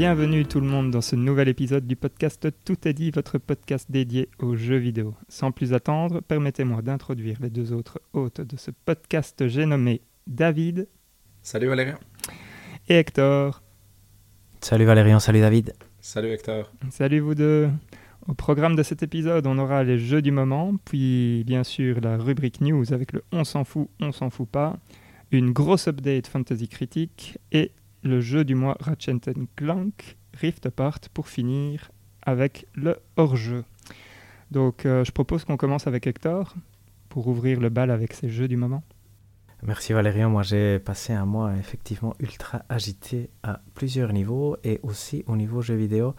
Bienvenue tout le monde dans ce nouvel épisode du podcast Tout est dit, votre podcast dédié aux jeux vidéo. Sans plus attendre, permettez-moi d'introduire les deux autres hôtes de ce podcast, j'ai nommé David. Salut Valérien. Et Hector. Salut Valérian, salut David. Salut Hector. Salut vous deux. Au programme de cet épisode, on aura les jeux du moment, puis bien sûr la rubrique news avec le on s'en fout, on s'en fout pas, une grosse update fantasy critique et le jeu du mois Ratchet Clank Rift Apart pour finir avec le hors-jeu. Donc euh, je propose qu'on commence avec Hector pour ouvrir le bal avec ses jeux du moment. Merci Valérian, moi j'ai passé un mois effectivement ultra agité à plusieurs niveaux et aussi au niveau jeux vidéo.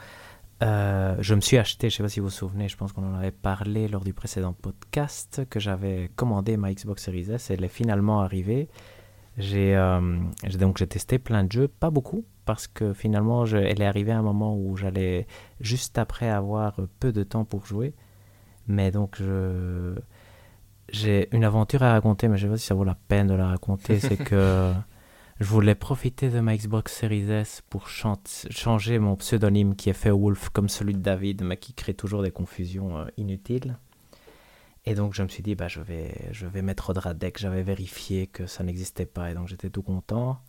Euh, je me suis acheté, je ne sais pas si vous vous souvenez, je pense qu'on en avait parlé lors du précédent podcast, que j'avais commandé ma Xbox Series S. Elle est finalement arrivée. J'ai euh, donc j'ai testé plein de jeux, pas beaucoup, parce que finalement je, elle est arrivée à un moment où j'allais juste après avoir peu de temps pour jouer. Mais donc je j'ai une aventure à raconter, mais je ne sais pas si ça vaut la peine de la raconter. C'est que je voulais profiter de ma Xbox Series S pour changer mon pseudonyme qui est fait Wolf comme celui de David, mais qui crée toujours des confusions euh, inutiles. Et donc je me suis dit, bah, je, vais, je vais mettre Odradek. J'avais vérifié que ça n'existait pas et donc j'étais tout content.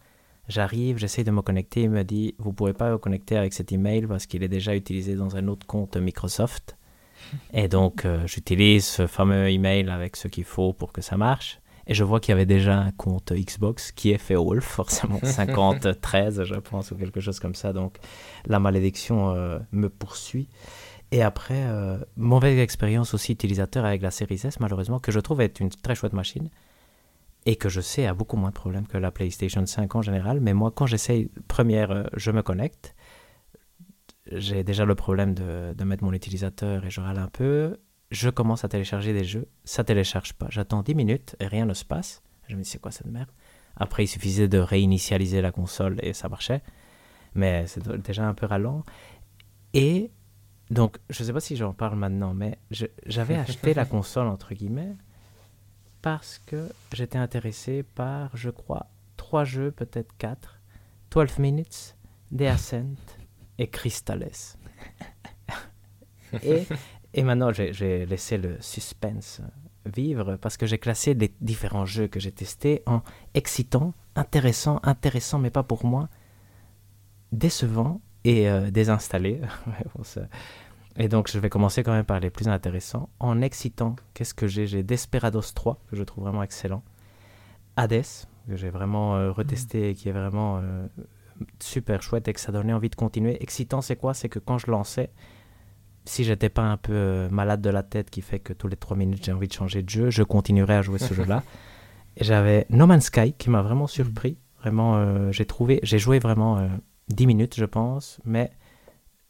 J'arrive, j'essaye de me connecter. Il me dit, vous ne pourrez pas vous connecter avec cet email parce qu'il est déjà utilisé dans un autre compte Microsoft. Et donc euh, j'utilise ce fameux email avec ce qu'il faut pour que ça marche. Et je vois qu'il y avait déjà un compte Xbox qui est fait Wolf, forcément 50-13, je pense, ou quelque chose comme ça. Donc la malédiction euh, me poursuit. Et après, euh, mauvaise expérience aussi utilisateur avec la série S, malheureusement, que je trouve être une très chouette machine. Et que je sais a beaucoup moins de problèmes que la PlayStation 5 en général. Mais moi, quand j'essaye, première, euh, je me connecte. J'ai déjà le problème de, mettre mon utilisateur et je râle un peu je commence à télécharger des jeux, ça télécharge pas. J'attends 10 minutes et rien ne se passe. Je me dis, c'est quoi cette merde? Après, il suffisait de réinitialiser la console et ça marchait. Mais c'est déjà un peu ralent. Et donc, je ne sais pas si j'en parle maintenant, mais j'avais acheté la console, entre guillemets, parce que j'étais intéressé par, je crois, trois jeux, peut-être quatre. 12 Minutes, The Ascent et Crystales. et et maintenant, j'ai laissé le suspense vivre parce que j'ai classé les différents jeux que j'ai testés en excitant, intéressant, intéressant, mais pas pour moi, décevant et euh, désinstallé. et donc, je vais commencer quand même par les plus intéressants. En excitant, qu'est-ce que j'ai? J'ai Desperados 3, que je trouve vraiment excellent. Hades, que j'ai vraiment euh, retesté et qui est vraiment euh, super chouette et que ça donnait envie de continuer. Excitant, c'est quoi? C'est que quand je lançais, si j'étais pas un peu malade de la tête qui fait que tous les 3 minutes j'ai envie de changer de jeu, je continuerais à jouer ce jeu-là. Et j'avais No Man's Sky qui m'a vraiment surpris. Vraiment, euh, j'ai trouvé, j'ai joué vraiment 10 euh, minutes, je pense, mais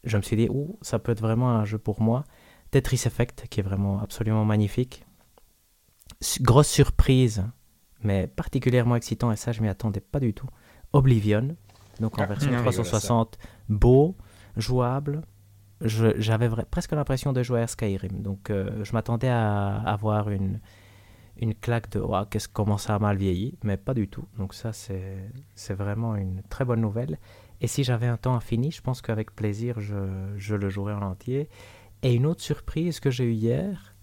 je me suis dit, ouh, ça peut être vraiment un jeu pour moi. Tetris Effect qui est vraiment absolument magnifique. grosse surprise, mais particulièrement excitant, et ça, je m'y attendais pas du tout. Oblivion, donc en ah, version 360, beau, jouable, j'avais presque l'impression de jouer à Skyrim. Donc, euh, je m'attendais à avoir une, une claque de oh, qu'est-ce comment ça a mal vieilli, mais pas du tout. Donc, ça, c'est vraiment une très bonne nouvelle. Et si j'avais un temps infini, je pense qu'avec plaisir, je, je, le jouerais en entier. Et une autre surprise que j'ai eue hier,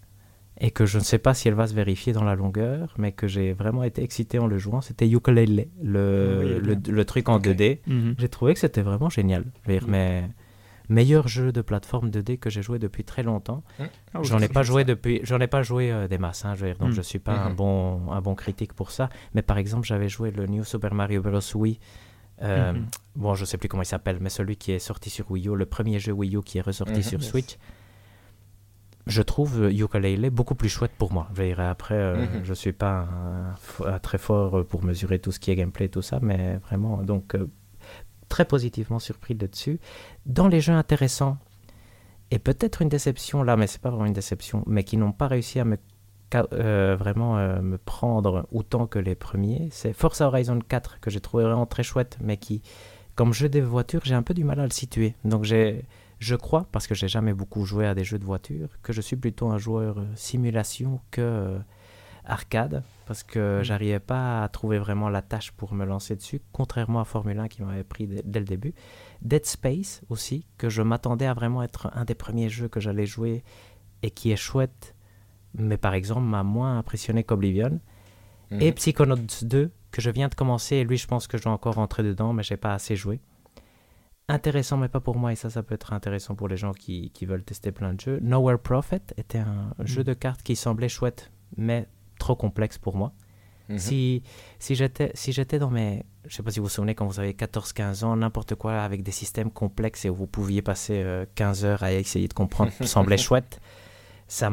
et que je ne sais pas si elle va se vérifier dans la longueur, mais que j'ai vraiment été excité en le jouant, c'était Ukulele, le, le, le, truc en 2D. Mhm. J'ai trouvé que c'était vraiment génial. Je veux dire, mais meilleur jeu de plateforme 2D que j'ai joué depuis très longtemps. Mmh. Ah j'en ai pas joué depuis, j'en ai pas joué euh, des masses, hein, je veux dire, donc mmh. je suis pas un mmh. bon un bon critique pour ça. Mais par exemple, j'avais joué le New Super Mario Bros. Wii. Euh, bon, je sais plus comment il s'appelle, mais celui qui est sorti sur Wii U, le premier jeu Wii U qui est ressorti sur Switch. Je trouve euh, Yooka-Laylee beaucoup plus chouette pour moi. Je dirais après, je suis pas très fort pour mesurer tout ce qui est gameplay tout ça, mais vraiment, donc très positivement surpris de dessus. Dans les jeux intéressants, et peut-être une déception là, mais c'est pas vraiment une déception, mais qui n'ont pas réussi à me euh, vraiment euh, me prendre autant que les premiers, c'est Forza Horizon 4 que j'ai trouvé vraiment très chouette, mais qui, comme jeu de voiture, j'ai un peu du mal à le situer. Donc j'ai, je crois, parce que j'ai jamais beaucoup joué à des jeux de voiture, que je suis plutôt un joueur euh, simulation que arcade parce que Mm. j'arrivais pas à trouver vraiment la tâche pour me lancer dessus, contrairement à Formule 1 qui m'avait pris dès le début. Dead Space aussi, que je m'attendais à vraiment être un des premiers jeux que j'allais jouer et qui est chouette, mais par exemple m'a moins impressionné qu'Oblivion. Mhm. Et Psychonauts 2, que je viens de commencer, et lui je pense que je dois encore rentrer dedans, mais j'ai pas assez joué. Intéressant, mais pas pour moi, et ça, ça peut être intéressant pour les gens qui, qui veulent tester plein de jeux. Nowhere Prophet était un jeu de cartes qui semblait chouette, mais trop complexe pour moi. Mhm. Si, si j'étais si dans mes... Je sais pas si vous vous souvenez, quand vous avez 14-15 ans, n'importe quoi avec des systèmes complexes et où vous pouviez passer euh, 15 heures à essayer de comprendre semblait chouette. Ça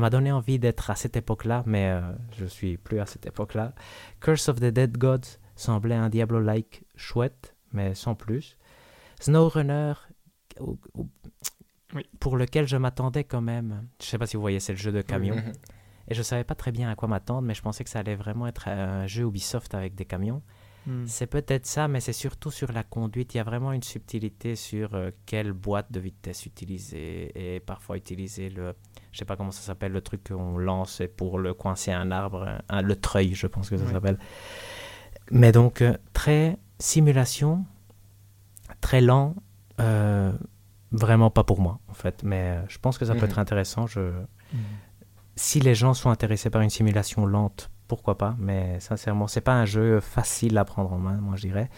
m'a donné envie d'être à cette époque-là, mais euh, je suis plus à cette époque-là. Curse of the Dead Gods semblait un Diablo-like chouette, mais sans plus. SnowRunner, ou- ou- Oui. pour lequel je m'attendais quand même. Je sais pas si vous voyez, c'est le jeu de camion. Et je savais pas très bien à quoi m'attendre, mais je pensais que ça allait vraiment être un jeu Ubisoft avec des camions. Hmm. C'est peut-être ça, mais c'est surtout sur la conduite. Il y a vraiment une subtilité sur euh, quelle boîte de vitesse utiliser et parfois utiliser le, je sais pas comment ça s'appelle, le truc qu'on lance pour le coincer à un arbre, un- le treuil, je pense que ça s'appelle. Mais donc euh, très simulation, très lent, euh, vraiment pas pour moi en fait. Mais euh, je pense que ça peut Mhm. être intéressant. Je, Hmm. si les gens sont intéressés par une simulation lente, pourquoi pas, mais sincèrement, c'est pas un jeu facile à prendre en main, moi je dirais.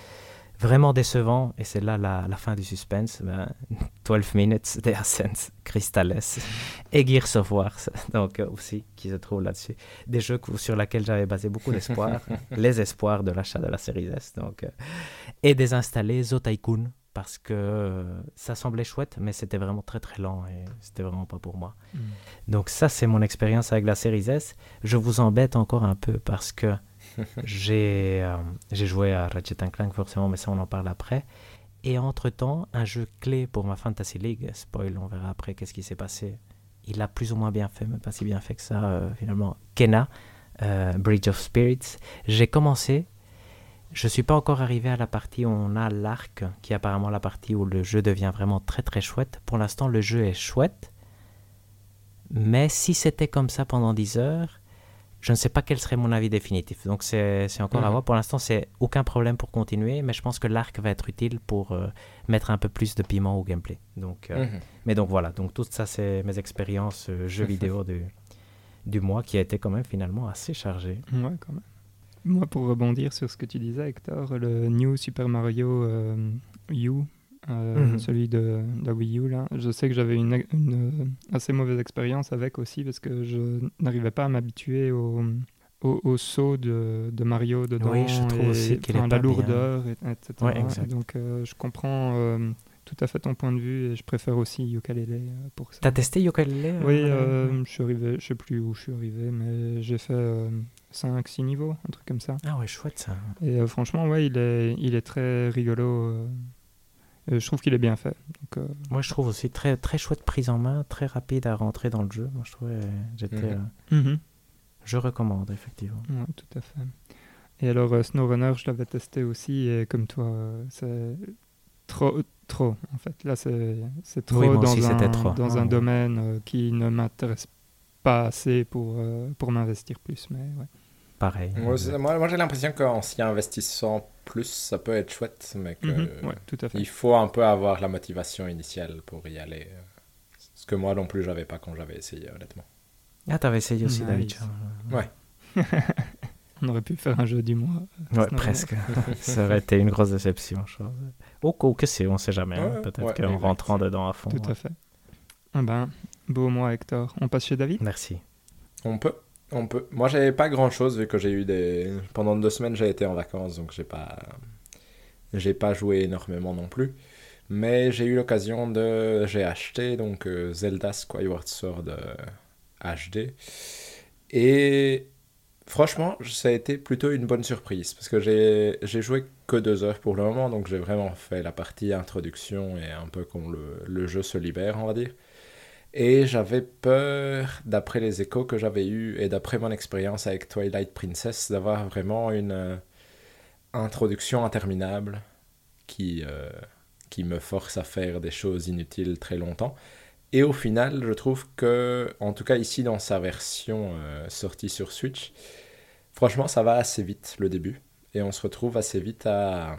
Vraiment décevant, et c'est là la, la fin du suspense. ben, 12 Minutes, The Ascent, Crystales et Gears of War, donc euh, aussi, qui se trouvent là-dessus. Des jeux sur lesquels j'avais basé beaucoup d'espoir, les espoirs de l'achat de la série S. Donc, euh, et désinstaller Zo Tycoon, parce que euh, ça semblait chouette, mais c'était vraiment très très lent, et c'était vraiment pas pour moi. Hmm. Donc ça, c'est mon expérience avec la série S. Je vous embête encore un peu parce que j'ai euh, j'ai joué à Ratchet Clank forcément, mais ça on en parle après. Et entre-temps, un jeu clé pour ma Fantasy League, spoil, on verra après qu'est-ce qui s'est passé. Il a plus ou moins bien fait, mais pas si bien fait que ça euh, finalement. Kena, euh, Bridge of Spirits. J'ai commencé, je suis pas encore arrivé à la partie où on a l'arc, qui est apparemment la partie où le jeu devient vraiment très très chouette. Pour l'instant, le jeu est chouette. Mais si c'était comme ça pendant 10 heures, je ne sais pas quel serait mon avis définitif. Donc c'est encore à Mhm. voir. Pour l'instant, c'est aucun problème pour continuer, mais je pense que l'arc va être utile pour euh, mettre un peu plus de piment au gameplay. Donc, euh, Mhm. Mais donc voilà, donc tout ça, c'est mes expériences euh, jeux vidéo du, du mois qui a été quand même finalement assez chargé. Ouais, quand même. Moi, pour rebondir sur ce que tu disais, Hector, le New Super Mario euh, U, euh, Mhm. celui de la Wii U, là, je sais que j'avais une, une, euh, assez mauvaise expérience avec aussi parce que je n'arrivais pas à m'habituer au, au, au saut de, de Mario dedans. Oui, je trouve et, aussi enfin, la lourdeur, et- etc. Ouais. Donc, euh, je comprends euh, tout à fait ton point de vue et je préfère aussi Yooka-Laylee euh, pour ça. T'as testé Yooka-Laylee euh, Oui, je suis arrivé, je sais plus où je suis arrivé, mais j'ai fait 5-6 niveaux, un truc comme ça. Ah ouais, chouette ça. Et franchement, ouais, il est, il est très rigolo. Euh, je trouve qu'il est bien fait. Donc, euh, Moi, je trouve aussi très, très chouette prise en main, très rapide à rentrer dans le jeu. Moi, je trouvais, j'étais, Mhm. euh, mhm, je recommande effectivement. ouais, tout à fait. Et alors, euh, SnowRunner, je l'avais testé aussi, et comme toi, euh, c'est trop, trop, en fait. Là, c'est c'est trop Oui, dans, c'était un, trop. dans Ah, un ouais. domaine euh, qui ne m'intéresse pas assez pour, euh, pour m'investir plus. Mais ouais. Pareil. Moi, moi, moi, j'ai l'impression qu'en s'y investissant plus, ça peut être chouette, mais que Mhm, ouais, tout à fait. il faut un peu avoir la motivation initiale pour y aller. euh, Ce que moi non plus, j'avais pas quand j'avais essayé, honnêtement. Ah, t'avais essayé aussi, Nice. David. Ouais. On aurait pu faire un jeu du mois. Ouais, Snowrunner. presque. ça aurait été une grosse déception, je pense. Au cas où que c'est, on sait jamais. hein. Ouais, Peut-être ouais, qu'en exact. rentrant dedans à fond. Tout ouais. à fait. Ah ben, beau mois, Hector. On passe chez David? Merci. On peut. On peut. Moi, j'avais pas grand chose vu que j'ai eu des. Pendant deux semaines, j'ai été en vacances, donc j'ai pas. J'ai pas joué énormément non plus. Mais j'ai eu l'occasion de. J'ai acheté donc euh, Zelda Skyward Sword euh, HD. Et franchement, ça a été plutôt une bonne surprise parce que j'ai joué que deux heures pour le moment, donc j'ai vraiment fait la partie introduction et un peu le, le jeu se libère, on va dire. Et j'avais peur, d'après les échos que j'avais eus et d'après mon expérience avec Twilight Princess, d'avoir vraiment une euh, introduction interminable qui, euh, qui me force à faire des choses inutiles très longtemps. Et au final, je trouve que, en tout cas ici dans sa version euh, sortie sur Switch, franchement, ça va assez vite le début. Et on se retrouve assez vite à,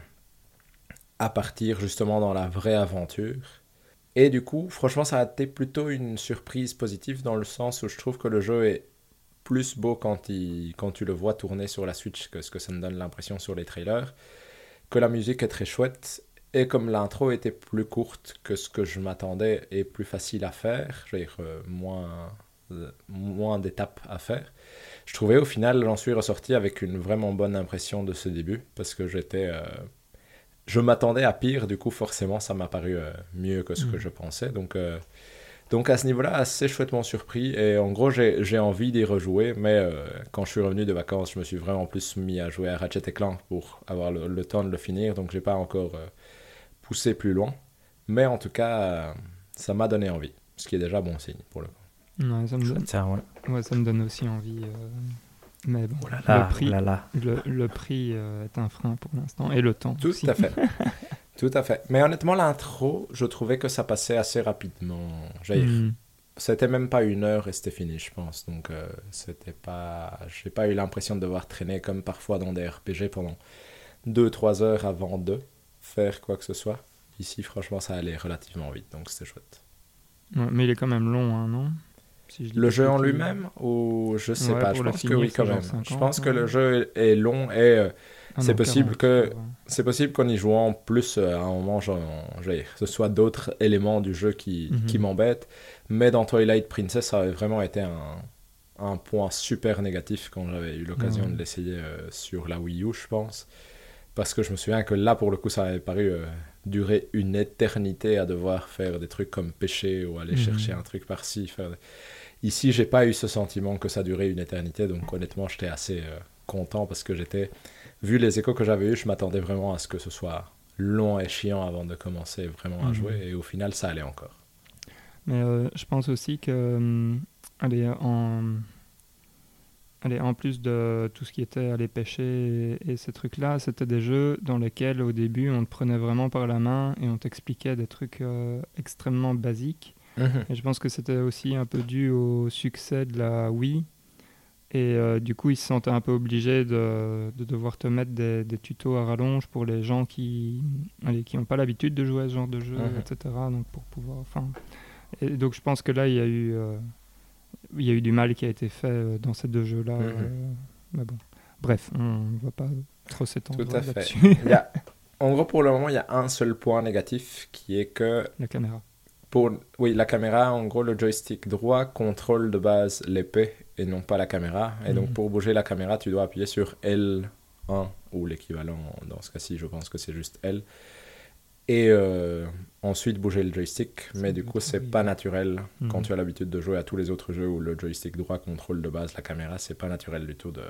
à partir justement dans la vraie aventure. Et du coup, franchement, ça a été plutôt une surprise positive dans le sens où je trouve que le jeu est plus beau quand, il, quand tu le vois tourner sur la Switch que ce que ça me donne l'impression sur les trailers. Que la musique est très chouette. Et comme l'intro était plus courte que ce que je m'attendais et plus facile à faire, je dire, euh, moins, euh, moins d'étapes à faire, je trouvais au final, j'en suis ressorti avec une vraiment bonne impression de ce début parce que j'étais. Euh, je m'attendais à pire, du coup, forcément, ça m'a paru euh, mieux que ce que mm. je pensais. Donc, euh, donc à ce niveau-là, assez chouettement surpris. Et en gros, j'ai envie d'y rejouer, mais euh, quand je suis revenu de vacances, je me suis vraiment plus mis à jouer à Ratchet Clank pour avoir le, temps de le finir. Donc, j'ai pas encore poussé plus loin. Mais en tout cas, ça m'a donné envie, ce qui est déjà bon signe pour le coup. ça, me donne... ça, ouais, ça me donne aussi envie. Mais bon, oh le prix, oh Le, prix euh, est un frein pour l'instant et le temps. Tout à fait. Tout à fait. Mais honnêtement, l'intro, je trouvais que ça passait assez rapidement. Mm. C'était même pas une heure et c'était fini, je pense. Donc, euh, c'était pas. J'ai pas eu l'impression de devoir traîner comme parfois dans des RPG pendant 2-3 heures avant de faire quoi que ce soit. Ici, franchement, ça allait relativement vite, donc c'était chouette. mais il est quand même long, hein, non? Le jeu en lui-même ou je sais pas, je pense que oui quand même. je pense que le jeu est long et euh, ah c'est possible que c'est possible qu'en y jouant plus euh, à un moment genre, ce soit d'autres éléments du jeu qui, mhm. qui m'embêtent, mais dans Twilight Princess ça avait vraiment été un, un point super négatif quand j'avais eu l'occasion de l'essayer euh, sur la Wii U, je pense. Parce que je me souviens que là, pour le coup, ça avait paru durer une éternité à devoir faire des trucs comme pêcher ou aller mhm. chercher un truc par-ci. Faire... Ici, j'ai pas eu ce sentiment que ça durait une éternité, donc honnêtement, j'étais assez euh, content parce que j'étais, vu les échos que j'avais eu, je m'attendais vraiment à ce que ce soit long et chiant avant de commencer vraiment à mhm. jouer, et au final, ça allait encore. Mais euh, je pense aussi que, euh, allez, en, allez, en plus de tout ce qui était aller pêcher et, ces trucs-là, c'était des jeux dans lesquels au début on te prenait vraiment par la main et on t'expliquait des trucs extrêmement basiques Mhm. Et je pense que c'était aussi un peu dû au succès de la Wii. Et euh, du coup, ils se sentaient un peu obligés de, de devoir te mettre des, des, tutos à rallonge pour les gens qui n'ont qui pas l'habitude de jouer à ce genre de jeu, mhm. etc. Donc, pour pouvoir, et donc, je pense que là, il y a eu, euh, il y a eu du mal qui a été fait euh, dans ces deux jeux-là. Mhm. mais bon, bref, on ne va pas trop s'étendre Tout à fait. en gros, pour le moment, il y a un seul point négatif qui est que... La caméra. Pour, oui, la caméra, en gros, le joystick droit contrôle de base l'épée et non pas la caméra. Et donc, mhm. pour bouger la caméra, tu dois appuyer sur L1 ou l'équivalent, dans ce cas-ci, je pense que c'est juste L. Et euh, ensuite bouger le joystick. Mais du coup, c'est pas naturel quand mhm. tu as l'habitude de jouer à tous les autres jeux où le joystick droit contrôle de base la caméra. C'est pas naturel du tout de,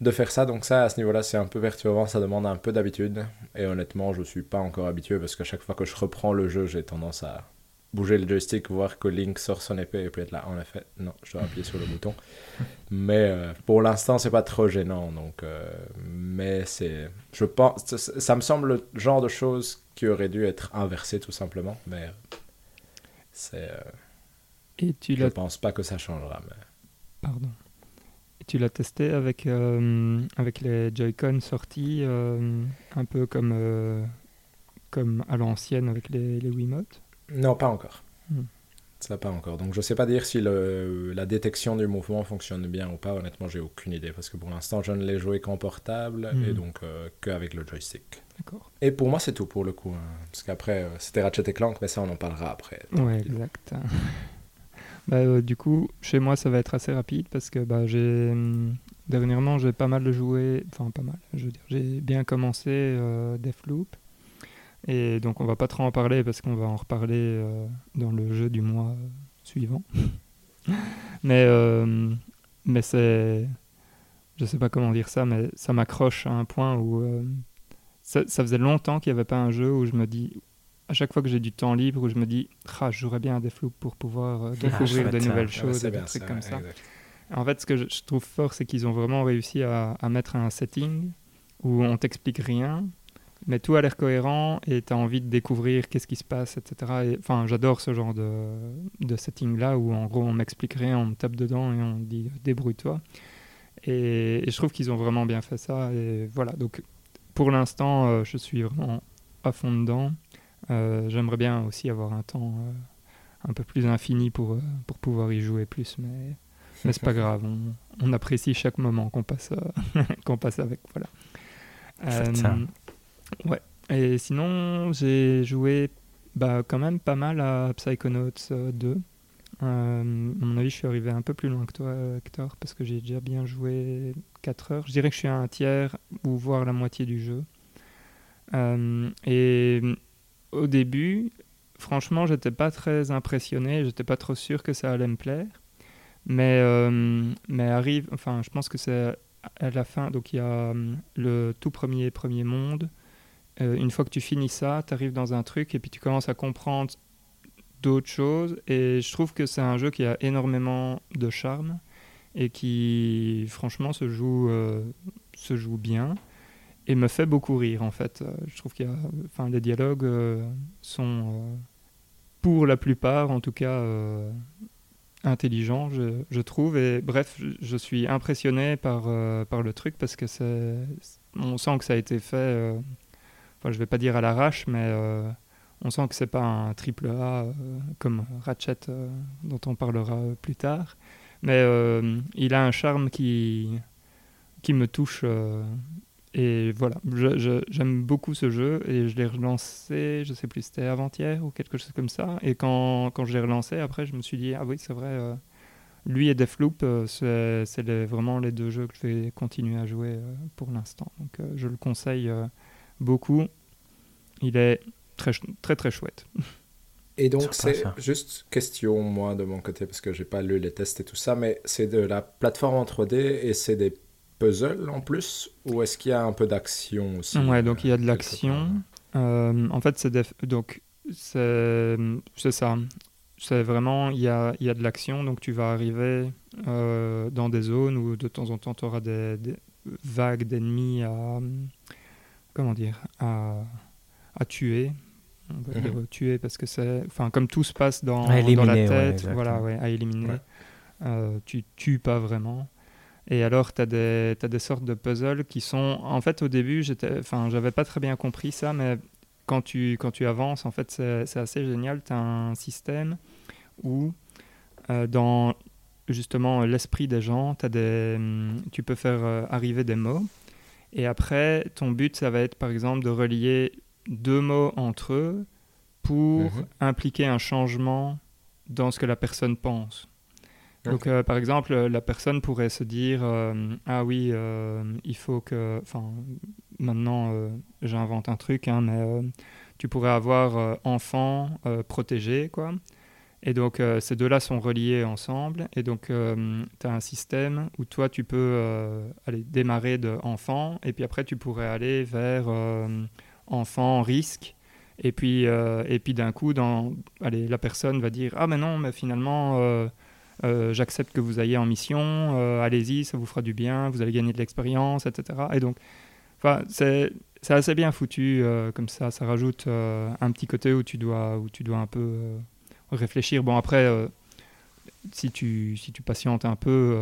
de faire ça. Donc ça, à ce niveau-là, c'est un peu perturbant, ça demande un peu d'habitude. Et honnêtement, je suis pas encore habitué parce qu'à chaque fois que je reprends le jeu, j'ai tendance à bouger le joystick, voir que Link sort son épée et puis être là, en effet, non, je dois appuyer sur le bouton. Mais euh, pour l'instant, c'est pas trop gênant. Donc, euh, mais c'est, je pense, ça, me semble le genre de choses qui aurait dû être inversé tout simplement. Mais c'est, euh, et tu je pense pas que ça changera. Mais... Pardon tu l'as testé avec, euh, avec les Joy-Con sortis, euh, un peu comme, euh, comme à l'ancienne avec les, les Wiimote? Non, pas encore. Hmm. Ça, pas encore. Donc, je sais pas dire si le, la détection du mouvement fonctionne bien ou pas. Honnêtement, j'ai aucune idée parce que pour l'instant, je ne l'ai joué qu'en portable et hmm. donc qu'avec le joystick. D'accord. Et pour moi, c'est tout pour le coup. Hein. parce qu'après, c'était Ratchet Clank, mais ça, on en parlera après. Ouais, exact. Bah, euh, du coup, chez moi, ça va être assez rapide parce que bah, j'ai hum, dernièrement, j'ai pas mal joué, enfin pas mal, je veux dire, j'ai bien commencé euh, Deathloop. Et donc, on va pas trop en parler parce qu'on va en reparler euh, dans le jeu du mois suivant. mais mais c'est. Je sais pas comment dire ça, mais ça m'accroche à un point où. Ça, ça, faisait longtemps qu'il n'y avait pas un jeu où je me dis à chaque fois que j'ai du temps libre où je me dis ah, je jouerais bien à Deathloop pour pouvoir euh, ah, découvrir de nouvelles choses, des trucs comme ça. En fait, ce que je, trouve fort, c'est qu'ils ont vraiment réussi à, mettre un setting où on t'explique rien. mais tout a l'air cohérent et tu as envie de découvrir qu'est-ce qui se passe, etc. Enfin, j'adore ce genre de, de setting-là où en gros on m'explique rien, on me tape dedans et on me dit débrouille-toi. Et, je trouve qu'ils ont vraiment bien fait ça. Et voilà, donc pour l'instant, euh, je suis vraiment à fond dedans. Euh, j'aimerais bien aussi avoir un temps euh, un peu plus infini pour, pour pouvoir y jouer plus, mais, mais c'est pas grave. On, on, apprécie chaque moment qu'on passe, qu'on passe avec. Voilà. Ouais. Et sinon, j'ai joué bah, quand même pas mal à Psychonauts 2. Euh, à mon avis, je suis arrivé un peu plus loin que toi, Hector, parce que j'ai déjà bien joué 4 heures. Je dirais que je suis à un tiers ou voire la moitié du jeu. Euh, et au début, franchement, j'étais pas très impressionné, j'étais pas trop sûr que ça allait me plaire. Mais, euh, mais arrive, enfin, je pense que c'est à la fin, donc il y a le tout premier premier monde. une fois que tu finis ça, tu arrives dans un truc et puis tu commences à comprendre d'autres choses. Et je trouve que c'est un jeu qui a énormément de charme et qui, franchement, se joue, euh, se joue bien et me fait beaucoup rire, en fait. Euh, je trouve a, enfin, les dialogues euh, sont, pour la plupart, en tout cas, intelligents, je, je, trouve. Et bref, je, suis impressionné par, par le truc parce que c'est, on sent que ça a été fait, enfin, je vais pas dire à l'arrache, mais on sent que c'est pas un triple A euh, comme Ratchet euh, dont on parlera plus tard, mais euh, il a un charme qui qui me touche et voilà, j'aime beaucoup ce jeu et je l'ai relancé, je sais plus, c'était avant-hier ou quelque chose comme ça. Et quand, quand je l'ai relancé, après, je me suis dit, ah oui, c'est vrai, lui et Deathloop, c'est vraiment les deux jeux que je vais continuer à jouer pour l'instant. Donc je le conseille beaucoup. Il est très, très, très chouette. Et donc, c'est juste question, moi, de mon côté, parce que j'ai pas lu les tests et tout ça, mais c'est de la plateforme en 3D et c'est des puzzles en plus Ou est-ce qu'il y a un peu d'action aussi Ouais, donc il y a de l'action. Euh, en fait, c'est donc c'est ça. C'est vraiment, il y a, y a de l'action, donc tu vas arriver euh, dans des zones où de temps en temps tu auras des, des vagues d'ennemis à. Comment dire à, à tuer on va dire mhm. tuer parce que c'est enfin comme tout se passe dans, dans la tête voilà ouais, à éliminer euh, tu tues pas vraiment et alors tu as des as des sortes de puzzles qui sont en fait au début j'avais pas très bien compris ça mais quand tu quand tu avances en fait c'est assez génial tu as un système où euh, dans justement l'esprit des gens as des hum, tu peux faire euh, arriver des mots et après ton but ça va être par exemple de relier deux mots entre eux pour mhm. impliquer un changement dans ce que la personne pense. Donc, euh, par exemple, la personne pourrait se dire euh, Ah oui, euh, il faut que. Enfin, maintenant, j'invente un truc, hein, mais tu pourrais avoir enfant protégé, quoi. Et donc, ces deux-là sont reliés ensemble. Et donc, tu as un système où toi, tu peux aller démarrer de enfant, et puis après, tu pourrais aller vers enfant, risque. Et puis, euh, et puis d'un coup, dans, allez, la personne va dire Ah, mais non, mais finalement, euh, euh, j'accepte que vous ayez en mission, allez-y, ça vous fera du bien, vous allez gagner de l'expérience, etc. Et donc, c'est assez bien foutu comme ça, ça rajoute un petit côté où tu dois, où tu dois un peu réfléchir. Bon, après, si, tu, si tu patientes un peu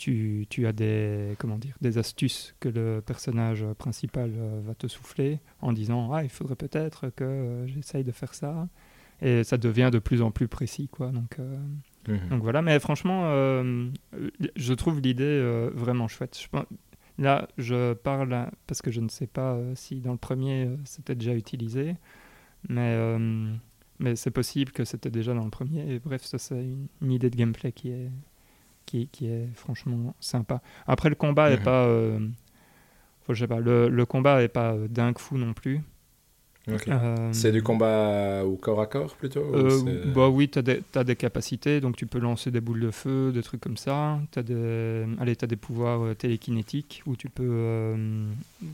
tu, tu, as des, comment dire, des astuces que le personnage principal euh, va te souffler en disant ah, il faudrait peut-être que euh, j'essaye de faire ça. Et ça devient de plus en plus précis. Quoi. Donc, euh, mhm. donc voilà, mais franchement, je trouve l'idée vraiment chouette. Je, là, je parle parce que je ne sais pas si dans le premier c'était déjà utilisé, mais, mais c'est possible que c'était déjà dans le premier. Et bref, ça, c'est une idée de gameplay qui est qui, est franchement sympa. Après, le combat est mhm. pas. Euh, je sais pas, le, le combat est pas euh, dingue fou non plus. Euh, c'est du combat au corps à corps plutôt Bah oui, tu as, as, des capacités, donc tu peux lancer des boules de feu, des trucs comme ça. Tu as, des, allez, as des pouvoirs télékinétiques où tu peux,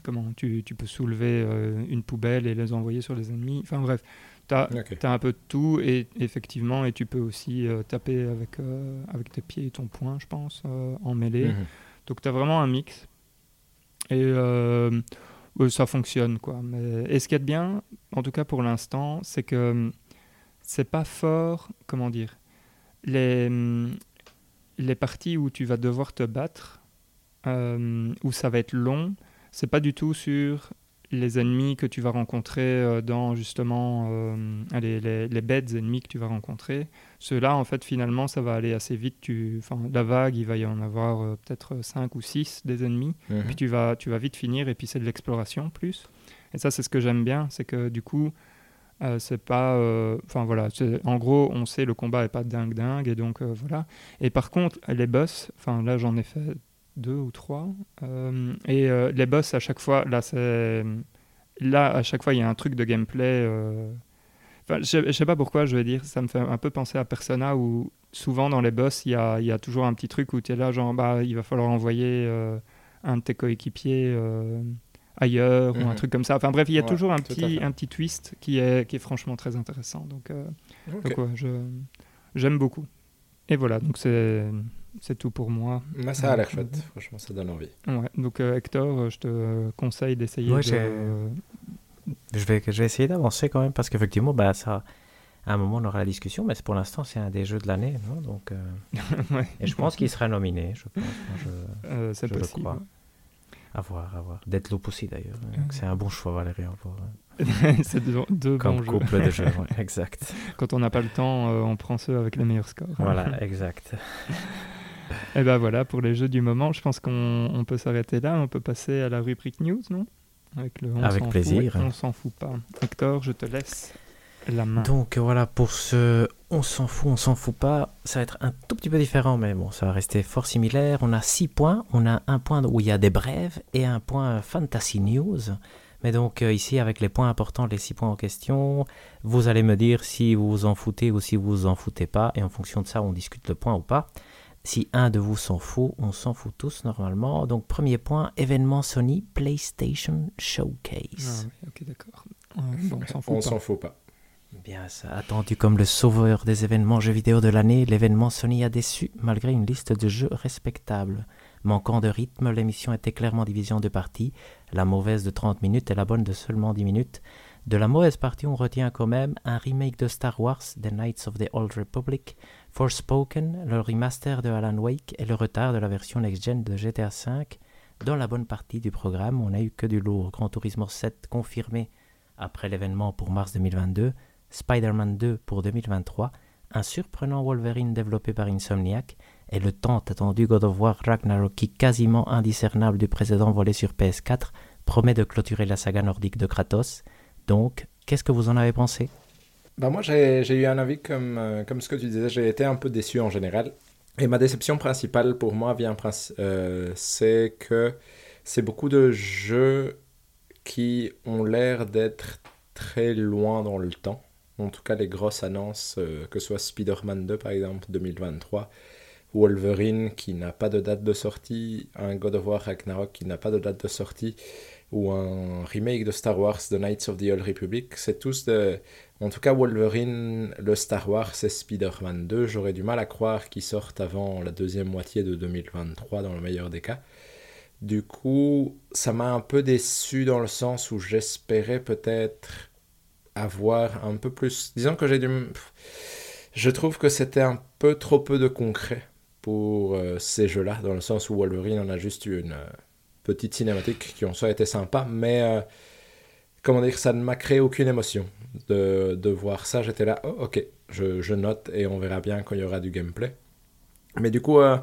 comment, tu, tu, peux soulever une poubelle et les envoyer sur les ennemis. Enfin bref, tu as, un peu de tout, et effectivement, et tu peux aussi euh, taper avec, euh, avec tes pieds et ton poing, je pense, euh, en mêlée. Mhm. Donc tu as vraiment un mix. Et euh, ça fonctionne quoi. Mais et ce a de bien, en tout cas pour l'instant, c'est que hum, c'est pas fort, comment dire, les hum, les parties où tu vas devoir te battre, euh, où ça va être long, c'est pas du tout sur les ennemis que tu vas rencontrer euh, dans justement euh, les, les, les bêtes ennemis que tu vas rencontrer. Ceux-là, en fait, finalement, ça va aller assez vite. Tu, la vague, il va y en avoir euh, peut-être 5 ou 6 des ennemis. Mhm. Puis tu vas, tu vas vite finir, et puis c'est de l'exploration plus. Et ça, c'est ce que j'aime bien, c'est que du coup, euh, c'est pas. Enfin voilà, en gros, on sait le combat est pas dingue dingue, et donc voilà. Et par contre, les boss, enfin là, j'en ai fait deux ou trois. euh, et euh, les boss, à chaque fois, là, c'est. Là, à chaque fois, il y a un truc de gameplay. euh, Enfin, je, je sais pas pourquoi, je vais dire, ça me fait un peu penser à Persona où souvent dans les boss, il y a, y a toujours un petit truc où tu es là, genre, bah, il va falloir envoyer un de tes coéquipiers ailleurs ou un Mhm. truc comme ça. Enfin bref, il y a Ouais, toujours un petit, un petit twist qui est, qui est franchement très intéressant. Donc, euh, ouais, j'aime beaucoup. Et voilà, donc c'est, c'est tout pour moi. Mais ça a l'air Mhm. chouette, franchement, ça donne envie. Ouais, donc euh, Hector, euh, je te conseille d'essayer Ouais, de... j'ai- Je vais, je vais essayer d'avancer quand même parce qu'effectivement, bah, ça, à un moment, on aura la discussion, mais c'est- pour l'instant, c'est un des jeux de l'année. non? Donc, euh, Ouais. Et je pense qu'il sera nominé. Je pense. Moi, je... Euh, c'est Je le crois. À voir, à voir. Deadloop aussi d'ailleurs. C'est un bon choix, Valérie. à voir. c'est deux, deux Comme bons jeux. de jeux, ouais, exact. Quand on n'a pas le temps, euh, on prend ceux avec les meilleurs scores. Voilà, exact. Et ben voilà, pour les jeux du moment, je pense qu'on on peut s'arrêter là. On peut passer à la rubrique news, non? Avec, le on Avec plaisir. fout on s'en fout pas. Hector, je te laisse la main. Donc voilà, pour ce on s'en fout, on s'en fout pas, ça va être un tout petit peu différent, mais bon, ça va rester fort similaire. On a six points, on a un point où il y a des brèves et un point Fantasy News. Mais donc euh, ici, avec les points importants, les six points en question, vous allez me dire si vous vous en foutez ou si vous vous en foutez pas, et en fonction de ça, on discute le point ou pas. Si un de vous s'en fout, on s'en fout tous normalement. Donc premier point, événement Sony PlayStation Ah Showcase. oui, ok, d'accord. Bon, on s'en fout pas. s'en fout pas. Bien, ça, attendu comme le sauveur des événements jeux vidéo de l'année, l'événement Sony a déçu malgré une liste de jeux respectable. Manquant de rythme, l'émission était clairement divisée en deux parties, la mauvaise de 30 minutes et la bonne de seulement 10 minutes. De la mauvaise partie, on retient quand même un remake de Star Wars, The Knights of the Old Republic, Forspoken, le remaster de Alan Wake et le retard de la version next-gen de GTA V. Dans la bonne partie du programme, on n'a eu que du lourd. Gran Turismo 7 confirmé après l'événement pour mars 2022, Spider-Man 2 pour 2023, un surprenant Wolverine développé par Insomniac et le tant attendu God of War Ragnarok qui, quasiment indiscernable du précédent volet sur PS4, promet de clôturer la saga nordique de Kratos. Donc, qu'est-ce que vous en avez pensé? Bah moi, j'ai eu un avis comme, euh, comme ce que tu disais. J'ai été un peu déçu en général. Et ma déception principale pour moi vient, euh, c'est que c'est beaucoup de jeux qui ont l'air d'être très loin dans le temps. En tout cas, les grosses annonces, euh, que ce soit Spider-Man 2 par exemple, 2023, Wolverine qui n'a pas de date de sortie, un God of War Ragnarok qui n'a pas de date de sortie, ou un remake de Star Wars, The Knights of the Old Republic, c'est tous de... En tout cas, Wolverine, le Star Wars et Spider-Man 2, j'aurais du mal à croire qu'ils sortent avant la deuxième moitié de 2023 dans le meilleur des cas. Du coup, ça m'a un peu déçu dans le sens où j'espérais peut-être avoir un peu plus. Disons que j'ai pff, Je trouve que c'était un peu trop peu de concret pour euh, ces jeux-là, dans le sens où Wolverine en a juste eu une euh, petite cinématique qui en soi était sympa, mais euh, comment dire, ça ne m'a créé aucune émotion de, voir ça. J'étais là, oh, ok, je, je note et on verra bien quand il y aura du gameplay. Mais du coup, euh,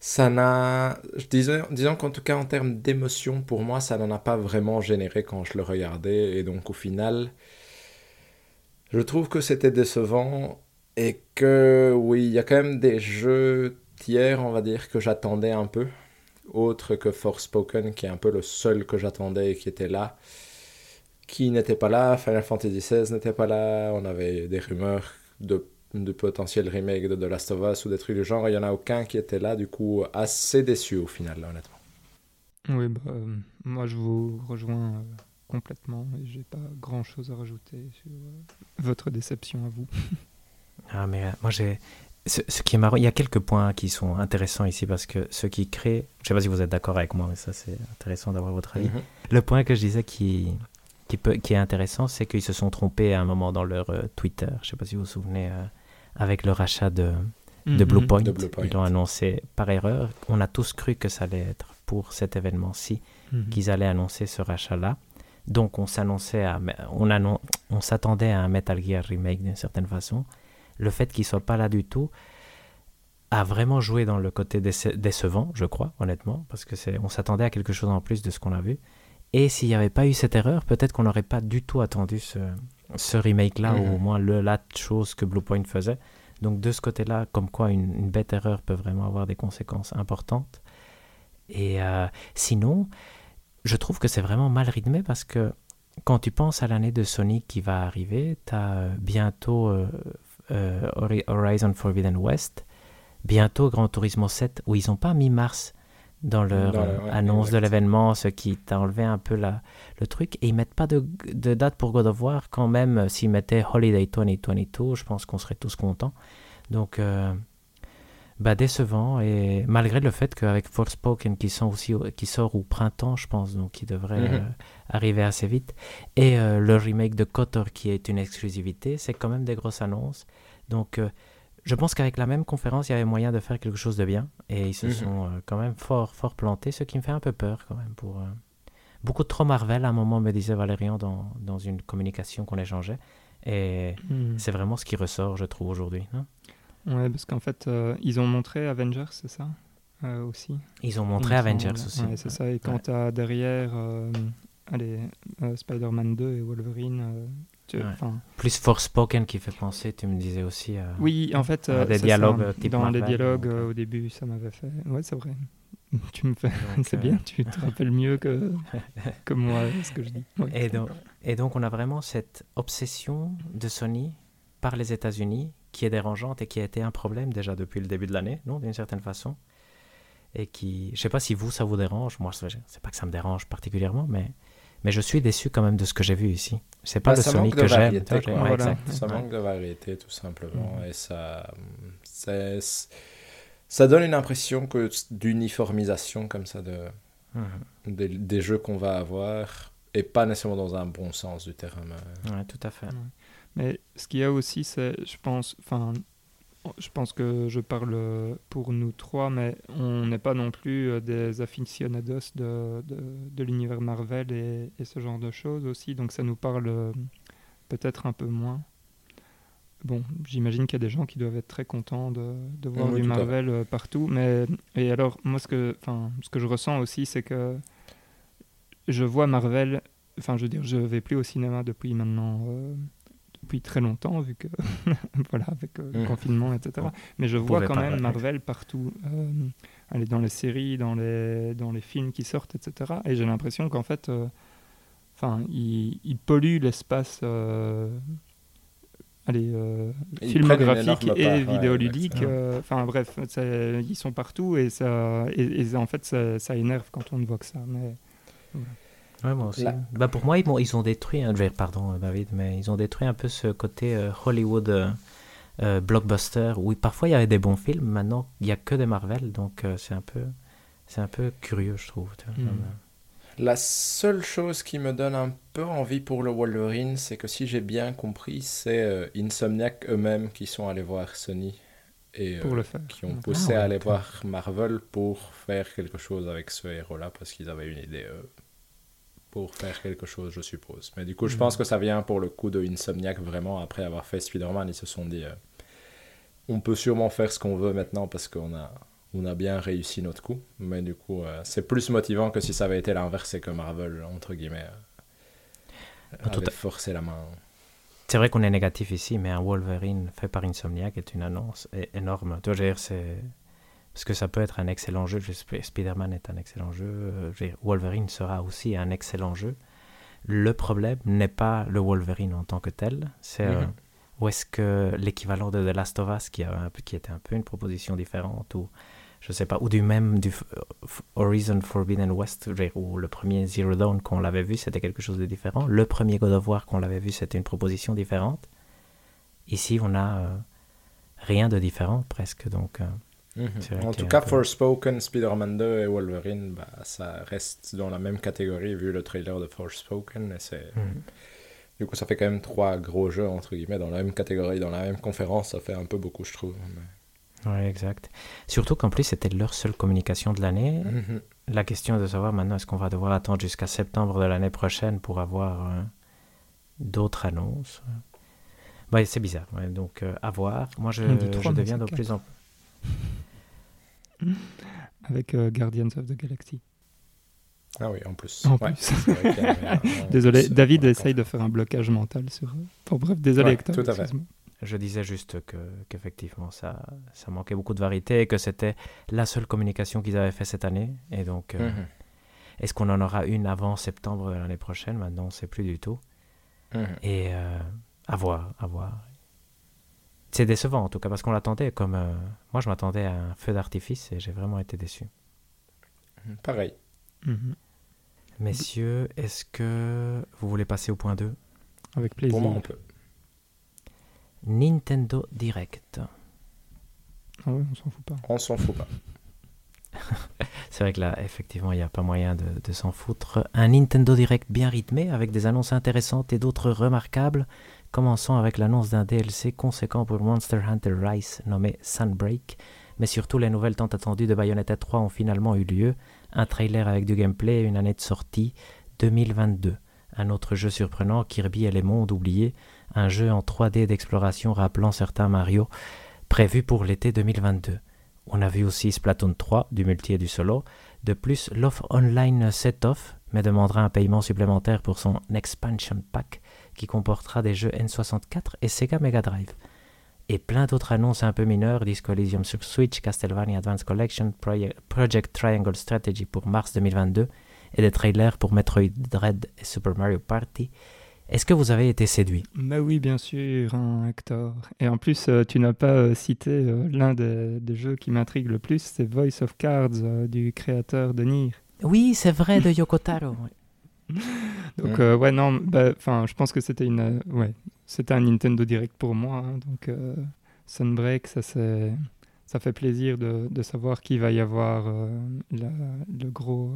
ça n'a. Disons, disons qu'en tout cas, en termes d'émotion, pour moi, ça n'en a pas vraiment généré quand je le regardais. Et donc, au final, je trouve que c'était décevant. Et que, oui, il y a quand même des jeux tiers, on va dire, que j'attendais un peu. Autre que Forspoken, qui est un peu le seul que j'attendais et qui était là. Qui n'était pas là. Final Fantasy XVI n'était pas là. On avait des rumeurs de de potentiels remakes de The Last of Us ou des trucs du genre, il n'y en a aucun qui était là, du coup assez déçu au final, là, honnêtement. Oui, bah, euh, moi je vous rejoins euh, complètement et j'ai pas grand chose à rajouter sur euh, votre déception à vous. Ah, mais euh, moi j'ai. ce, qui est marrant, il y a quelques points qui sont intéressants ici parce que ceux qui créent, je ne sais pas si vous êtes d'accord avec moi, mais ça c'est intéressant d'avoir votre avis. Mhm. Le point que je disais qui, qui, peut, qui est intéressant, c'est qu'ils se sont trompés à un moment dans leur euh, Twitter. Je ne sais pas si vous vous souvenez, euh, avec le rachat de, de. Bluepoint, Ils l'ont annoncé par erreur. On a tous cru que ça allait être pour cet événement-ci mhm. qu'ils allaient annoncer ce rachat-là. Donc on s'annonçait à, on, on s'attendait à un Metal Gear remake d'une certaine façon le fait qu'il soit pas là du tout a vraiment joué dans le côté décevant, je crois, honnêtement, parce que c'est, on s'attendait à quelque chose en plus de ce qu'on a vu. Et s'il n'y avait pas eu cette erreur, peut-être qu'on n'aurait pas du tout attendu ce, ce remake-là, ou au mhm. moins le, la chose que Bluepoint faisait. Donc de ce côté-là, comme quoi une, bête erreur peut vraiment avoir des conséquences importantes. Et euh, sinon, je trouve que c'est vraiment mal rythmé parce que quand tu penses à l'année de Sonic qui va arriver, tu as bientôt euh, euh, Horizon Forbidden West, bientôt Grand Turismo 7, où ils n'ont pas mis mars dans leur euh, annonce de l'événement, ce qui t'a enlevé un peu la, le truc. Et ils mettent pas de, de, date pour God of War, quand même, euh, s'ils mettaient Holiday 2022, je pense qu'on serait tous contents. Donc, bah, décevant, et malgré le fait qu'avec Forspoken, qui, sont aussi, qui sort au printemps, je pense, donc qui devrait mhm. arriver assez vite, et le remake de Kotor, qui est une exclusivité, c'est quand même des grosses annonces. Donc, euh, je pense qu'avec la même conférence, il y avait moyen de faire quelque chose de bien. Et ils se mhm. sont euh, quand même fort, fort plantés, ce qui me fait un peu peur quand même. Pour, euh, Beaucoup trop Marvel, à un moment, me disait Valérian dans, dans une communication qu'on échangeait. Et mhm. c'est vraiment ce qui ressort, je trouve, aujourd'hui. Hein. ouais, parce qu'en fait, ils ont montré Avengers, c'est ça? Aussi Ils ont montré Avengers aussi. Ouais, c'est ça. Et quand tu as derrière allez, Spider-Man 2 et Wolverine plus Plus spoken qui fait penser, tu me disais aussi. à oui, en fait, des dialogues Dans les dialogues euh, au début, ça m'avait fait. Ouais, c'est vrai. tu me fais. c'est bien, euh, tu te rappelles mieux que, que moi ce que je dis. Et, donc, et donc, on a vraiment cette obsession de Sony par les États-Unis qui est dérangeante et qui a été un problème déjà depuis le début de l'année, non, d'une certaine façon. Et qui, je sais pas si vous ça vous dérange. Moi, c'est pas que ça me dérange particulièrement, mais mais je suis déçu quand même de ce que j'ai vu ici. C'est pas bah, le Sonic que j'aime. Ça manque de variété, tout simplement. Mm. Et ça, ça donne une impression d'uniformisation comme ça de, mm. des, jeux qu'on va avoir et pas nécessairement dans un bon sens du terme. Ouais, tout à fait. Mais ce qu'il y a aussi, c'est, je pense, enfin, je pense que je parle pour nous trois, mais on n'est pas non plus euh, des aficionados de, de, de l'univers Marvel et, et, ce genre de choses aussi, donc ça nous parle euh, peut-être un peu moins. Bon, j'imagine qu'il y a des gens qui doivent être très contents de, de voir du Marvel euh, partout, mais et alors moi ce que, ce que je ressens aussi, c'est que je vois Marvel, enfin je veux dire, je vais plus au cinéma depuis maintenant depuis très longtemps, vu que, voilà, avec euh, le mmh. confinement, etc. Mais je vois quand même Marvel partout. Euh, dans les séries, dans les, dans les films qui sortent, etc. Et j'ai l'impression qu'en fait, euh, enfin, il, il, pollue l'espace. Euh, allez, filmographique et vidéoludique. Enfin bref, ils sont partout et, ça, et, en fait ça, ça, énerve quand on ne voit que ça. Mais, Ouais, moi aussi. Bah, pour moi, ils, ils ont détruit, hein, pardon David, mais ils ont détruit un peu ce côté euh, Hollywood euh, euh, blockbuster où parfois il y avait des bons films, maintenant il n'y a que des Marvel, donc c'est un peu c'est un peu curieux, je trouve. Hmm. La seule chose qui me donne un peu envie pour le Wolverine, c'est que si j'ai bien compris, c'est Insomniac eux-mêmes qui sont allés voir Sony et pour le qui ont poussé ah à aller voir Marvel pour faire quelque chose avec ce héros-là parce qu'ils avaient une idée pour faire quelque chose, je suppose. Mais du coup, je pense que ça vient pour le coup de Insomniac, vraiment, après avoir fait Spider-Man, ils se sont dit, euh, on peut sûrement faire ce qu'on veut maintenant parce qu'on a, on a bien réussi notre coup. Mais du coup, euh, c'est plus motivant que si ça avait été l'inverse et que Marvel, entre guillemets, euh, avait forcé la main. C'est vrai qu'on est négatif ici, mais un Wolverine fait par Insomniac est une annonce énorme. Tu vois, c'est parce que ça peut être un excellent jeu. Spider-Man est un excellent jeu. Euh, Wolverine sera aussi un excellent jeu. Le problème n'est pas le Wolverine en tant que tel, c'est euh, mhm. où est-ce que l'équivalent de The Last of Us, qui, a un peu, qui était un peu une proposition différente, ou je sais pas, ou du même du Horizon Forbidden West, ou le premier Zero Dawn qu'on l'avait vu, c'était quelque chose de différent. Le premier God of War qu'on l'avait vu, c'était une proposition différente. Ici, on a euh, rien de différent presque. Donc, euh, mhm. En tout cas, Forspoken, Spider-Man 2 et Wolverine, bah, ça reste dans la même catégorie vu le trailer de Forspoken. Et c'est... Mhm. Du coup, ça fait quand même trois gros jeux, entre guillemets, dans la même catégorie, dans la même conférence. Ça fait un peu beaucoup, je trouve. Oui, exact. Surtout qu'en plus, c'était leur seule communication de l'année. Mhm. La question est de savoir maintenant, est-ce qu'on va devoir attendre jusqu'à septembre de l'année prochaine pour avoir euh, d'autres annonces? Ouais, c'est bizarre. donc, euh, à voir. Moi, je, je deviens de plus en plus. Avec euh, Guardians of the Galaxy. Ah oui, en plus. En plus. désolé, David essaye de faire un blocage mental sur. Bon, bref, désolé, Hector. Tout à fait. Je disais juste que qu'effectivement ça, ça manquait beaucoup de variété et que c'était la seule communication qu'ils avaient fait cette année. Et donc, euh, mhm. est-ce qu'on en aura une avant septembre l'année prochaine? Maintenant, on ne sait plus du tout. Mhm. Et à voir, à voir. C'est décevant en tout cas parce qu'on l'attendait comme. Euh, moi je m'attendais à un feu d'artifice et j'ai vraiment été déçu. Pareil. Mhm. Messieurs, est-ce que vous voulez passer au point 2 Avec plaisir. Pour moi, on peut. Nintendo Direct. Ah ouais, on s'en fout pas. On s'en fout pas. C'est vrai que là, effectivement, il n'y a pas moyen de, de s'en foutre. Un Nintendo Direct bien rythmé, avec des annonces intéressantes et d'autres remarquables, Commençons avec l'annonce d'un DLC conséquent pour Monster Hunter Rise nommé Sunbreak, mais surtout les nouvelles tant attendues de Bayonetta 3 ont finalement eu lieu, un trailer avec du gameplay et une année de sortie 2022. Un autre jeu surprenant, Kirby et les mondes oubliés, un jeu en 3D d'exploration rappelant certains Mario, prévu pour l'été 2022. On a vu aussi Splatoon 3, du multi et du solo. De plus, l'offre online set-off, mais demandera un paiement supplémentaire pour son expansion pack, qui comportera des jeux N64 et Sega Mega Drive. Et plein d'autres annonces un peu mineures, Disco Elysium sur Switch, Castlevania Advance Collection, Project Triangle Strategy pour mars 2022 et des trailers pour Metroid Dread et Super Mario Party. Est-ce que vous avez été séduit? Bah oui, bien sûr, hein, Hector. Et en plus, euh, tu n'as pas euh, cité euh, l'un des, jeux qui m'intrigue le plus, c'est Voice of Cards du créateur de Nier. Oui, c'est vrai, de Yokotaro. donc euh, ouais non, bah, enfin je pense que c'était une euh, ouais c'était un Nintendo Direct pour moi. Hein, donc euh, Sunbreak ça c'est ça fait plaisir de, de, savoir qu'il va y avoir le gros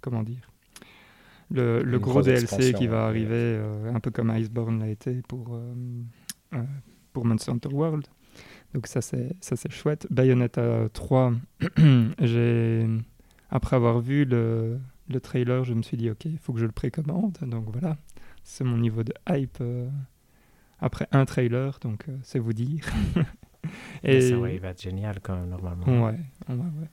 comment dire le, le gros DLC qui va arriver un peu comme Iceborne l'a été pour pour Monster Hunter World. Donc ça c'est ça c'est chouette. Bayonetta 3 j'ai après avoir vu le le trailer, je me suis dit, ok, il faut que je le précommande. Donc voilà, c'est mon niveau de hype euh, après un trailer, donc euh, c'est vous dire. Et ça, il va être génial quand même, normalement. Ouais, ouais, ouais.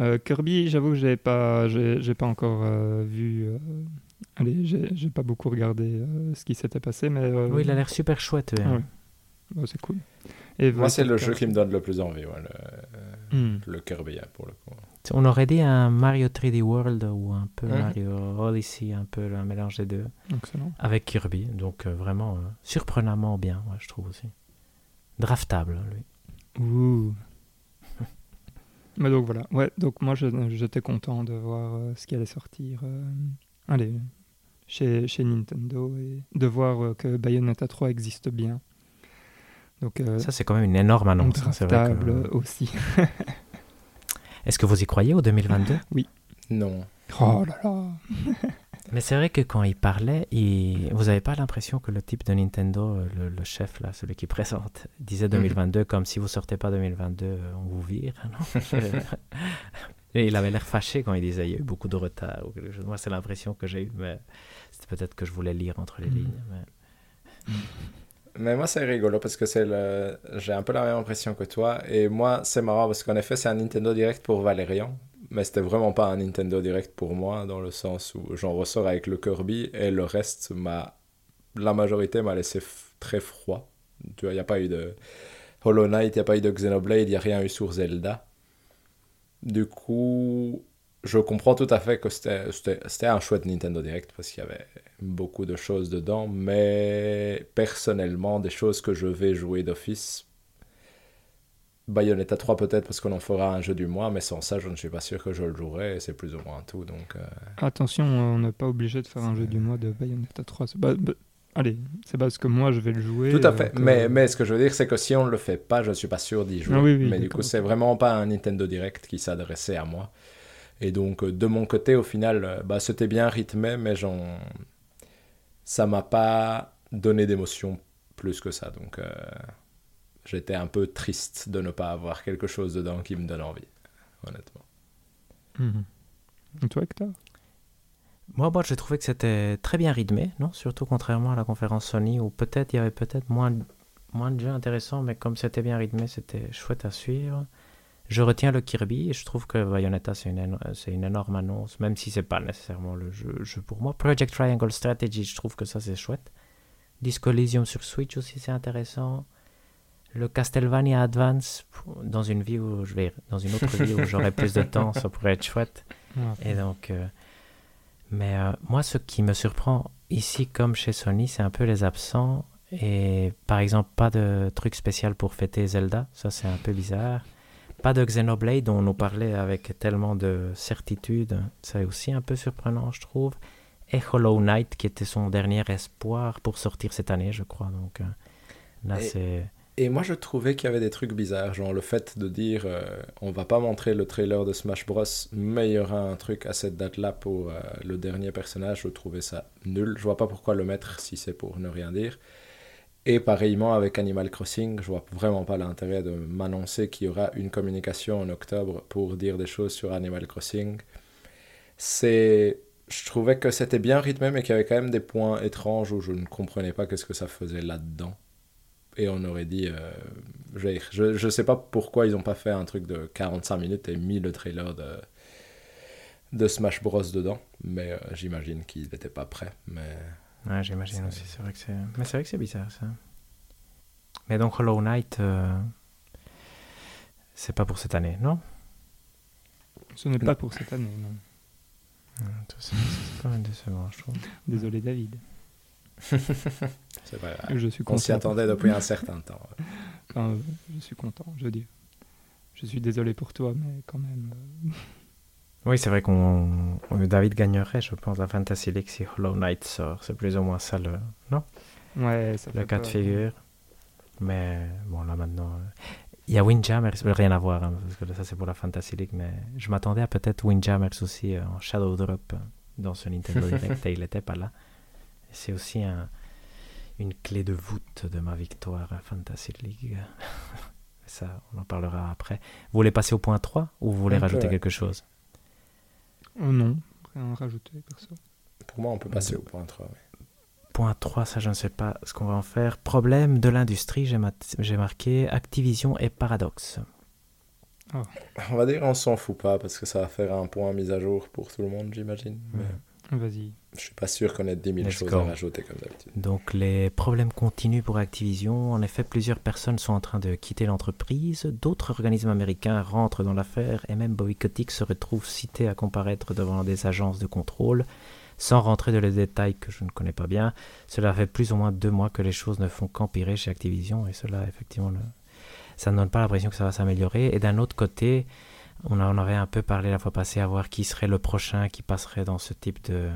Euh, Kirby, j'avoue que j'ai pas, j'ai pas encore vu. allez, j'ai pas beaucoup regardé ce qui s'était passé, mais. oui, il a l'air super chouette. Ouais. C'est cool. Et Moi, c'est le jeu qui me donne le plus envie, le, hmm. le Kirby, hein, pour le coup. On aurait dit un Mario 3D World ou un peu mhm. Mario Odyssey, un peu un mélange des deux. Excellent. Avec Kirby. Donc euh, vraiment euh, surprenamment bien, je trouve aussi. Draftable, lui. Ouh. Mais donc voilà. Ouais, donc moi j'étais content de voir euh, ce qui allait sortir. allez, chez, chez Nintendo et de voir que Bayonetta 3 existe bien. Donc, ça, c'est quand même une énorme annonce. Hein, draftable aussi. Est-ce que vous y croyez au 2022 Oui. Non. Oh là là Mais c'est vrai que quand il parlait, vous n'avez pas l'impression que le type de Nintendo, le, chef, là, celui qui présente, disait 2022 mhm. comme si vous sortez pas 2022, euh, on vous vire, non? Et il avait l'air fâché quand il disait il y a eu beaucoup de retard. Moi, c'est l'impression que j'ai eue, mais c'était peut-être que je voulais lire entre les mhm. lignes. Mais... Mais moi, c'est rigolo parce que c'est le... j'ai un peu la même impression que toi. Et moi, c'est marrant parce qu'en effet, c'est un Nintendo Direct pour Valérian. Mais c'était vraiment pas un Nintendo Direct pour moi, dans le sens où j'en ressors avec le Kirby et le reste, m'a... la majorité m'a laissé très froid. Tu vois, il n'y a pas eu de Hollow Knight, il n'y a pas eu de Xenoblade, il n'y a rien eu sur Zelda. Du coup, je comprends tout à fait que c'était un chouette Nintendo Direct parce qu'il y avait beaucoup de choses dedans, mais personnellement, des choses que je vais jouer d'office, Bayonetta 3 peut-être parce qu'on en fera un jeu du mois, mais sans ça, je ne suis pas sûr que je le jouerai, et c'est plus ou moins tout. Donc, euh, Attention, on n'est pas obligé de faire un jeu du mois de Bayonetta 3. Bah, bah, allez, c'est parce que moi je vais le jouer. Tout à fait. euh, Mais, mais ce que je veux dire, c'est que si on ne le fait pas, je ne suis pas sûr d'y jouer. Ah oui, oui, mais du coup, c'est vraiment pas un Nintendo Direct qui s'adressait à moi. Et donc, euh, de mon côté, au final, bah, c'était bien rythmé, mais j'en... ça m'a pas donné d'émotion plus que ça. Donc, euh, j'étais un peu triste de ne pas avoir quelque chose dedans qui me donne envie, honnêtement. Mhm. Et toi, Hector? Moi, moi j'ai trouvé que c'était très bien rythmé, non? Surtout contrairement à la conférence Sony, où peut-être il y avait peut-être moins, moins de jeux intéressants, mais comme c'était bien rythmé, c'était chouette à suivre. Je retiens le Kirby, et je trouve que Bayonetta, c'est une, une énorme annonce, même si c'est pas nécessairement le jeu, jeu pour moi. Project Triangle Strategy, je trouve que ça, c'est chouette. Disco Elysium sur Switch aussi, c'est intéressant. Le Castlevania Advance, dans une vie où je vais, dans une autre vie où j'aurai plus de temps, ça pourrait être chouette. Et donc, euh, mais euh, moi, ce qui me surprend ici, comme chez Sony, c'est un peu les absents. Et par exemple, pas de truc spécial pour fêter Zelda, ça c'est un peu bizarre. Pas de Xenoblade dont on nous parlait avec tellement de certitude, c'est aussi un peu surprenant, je trouve. Et Hollow Knight, qui était son dernier espoir pour sortir cette année, je crois. Donc euh, là, Et- c'est. Et moi, je trouvais qu'il y avait des trucs bizarres, genre le fait de dire euh, on va pas montrer le trailer de Smash Bros, mais il y aura un truc à cette date-là pour euh, le dernier personnage. Je trouvais ça nul. Je vois pas pourquoi le mettre si c'est pour ne rien dire. Et pareillement avec Animal Crossing, je vois vraiment pas l'intérêt de m'annoncer qu'il y aura une communication en octobre pour dire des choses sur Animal Crossing. C'est. Je trouvais que c'était bien rythmé, mais qu'il y avait quand même des points étranges où je ne comprenais pas qu'est-ce que ça faisait là-dedans et on aurait dit euh, je, je, sais pas pourquoi ils ont pas fait un truc de 45 minutes et mis le trailer de Smash Bros dedans mais euh, j'imagine qu'il n'était pas prêt mais Ouais, j'imagine aussi. C'est vrai que c'est. Mais c'est vrai que c'est bizarre ça. Mais donc Hollow Knight, euh, c'est pas pour cette année, non? Ce n'est pas pour cette année, non. Hum, C'est c'est quand même décevant, je trouve. Désolé, David. c'est grave. Je suis on s'y content. attendait depuis un certain temps Enfin, euh, je suis content, je veux dire. Je suis désolé pour toi, mais quand même. Oui, c'est vrai qu'on David gagnerait, je pense, à Fantasy League si Hollow Knight sort. C'est plus ou moins ça le, Ouais, ça le cas de figure. Mais bon, là maintenant. euh, Il y a Windjammers, rien à voir, hein, parce que ça c'est pour la Fantasy League, mais je m'attendais à peut-être Windjammers aussi euh, en Shadow Drop euh, dans ce Nintendo Direct et il n'était pas là. C'est aussi un- une clé de voûte de ma victoire à Fantasy League. ça, on en parlera après. Vous voulez passer au point 3 ou vous voulez rajouter ouais. quelque chose? Oh non, rien à rajouter, perso. pour moi on peut passer au point 3 ouais. Point 3, ça je ne sais pas ce qu'on va en faire. Problème de l'industrie, j'ai ma- j'ai marqué Activision et Paradox. on va dire on s'en fout pas parce que ça va faire un point mise à jour pour tout le monde j'imagine mais Vas-y. je suis pas sûr qu'on ait 10 000 Let's choses go. à rajouter comme d'habitude Donc les problèmes continuent pour Activision. En effet, plusieurs personnes sont en train de quitter l'entreprise. D'autres organismes américains rentrent dans l'affaire et même Bobby Kotick se retrouve cité à comparaître devant des agences de contrôle. Sans rentrer dans les détails que je ne connais pas bien, cela fait plus ou moins deux mois que les choses ne font qu'empirer chez Activision et cela, effectivement, ça ne donne pas l'impression que ça va s'améliorer. Et d'un autre côté, on en avait un peu parlé la fois passée à voir qui serait le prochain qui passerait dans ce type de,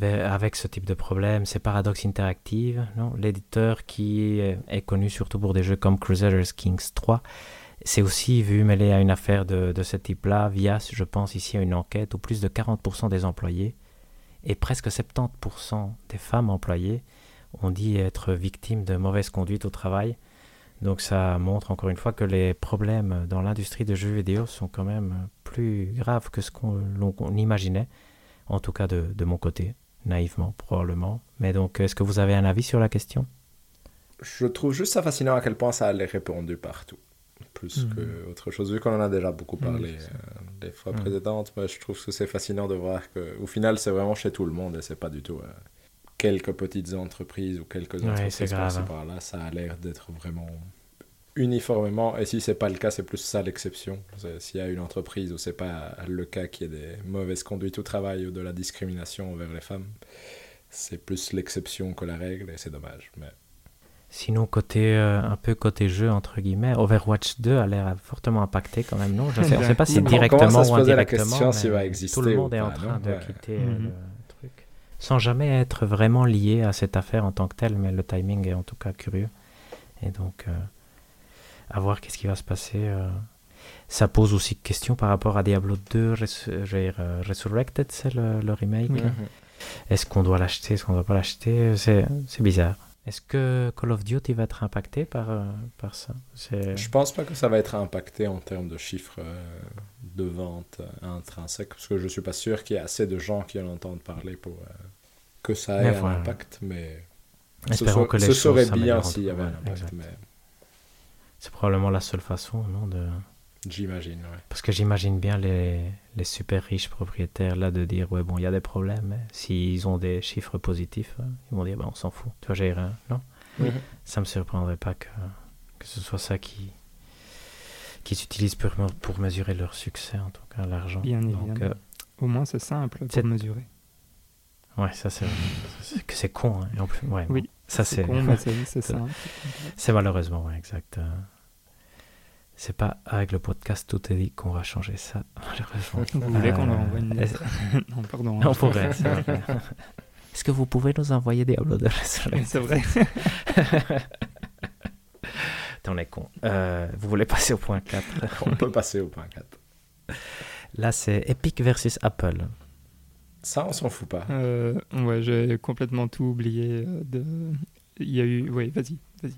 avec ce type de problème, c'est Paradox Interactive, l'éditeur qui est, connu surtout pour des jeux comme Crusaders Kings 3. C'est aussi vu mêlé à une affaire de, de ce type-là via, je pense ici, à une enquête où plus de 40% des employés et presque 70% des femmes employées ont dit être victimes de mauvaise conduite au travail. Donc ça montre encore une fois que les problèmes dans l'industrie de jeux vidéo sont quand même plus graves que ce qu'on imaginait, en tout cas de, de mon côté naïvement probablement. Mais donc, est-ce que vous avez un avis sur la question? Je trouve juste ça fascinant à quel point ça allait répondu partout. Plus Mhm. que autre chose, vu qu'on en a déjà beaucoup Mhm, parlé euh, des fois Mhm. précédentes, mais je trouve que c'est fascinant de voir que au final c'est vraiment chez tout le monde et c'est pas du tout euh, quelques petites entreprises ou quelques Ouais, entreprises grave, par-ci hein. par-là. Ça a l'air d'être vraiment uniformément, et si c'est pas le cas, c'est plus ça l'exception. S'il y a une entreprise où c'est pas le cas qu'il y ait des mauvaises conduites au travail ou de la discrimination envers les femmes, c'est plus l'exception que la règle et c'est dommage. Mais Sinon, côté euh, un peu côté jeu, entre guillemets, Overwatch 2 a l'air fortement impacté quand même, non? Je sais, on ne sait pas si directement se ou la indirectement. question mais s'il va exister Tout le monde est pas, en train non? de Ouais. quitter euh, Mhm. le truc. sans jamais être vraiment lié à cette affaire en tant que telle, mais le timing est en tout cas curieux. Et donc, euh, à voir qu'est-ce qui va se passer. euh. Ça pose aussi question par rapport à Diablo 2 Res- euh, Resurrected, c'est le, le remake. Mhm. Est-ce qu'on doit l'acheter, est-ce qu'on ne doit pas l'acheter? C'est bizarre. Est-ce que Call of Duty va être impacté par, euh, par ça? Je pense pas que ça va être impacté en termes de chiffres de vente intrinsèques, parce que je suis pas sûr qu'il y ait assez de gens qui en entendent parler pour que ça ait Mais un voilà. impact, mais ce, Espérons so- que les ce choses serait bien s'il y avait un impact, exact. mais C'est probablement la seule façon, non de... j'imagine, ouais. Parce que j'imagine bien les, les super riches propriétaires là de dire ouais bon il y a des problèmes mais s'ils ont des chiffres positifs euh, ils vont dire bah on s'en fout tu vois j'ai rien non? Mhm. ça me surprendrait pas que, que ce soit ça qui qui s'utilise pour, pour mesurer leur succès en tout cas l'argent Bien donc évidemment. euh, Au moins, c'est simple C'est- pour mesurer. ouais ça c'est c'est que c'est con hein, et en plus ouais Oui, bon, ça c'est con, mais c'est malheureusement ouais, exact euh, c'est pas avec le podcast tout est dit qu'on va changer ça malheureusement Vous voulez qu'on leur Euh, envoie une est-ce- lettre? Non, pardon. On pourrait, c'est vrai. Est-ce que vous pouvez nous envoyer des Diablo de Oui, C'est vrai. T'en es con. Euh, vous voulez passer au point 4 On peut passer au point 4. Là, c'est Epic versus Apple. Ça, on s'en fout pas. Euh, ouais, j'ai complètement tout oublié. euh, de... Il y a eu. Oui, vas-y, vas-y.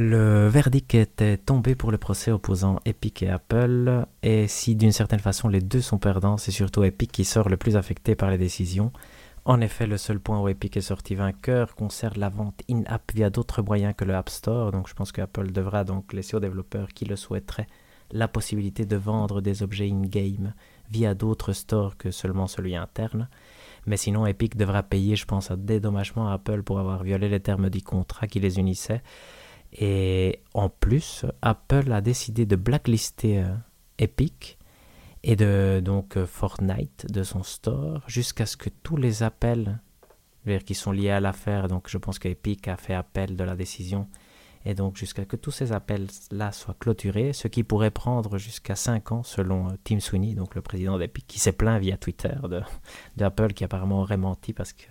Le verdict était tombé pour le procès opposant Epic et Apple. Et si d'une certaine façon les deux sont perdants, c'est surtout Epic qui sort le plus affecté par les décisions. En effet, le seul point où Epic est sorti vainqueur concerne la vente in-app via d'autres moyens que le App Store. Donc je pense que Apple devra donc laisser aux développeurs qui le souhaiteraient la possibilité de vendre des objets in-game via d'autres stores que seulement celui interne. Mais sinon, Epic devra payer, je pense, un dédommagement à Apple pour avoir violé les termes du contrat qui les unissait. Et en plus, Apple a décidé de blacklister euh, Epic et de donc euh, Fortnite de son store jusqu'à ce que tous les appels qui sont liés à l'affaire, donc je pense qu'Epic a fait appel de la décision, et donc jusqu'à ce que tous ces appels-là soient clôturés, ce qui pourrait prendre jusqu'à 5 ans selon euh, Tim Sweeney, donc le président d'Epic, qui s'est plaint via Twitter d'Apple, qui apparemment aurait menti parce que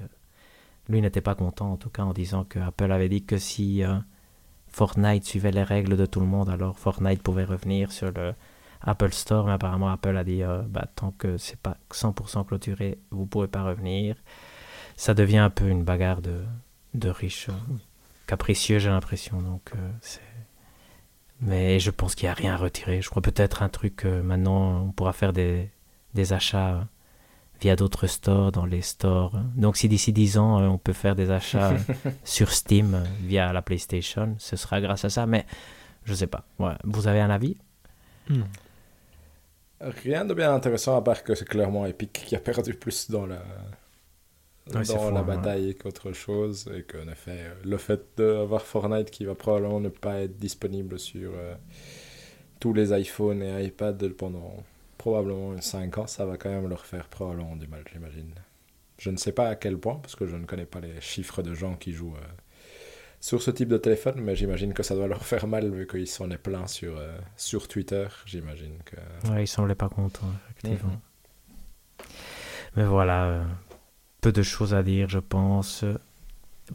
lui n'était pas content en tout cas en disant que Apple avait dit que si euh, Fortnite suivait les règles de tout le monde, alors Fortnite pouvait revenir sur le Apple Store, mais apparemment Apple a dit euh, bah, tant que c'est pas 100% clôturé, vous pouvez pas revenir. Ça devient un peu une bagarre de, riches capricieux, j'ai l'impression. Donc euh, c'est mais je pense qu'il n'y a rien à retirer. Je crois peut-être un truc, euh, maintenant, on pourra faire des, des achats euh, via d'autres stores, dans les stores. Donc si d'ici 10 ans, euh, on peut faire des achats sur Steam via la PlayStation, ce sera grâce à ça. Mais je sais pas. Ouais. Vous avez un avis? Non. Rien de bien intéressant à part que c'est clairement Epic qui a perdu plus dans la, Ouais, dans la hein. bataille qu'autre chose. Et qu'en effet, le fait d'avoir Fortnite qui va probablement ne pas être disponible sur euh, tous les iPhones et iPad pendant probablement 5 ans, ça va quand même leur faire probablement du mal, j'imagine. Je ne sais pas à quel point, parce que je ne connais pas les chiffres de gens qui jouent euh, sur ce type de téléphone, mais j'imagine que ça doit leur faire mal vu qu'ils s'en est plein sur, euh, sur Twitter. J'imagine que. Ouais, ils semblaient pas contents, effectivement. Mhm. Mais voilà, peu de choses à dire, je pense.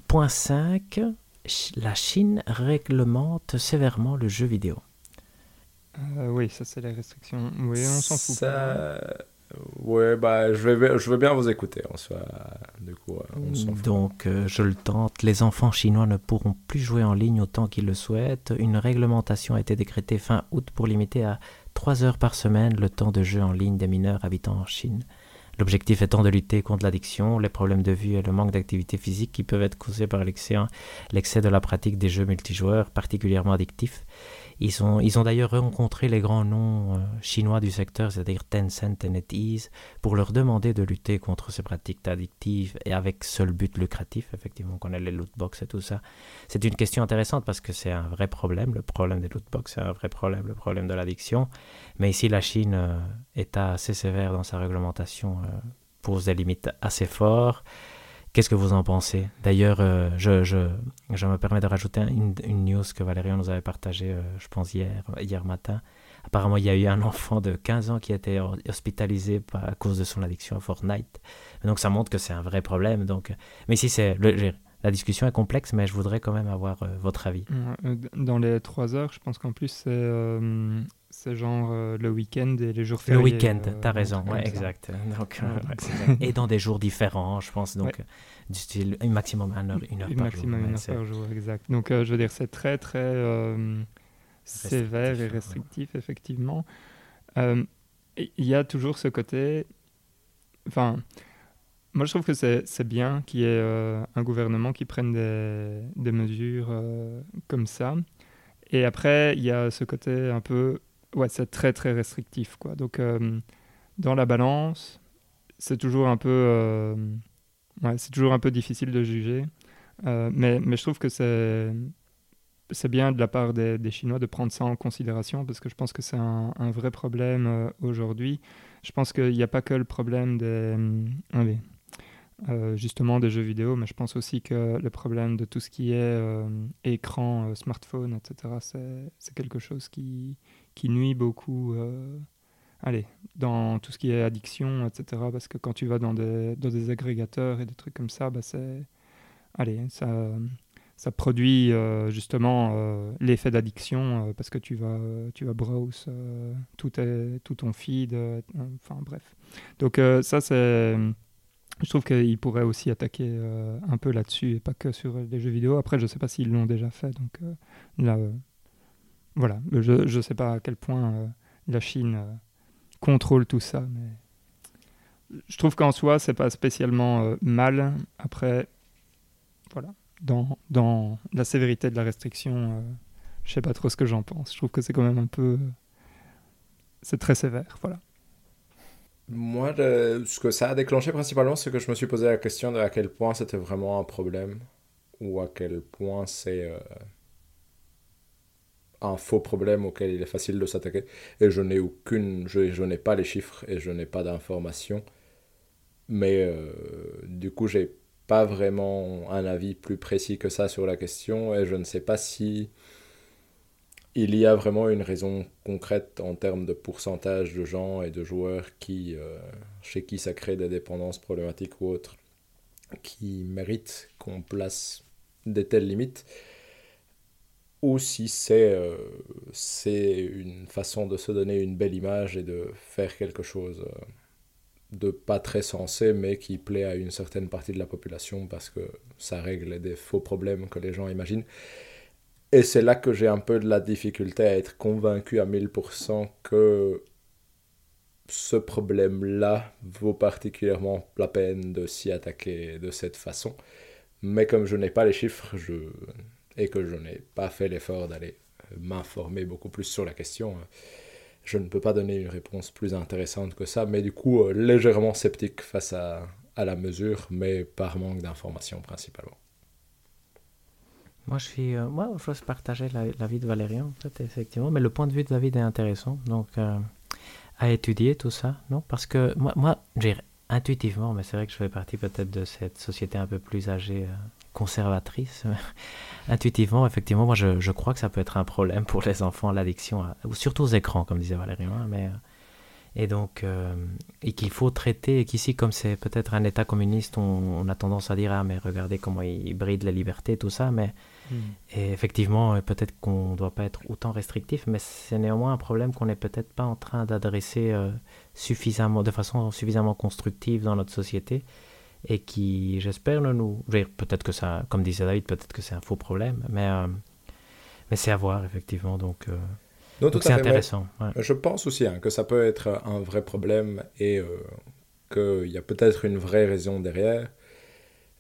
Point 5. Ch- La Chine réglemente sévèrement le jeu vidéo. Euh, oui, ça, c'est les restrictions. Oui, on s'en fout. Ça... Ouais, bah, je vais, je veux bien vous écouter en soi. Du coup, euh, on s'en fout. Donc, euh, je le tente. Les enfants chinois ne pourront plus jouer en ligne autant qu'ils le souhaitent. Une réglementation a été décrétée fin août pour limiter à 3 heures par semaine le temps de jeu en ligne des mineurs habitant en Chine. L'objectif étant de lutter contre l'addiction, les problèmes de vue et le manque d'activité physique qui peuvent être causés par l'excès, l'excès de la pratique des jeux multijoueurs particulièrement addictifs. Ils, ont- d'ailleurs rencontré les grands noms euh, chinois du secteur, c'est-à-dire Tencent et NetEase, pour leur demander de lutter contre ces pratiques addictives et avec seul but lucratif, effectivement, qu'on a les lootbox et tout ça. C'est une question intéressante parce que c'est un vrai problème, le problème des lootbox, c'est un vrai problème, le problème de l'addiction. Mais ici, la Chine euh, est assez sévère dans sa réglementation, euh, pose des limites assez fortes. Qu'est-ce que vous en pensez? D'ailleurs, euh, je, je, je me permets de rajouter une, une news que Valérian nous avait partagée, euh, je pense, hier, hier matin. apparemment, il y a eu un enfant de 15 ans qui a été hospitalisé à cause de son addiction à Fortnite. Donc ça montre que c'est un vrai problème. Donc, mais si c'est la discussion est complexe, mais je voudrais quand même avoir votre avis. Dans les trois heures, je pense qu'en plus c'est c'est genre euh, le week-end et les jours fériés. Le week-end, euh, t'as raison, ouais, exact. Donc, euh, et dans des jours différents, je pense, donc du style un maximum une heure, une heure par maximum jour. une heure par jour, exact. Donc je veux dire, c'est très très sévère et restrictif, effectivement. Il y a toujours ce côté... Enfin, moi je trouve que c'est bien qu'il y ait un gouvernement qui prenne des, des mesures comme ça. Et après, il y a ce côté un peu ouais, c'est très très restrictif. Quoi. Donc, euh, dans la balance, c'est toujours un peu, euh, toujours un peu difficile de juger. Euh, mais, mais je trouve que c'est bien de la part des, Chinois de prendre ça en considération parce que je pense que c'est un, vrai problème aujourd'hui. Je pense qu'il n'y a pas que le problème des, justement des jeux vidéo, mais je pense aussi que le problème de tout ce qui est écran, smartphone, etc., c'est quelque chose qui, qui nuit beaucoup euh, allez, dans tout ce qui est addiction, etc. Parce que quand tu vas dans des, dans des agrégateurs et des trucs comme ça, bah c'est, allez, ça, ça produit euh, justement euh, l'effet d'addiction parce que tu vas, tu vas browse tout, ton feed, enfin bref. Donc ça, c'est... Je trouve qu'il pourrait aussi attaquer un peu là-dessus et pas que sur les jeux vidéo. Après, je ne sais pas s'ils l'ont déjà fait, donc là, voilà, je ne sais pas à quel point euh, la Chine euh, contrôle tout ça, mais je trouve qu'en soi, c'est pas spécialement euh, mal. Après, voilà, dans, dans la sévérité de la restriction, je sais pas trop ce que j'en pense. Je trouve que c'est quand même un peu. c'est très sévère, voilà. Moi, ce que ça a déclenché principalement, c'est que je me suis posé la question de à quel point c'était vraiment un problème ou à quel point c'est un faux problème auquel il est facile de s'attaquer. Et je n'ai aucune, je, je n'ai pas les chiffres et je n'ai pas d'informations. Mais euh, du coup, j'ai pas vraiment un avis plus précis que ça sur la question et je ne sais pas si il y a vraiment une raison concrète en termes de pourcentage de gens et de joueurs qui, euh, chez qui ça crée des dépendances problématiques ou autres, qui méritent qu'on place des telles limites ou si c'est euh, c'est une façon de se donner une belle image et de faire quelque chose euh, de pas très sensé, mais qui plaît à une certaine partie de la population parce que ça règle des faux problèmes que les gens imaginent. Et c'est là que j'ai un peu de la difficulté à être convaincu à 1000% que ce problème-là vaut particulièrement la peine de s'y attaquer de cette façon. Mais comme je n'ai pas les chiffres, je et que je n'ai pas fait l'effort d'aller euh, m'informer beaucoup plus sur la question, euh, je ne peux pas donner une réponse plus intéressante que ça, mais du coup euh, légèrement sceptique face à, la mesure, mais par manque d'informations principalement. Moi, je suis, moi, je partager l'avis de Valérian, en fait, effectivement, mais le point de vue de David est intéressant, donc à étudier tout ça, non? Parce que moi, moi intuitivement, mais c'est vrai que je fais partie peut-être de cette société un peu plus âgée conservatrice. Intuitivement, effectivement, moi je, je, crois que ça peut être un problème pour les enfants, l'addiction, ou surtout aux écrans, comme disait Valérie. Hein, mais, euh, et donc, euh, et qu'il faut traiter, et qu'ici, comme c'est peut-être un État communiste, on, a tendance à dire Ah, mais regardez comment il bride la liberté, tout ça. Mais hmm. et effectivement, peut-être qu'on ne doit pas être autant restrictif, mais c'est néanmoins un problème qu'on n'est peut-être pas en train d'adresser euh, suffisamment, de façon suffisamment constructive dans notre société et qui, j'espère, ne nous... Peut-être que ça, comme disait David, peut-être que c'est un faux problème, mais, euh, mais c'est à voir, effectivement. Donc, euh, c'est intéressant. Je pense aussi hein, que ça peut être un vrai problème et euh, qu'il y a peut-être une vraie raison derrière.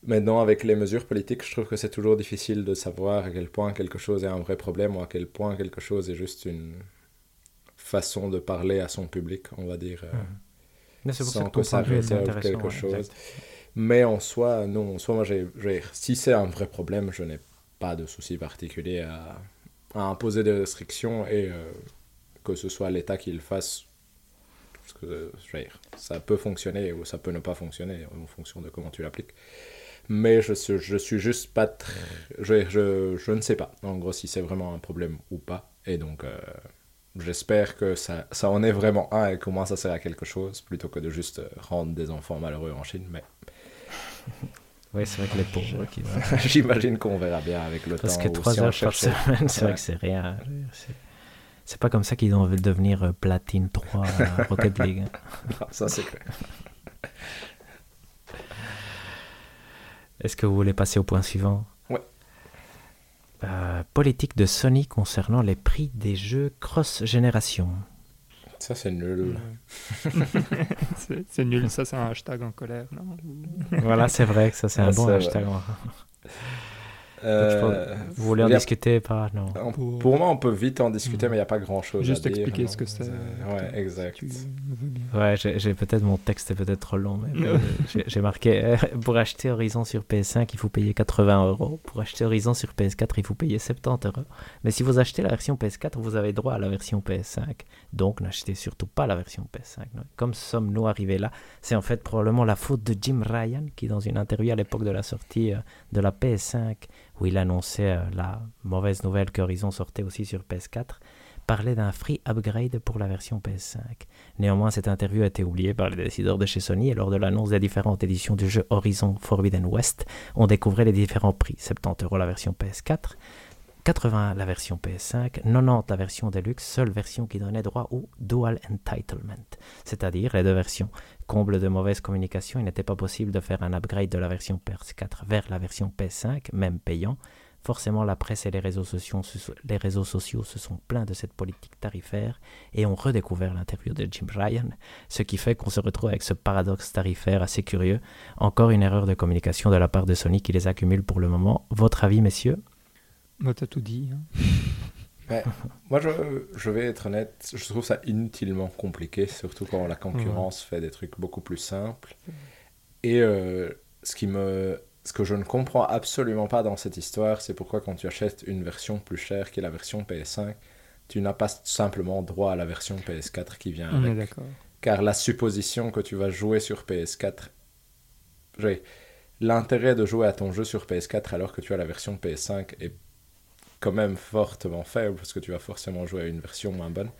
Maintenant, avec les mesures politiques, je trouve que c'est toujours difficile de savoir à quel point quelque chose est un vrai problème ou à quel point quelque chose est juste une façon de parler à son public, on va dire. Mmh. Pour sans ça que, que ça réserve quelque chose. Mais en soi, non, en soi, moi, j'ai, si c'est un vrai problème, je n'ai pas de souci particulier à, imposer des restrictions et euh, que ce soit l'État qui le fasse. Parce que ça peut fonctionner ou ça peut ne pas fonctionner en fonction de comment tu l'appliques. Mais je, je suis juste pas très. Je, je, je, ne sais pas, en gros, si c'est vraiment un problème ou pas. Et donc, euh, j'espère que ça, ça en est vraiment un et qu'au moins ça sert à quelque chose plutôt que de juste euh, rendre des enfants malheureux en Chine. Mais Oui, c'est vrai que les pauvres qui j'imagine qu'on verra bien avec le Parce temps. que ou 3 si on heures par semaine, c'est vrai que c'est rien. C'est- pas comme ça qu'ils veulent devenir euh, platine 3 à Rocket League. Non, ça c'est clair. Est-ce que vous voulez passer au point suivant? Ouais. Euh, politique de Sony concernant les prix des jeux cross-génération. Ça c'est nul. C'est nul, ça c'est un hashtag en colère, non? Voilà, c'est vrai que ça c'est Ah, un bon hashtag. Euh, Vous voulez en a- discuter pas Non. on- Pour- Pour moi, on peut vite en discuter, Mm. mais il n'y a pas grand chose Juste à dire. expliquer non. ce que c'est. Euh, Ouais, exact. Tu. Ouais, j'ai j'ai peut-être mon texte est peut-être trop long, mais euh, j'ai- j'ai marqué euh, pour acheter Horizon sur PS5, il faut payer 80 euros. Pour acheter Horizon sur PS4, il faut payer 70 euros. Mais si vous achetez la version PS4, vous avez droit à la version PS5. Donc n'achetez surtout pas la version PS5. non. Comme sommes-nous arrivés là C'est en fait probablement la faute de Jim Ryan qui, dans une interview à l'époque de la sortie euh, de la PS5, où il annonçait euh, la mauvaise nouvelle qu'Horizon sortait aussi sur PS4, parlait d'un free upgrade pour la version PS5. Néanmoins, cette interview a été oubliée par les décideurs de chez Sony et lors de l'annonce des différentes éditions du jeu Horizon Forbidden West, on découvrait les différents prix. 70 euros la version PS4, 80 la version PS5, 90 la version Deluxe, seule version qui donnait droit au Dual Entitlement, c'est-à-dire les deux versions. Comble de mauvaise communication, il n'était pas possible de faire un upgrade de la version PS4 vers la version PS5, même payant. Forcément, la presse et les réseaux sociaux, les réseaux sociaux se sont plaints de cette politique tarifaire et ont redécouvert l'interview de Jim Ryan, ce qui fait qu'on se retrouve avec ce paradoxe tarifaire assez curieux. Encore une erreur de communication de la part de Sony qui les accumule pour le moment. Votre avis, messieurs? Bah, t'as tout dit. hein. Moi, je, je vais être honnête, je trouve ça inutilement compliqué, surtout quand la concurrence fait des trucs beaucoup plus simples. Et euh, ce, qui me, ce que je ne comprends absolument pas dans cette histoire, c'est pourquoi quand tu achètes une version plus chère que la version PS5, tu n'as pas simplement droit à la version PS4 qui vient est avec. Car la supposition que tu vas jouer sur PS4, j'ai- l'intérêt de jouer à ton jeu sur PS4 alors que tu as la version PS5 est quand même fortement faible parce que tu vas forcément jouer à une version moins bonne.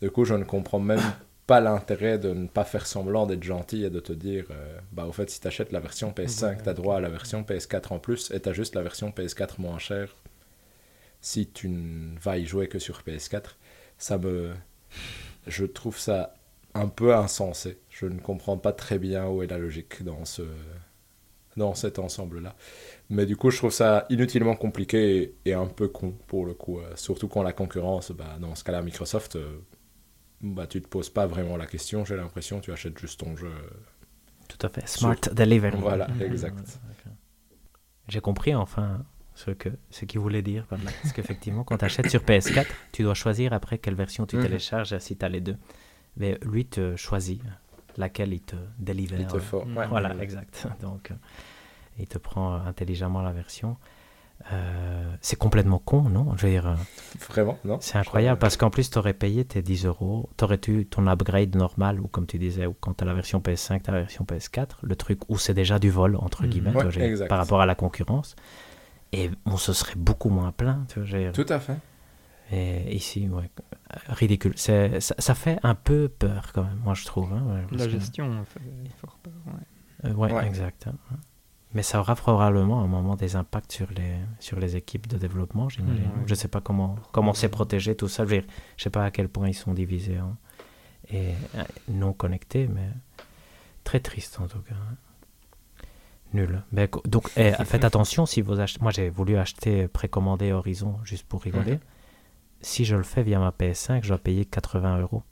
Du coup, je ne comprends même pas l'intérêt de ne pas faire semblant d'être gentil et de te dire, euh, bah au fait, si tu achètes la version PS5, tu as droit à la version PS4 en plus et tu as juste la version PS4 moins chère si tu ne vas y jouer que sur PS4. Ça me... Je trouve ça un peu insensé. Je ne comprends pas très bien où est la logique dans ce dans cet ensemble-là. Mais du coup, je trouve ça inutilement compliqué et, et un peu con pour le coup. euh, surtout quand la concurrence, bah, dans ce cas-là, Microsoft, euh, bah, tu te poses pas vraiment la question. J'ai l'impression tu achètes juste ton jeu. Tout à fait. Smart Delivery. Voilà, exact. J'ai compris enfin ce que ce qu'il voulait dire par là. Parce qu'effectivement, quand tu achètes sur PS4, tu dois choisir après quelle version tu Mhm. télécharges si tu as les deux. Mais lui te choisit laquelle il te délivre. Il te faut. ouais. Voilà, exact. Donc, euh, il te prend euh, intelligemment la version. Euh, c'est complètement con, non? Je veux dire, euh, Vraiment, non? c'est incroyable parce qu'en plus, tu aurais payé tes 10 euros, tu aurais eu ton upgrade normal, ou comme tu disais, ou quand tu as la version PS5, tu as la version PS4, le truc où c'est déjà du vol, entre Mhm. guillemets, Ouais, tu vois, j'ai- exact. par rapport à la concurrence. Et on se serait beaucoup moins plaint. Tu vois, Tout à fait. Et ici, ouais, ridicule. Ça, ça fait un peu peur quand même, moi je trouve. hein, ouais, La que- gestion fait fort peur. ouais. euh, ouais, Ouais. exact. hein. Mais ça aura probablement à un moment des impacts sur les, sur les équipes de développement, j'imagine. Mhm, ouais. Je ne sais pas comment, comment c'est protégé tout ça. Je ne sais pas à quel point ils sont divisés hein, et euh, non connectés, mais très triste en tout cas. Nul. Mais, donc, eh, faites attention si vous achetez. Moi, j'ai voulu acheter précommander Horizon juste pour rigoler. Mhm. Si je le fais via ma PS5, je dois payer 80 euros.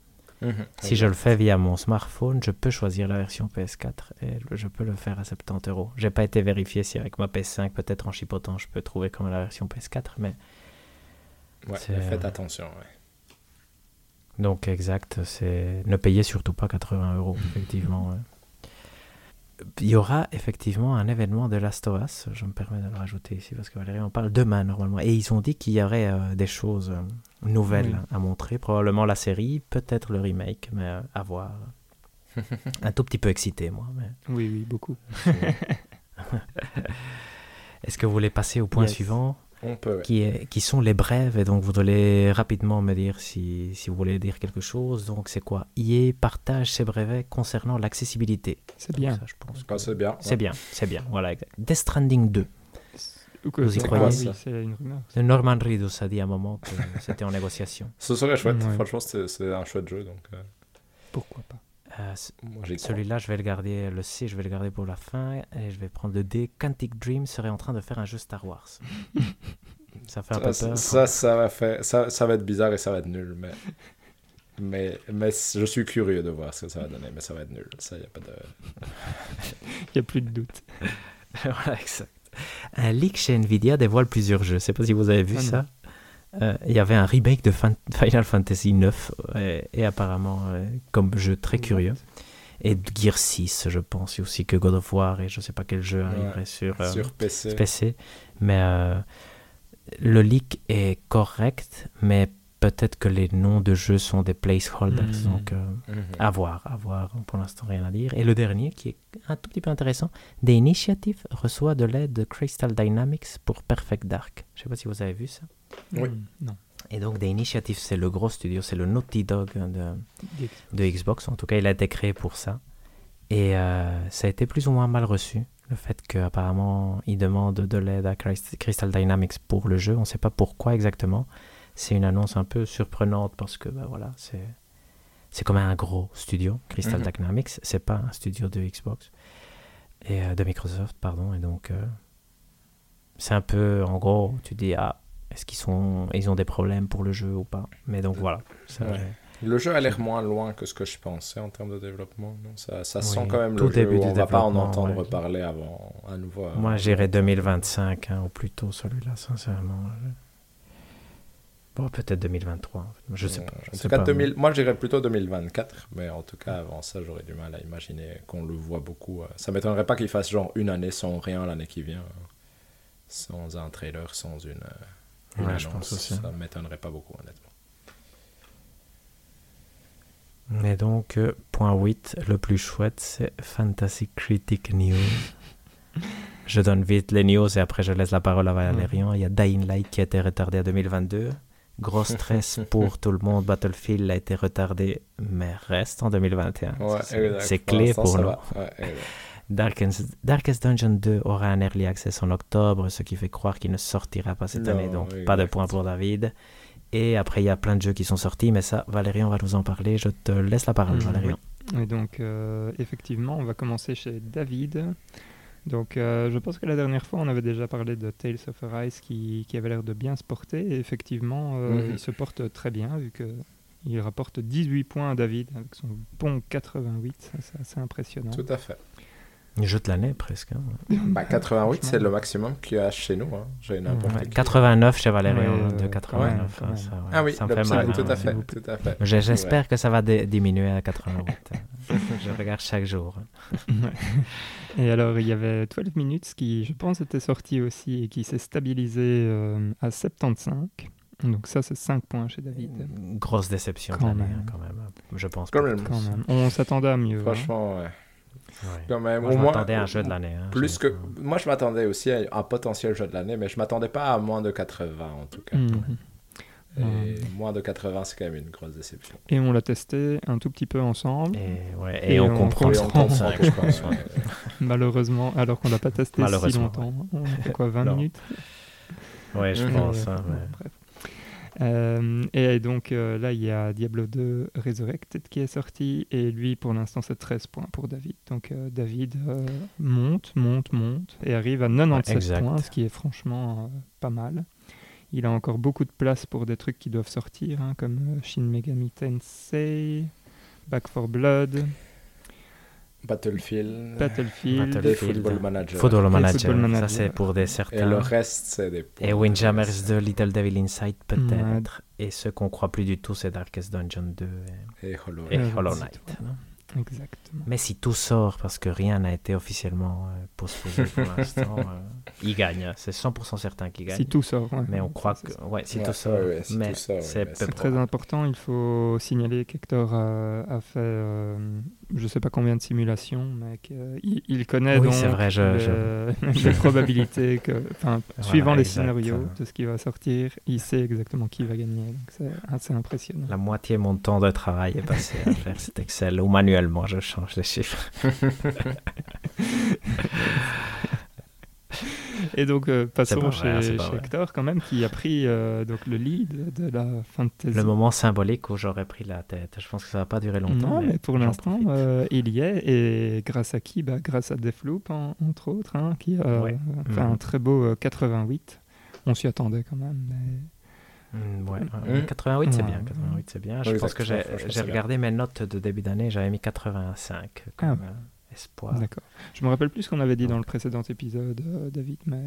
Mhm. Si je le fais via mon smartphone, je peux choisir la version PS4 et je peux le faire à 70 euros. J'ai pas été vérifié si avec ma PS5, peut-être en chipotant, je peux trouver comme la version PS4, mais Ouais, faites euh, attention. ouais. donc exact, c'est ne payez surtout pas 80 euros, effectivement. ouais. Il y aura effectivement un événement de Last of Us, je me permets de le rajouter ici parce que Valérie en parle demain normalement, et ils ont dit qu'il y aurait euh, des choses euh, nouvelles Oui. à montrer, probablement la série, peut-être le remake, mais euh, à voir. un tout petit peu excité moi. Mais... Oui, oui, beaucoup. Est-ce que vous voulez passer au point Yes. suivant? On peut, ouais. qui, sont les brèves. Et donc, vous allez rapidement me dire si, si vous voulez dire quelque chose. Donc, c'est quoi? EA partage ses brevets concernant l'accessibilité. C'est bien. Ça, je pense. Quand c'est bien. C'est bien, c'est bien. Voilà, exact. Death Stranding 2. Ou que Vous y croyez? C'est une rumeur. Norman Reedus a dit à un moment que c'était en négociation. Ce serait chouette. Ouais. Franchement, c'est c'est un chouette jeu. Donc, euh, Pourquoi pas? Euh. Celui-là, je vais le garder, le C, je vais le garder pour la fin. Et je vais prendre le D. Quantic Dream serait en train de faire un jeu Star Wars. ça fait un peu Ça, peur. ça, ça va faire, ça, ça va être bizarre et ça va être nul, mais, mais, mais je suis curieux de voir ce que ça va donner, mais ça va être nul. Ça, y a pas de. Il n'y a plus de doute. voilà, exact. Un leak chez Nvidia dévoile plusieurs jeux. Je sais pas si vous avez vu Ah ça. Euh, Il y avait un remake de Fan- Final Fantasy 9 et, et apparemment euh, comme jeu très curieux. Et de Gear 6, je pense aussi que God of War et je sais pas quel jeu arriverait sur, euh, Sur PC. PC. Mais euh, le leak est correct, mais peut-être que les noms de jeux sont des placeholders. Mhm. Donc euh, Mhm. à voir, à voir. Pour l'instant, rien à dire. Et le dernier, qui est un tout petit peu intéressant, The Initiative reçoit de l'aide de Crystal Dynamics pour Perfect Dark. Je sais pas si vous avez vu ça. Oui. Hmm, Non. Et donc, The Initiative, c'est le gros studio, c'est le Naughty Dog de, de Xbox. En tout cas, il a été créé pour ça. Et euh, ça a été plus ou moins mal reçu. Le fait qu'apparemment, ils demandent de l'aide à Crystal Dynamics pour le jeu. On ne sait pas pourquoi exactement. C'est une annonce un peu surprenante parce que bah, voilà, c'est c'est comme un gros studio, Crystal Mhm. Dynamics. C'est pas un studio de Xbox et euh, de Microsoft, pardon. Et donc, euh, c'est un peu, en gros, tu dis ah, est-ce qu'ils sont, ils ont des problèmes pour le jeu ou pas? Mais donc voilà. ça, Ouais. Le jeu a l'air moins loin que ce que je pensais en termes de développement. Non? Ça, ça sent quand même tout le jeu début où du on va pas en développement, entendre ouais. parler avant à nouveau. euh, Moi, j'irais 2025 hein, ou plutôt celui-là, sincèrement. Bon, peut-être 2023. en fait. Je sais pas. je En sais tout cas, pas. 2000 moi j'irais plutôt 2024, mais en tout cas avant ça, j'aurais du mal à imaginer qu'on le voit beaucoup. euh. Ça m'étonnerait pas qu'il fasse genre une année sans rien l'année qui vient, euh, sans un trailer, sans une, Ouais, je annonce. pense aussi. Ça m'étonnerait pas beaucoup, honnêtement. Mais donc, euh, point 8, le plus chouette, c'est Fantasy Critic News. je donne vite les news et après je laisse la parole à Valérian. Il y a Dying Light qui a été retardé à 2022. Gros stress pour tout le monde. Battlefield a été retardé, mais reste en 2021. Ouais, C'est- clé pour nous. Ouais. Darkest, Darkest Dungeon 2 aura un early access en octobre, ce qui fait croire qu'il ne sortira pas cette Non, année, donc exact. pas de point pour David. Et après, il y a plein de jeux qui sont sortis, mais ça, Valérian va nous en parler. Je te laisse la parole, Mhm. Valérian. Et donc, euh, effectivement, on va commencer chez David. Donc, euh, je pense que la dernière fois, on avait déjà parlé de Tales of Arise qui, qui avait l'air de bien se porter. Et effectivement, euh, il se porte très bien vu que il rapporte 18 points à David avec son bon 88. Ça, C'est assez impressionnant. Tout à fait. Jeu de l'année, presque. hein. Bah, 88, c'est le maximum qu'il y a chez nous. Hein. J'ai n'importe Ouais, qui. 89 chez Valérian, hein, de ouais, 89. quand hein, même. ça, ouais, Ah oui, ça me fait mal. tout hein, à fait. Tout à fait. J'espère que ça va diminuer à 88. hein. je regarde chaque jour. Et alors, il y avait 12 minutes qui, je pense, était sorti aussi et qui s'est stabilisé euh, à 75. Donc, ça, c'est 5 points chez David. Grosse déception de Quand l'année, même. hein, quand même. Je pense. Quand même. tous. Quand même. On s'attendait à mieux. hein. Franchement, ouais. Ouais. Quand même. Moi, je m'attendais à un jeu de l'année. hein, Plus que. Moi, je m'attendais aussi à un potentiel jeu de l'année, mais je m'attendais pas à moins de 80 en tout cas. Mhm. Et moins de 80, c'est quand même une grosse déception. Et on l'a testé un tout petit peu ensemble. Et, ouais, et, Et on, on comprend Et le on comprend. comprend 35, je pense. ouais. Malheureusement, alors qu'on l'a pas testé si longtemps. On fait quoi, 20 Non. minutes Ouais, je pense. Euh, hein, bref. Euh, et donc euh, là, il y a Diablo 2 Resurrected qui est sorti. Et lui, pour l'instant, c'est 13 points pour David. Donc euh, David monte, monte, monte. Et arrive à 97 exact. points, ce qui est franchement pas mal. Il a encore beaucoup de place pour des trucs qui doivent sortir, hein, comme Shin Megami Tensei, Back 4 Blood, Battlefield. Battlefield. Et Football Manager. Football Manager, Football Manager. ça c'est pour des Et le certains. reste, c'est des points. Et Windjammers 2, Little Devil Inside Ouais. peut-être. Et ce qu'on croit plus du tout, c'est Darkest Dungeon 2 et, Et Hollow et Knight. Hollow non Exactement. Mais si tout sort, parce que rien n'a été officiellement euh, postposé pour l'instant, euh, il gagne. C'est 100% certain qu'il gagne. Si tout sort. ouais. Mais on croit que. Ouais, si Ouais, tout sort. ouais, si mais ouais, C'est très important, il faut signaler qu'Hector a, a fait euh, je sais pas combien de simulations, mais qu'il il connaît Oui, donc vrai, je- les probabilités que, suivant les scénarios de ce qui va sortir, il sait exactement qui va gagner. C'est assez impressionnant. La moitié de mon temps de travail est passé à faire cet Excel ou manuellement, je change les chiffres. Et donc euh, passons pas chez, vrai, c'est pas chez vrai. Hector quand même, qui a pris euh, donc le lead de la fantasy. Le moment symbolique où j'aurais pris la tête. Je pense que ça va pas durer longtemps. Non, mais pour l'instant, euh, il y est. Et grâce à qui? Bah, Grâce à Defloop, en- entre autres, hein, qui a Ouais. fait un Mhm. très beau euh, 88. On s'y attendait quand même. Mais... Mm, ouais, ouais, Mm. 88 c'est bien, 88 c'est bien. Je Oui, pense que j'ai regardé mes notes de début d'année, j'avais mis 85 comme Ah. Espoir. D'accord. Je me rappelle plus ce qu'on avait dit dans le précédent épisode, euh, David, mais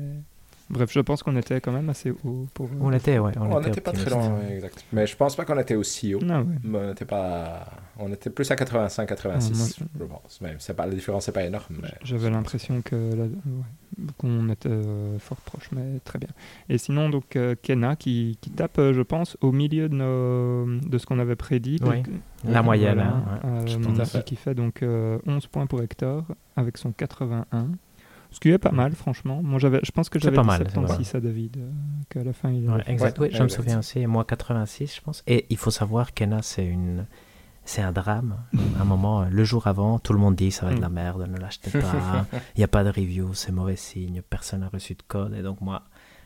bref, je pense qu'on était quand même assez haut pour. euh, On était, ouais, on, On était n'était pas très loin, ouais, exact. Mais je pense pas qu'on était aussi haut. Ah ouais. Mais on était pas. On était plus à 85, 86, Ah, je pense. Mais c'est pas la différence, n'est pas énorme. Mais... J'avais l'impression que la- ouais, qu'on était euh, fort proche, mais très bien. Et sinon, donc euh, Kenna qui, qui tape, euh, je pense, au milieu de, nos, de ce qu'on avait prédit. Oui, Donc, La moyenne, voilà, hein, ouais, je pense. Tout à qui, fait. qui fait donc euh, 11 points pour Hector avec son 81. Ce qui est pas mal, franchement. Moi, j'avais, je pense que C'est j'avais pas dit mal, c'est 76 à David, euh, qu'à la fin il Ouais, avait fait. exact. Ouais, je me exact. souviens aussi. Et moi, 86, je pense. Et il faut savoir qu'Ena, c'est une. C'est un drame. À un moment, le jour avant, tout le monde dit ça va être de la merde, ne l'achetez pas. Il n'y a pas de review, c'est mauvais signe, personne n'a reçu de code. Et donc, moi,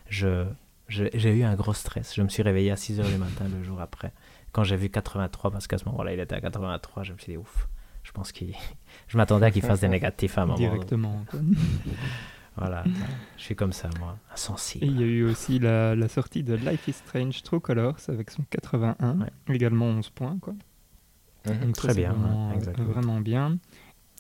je, j'ai eu un gros stress. Je me suis réveillé à 6 h du matin le jour après. Quand j'ai vu 83, parce qu'à ce moment-là, il était à 83, je me suis dit ouf. Je pense qu'il. Je m'attendais à qu'il fasse des négatifs à un moment. Directement. quoi. Voilà. Je suis comme ça, moi. Et Insensible. il y a eu aussi la, la sortie de Life is Strange True Colors avec son 81, Ouais. également 11 points. Quoi. Mhm. Très bien, Vraiment, ouais, exactement. vraiment bien.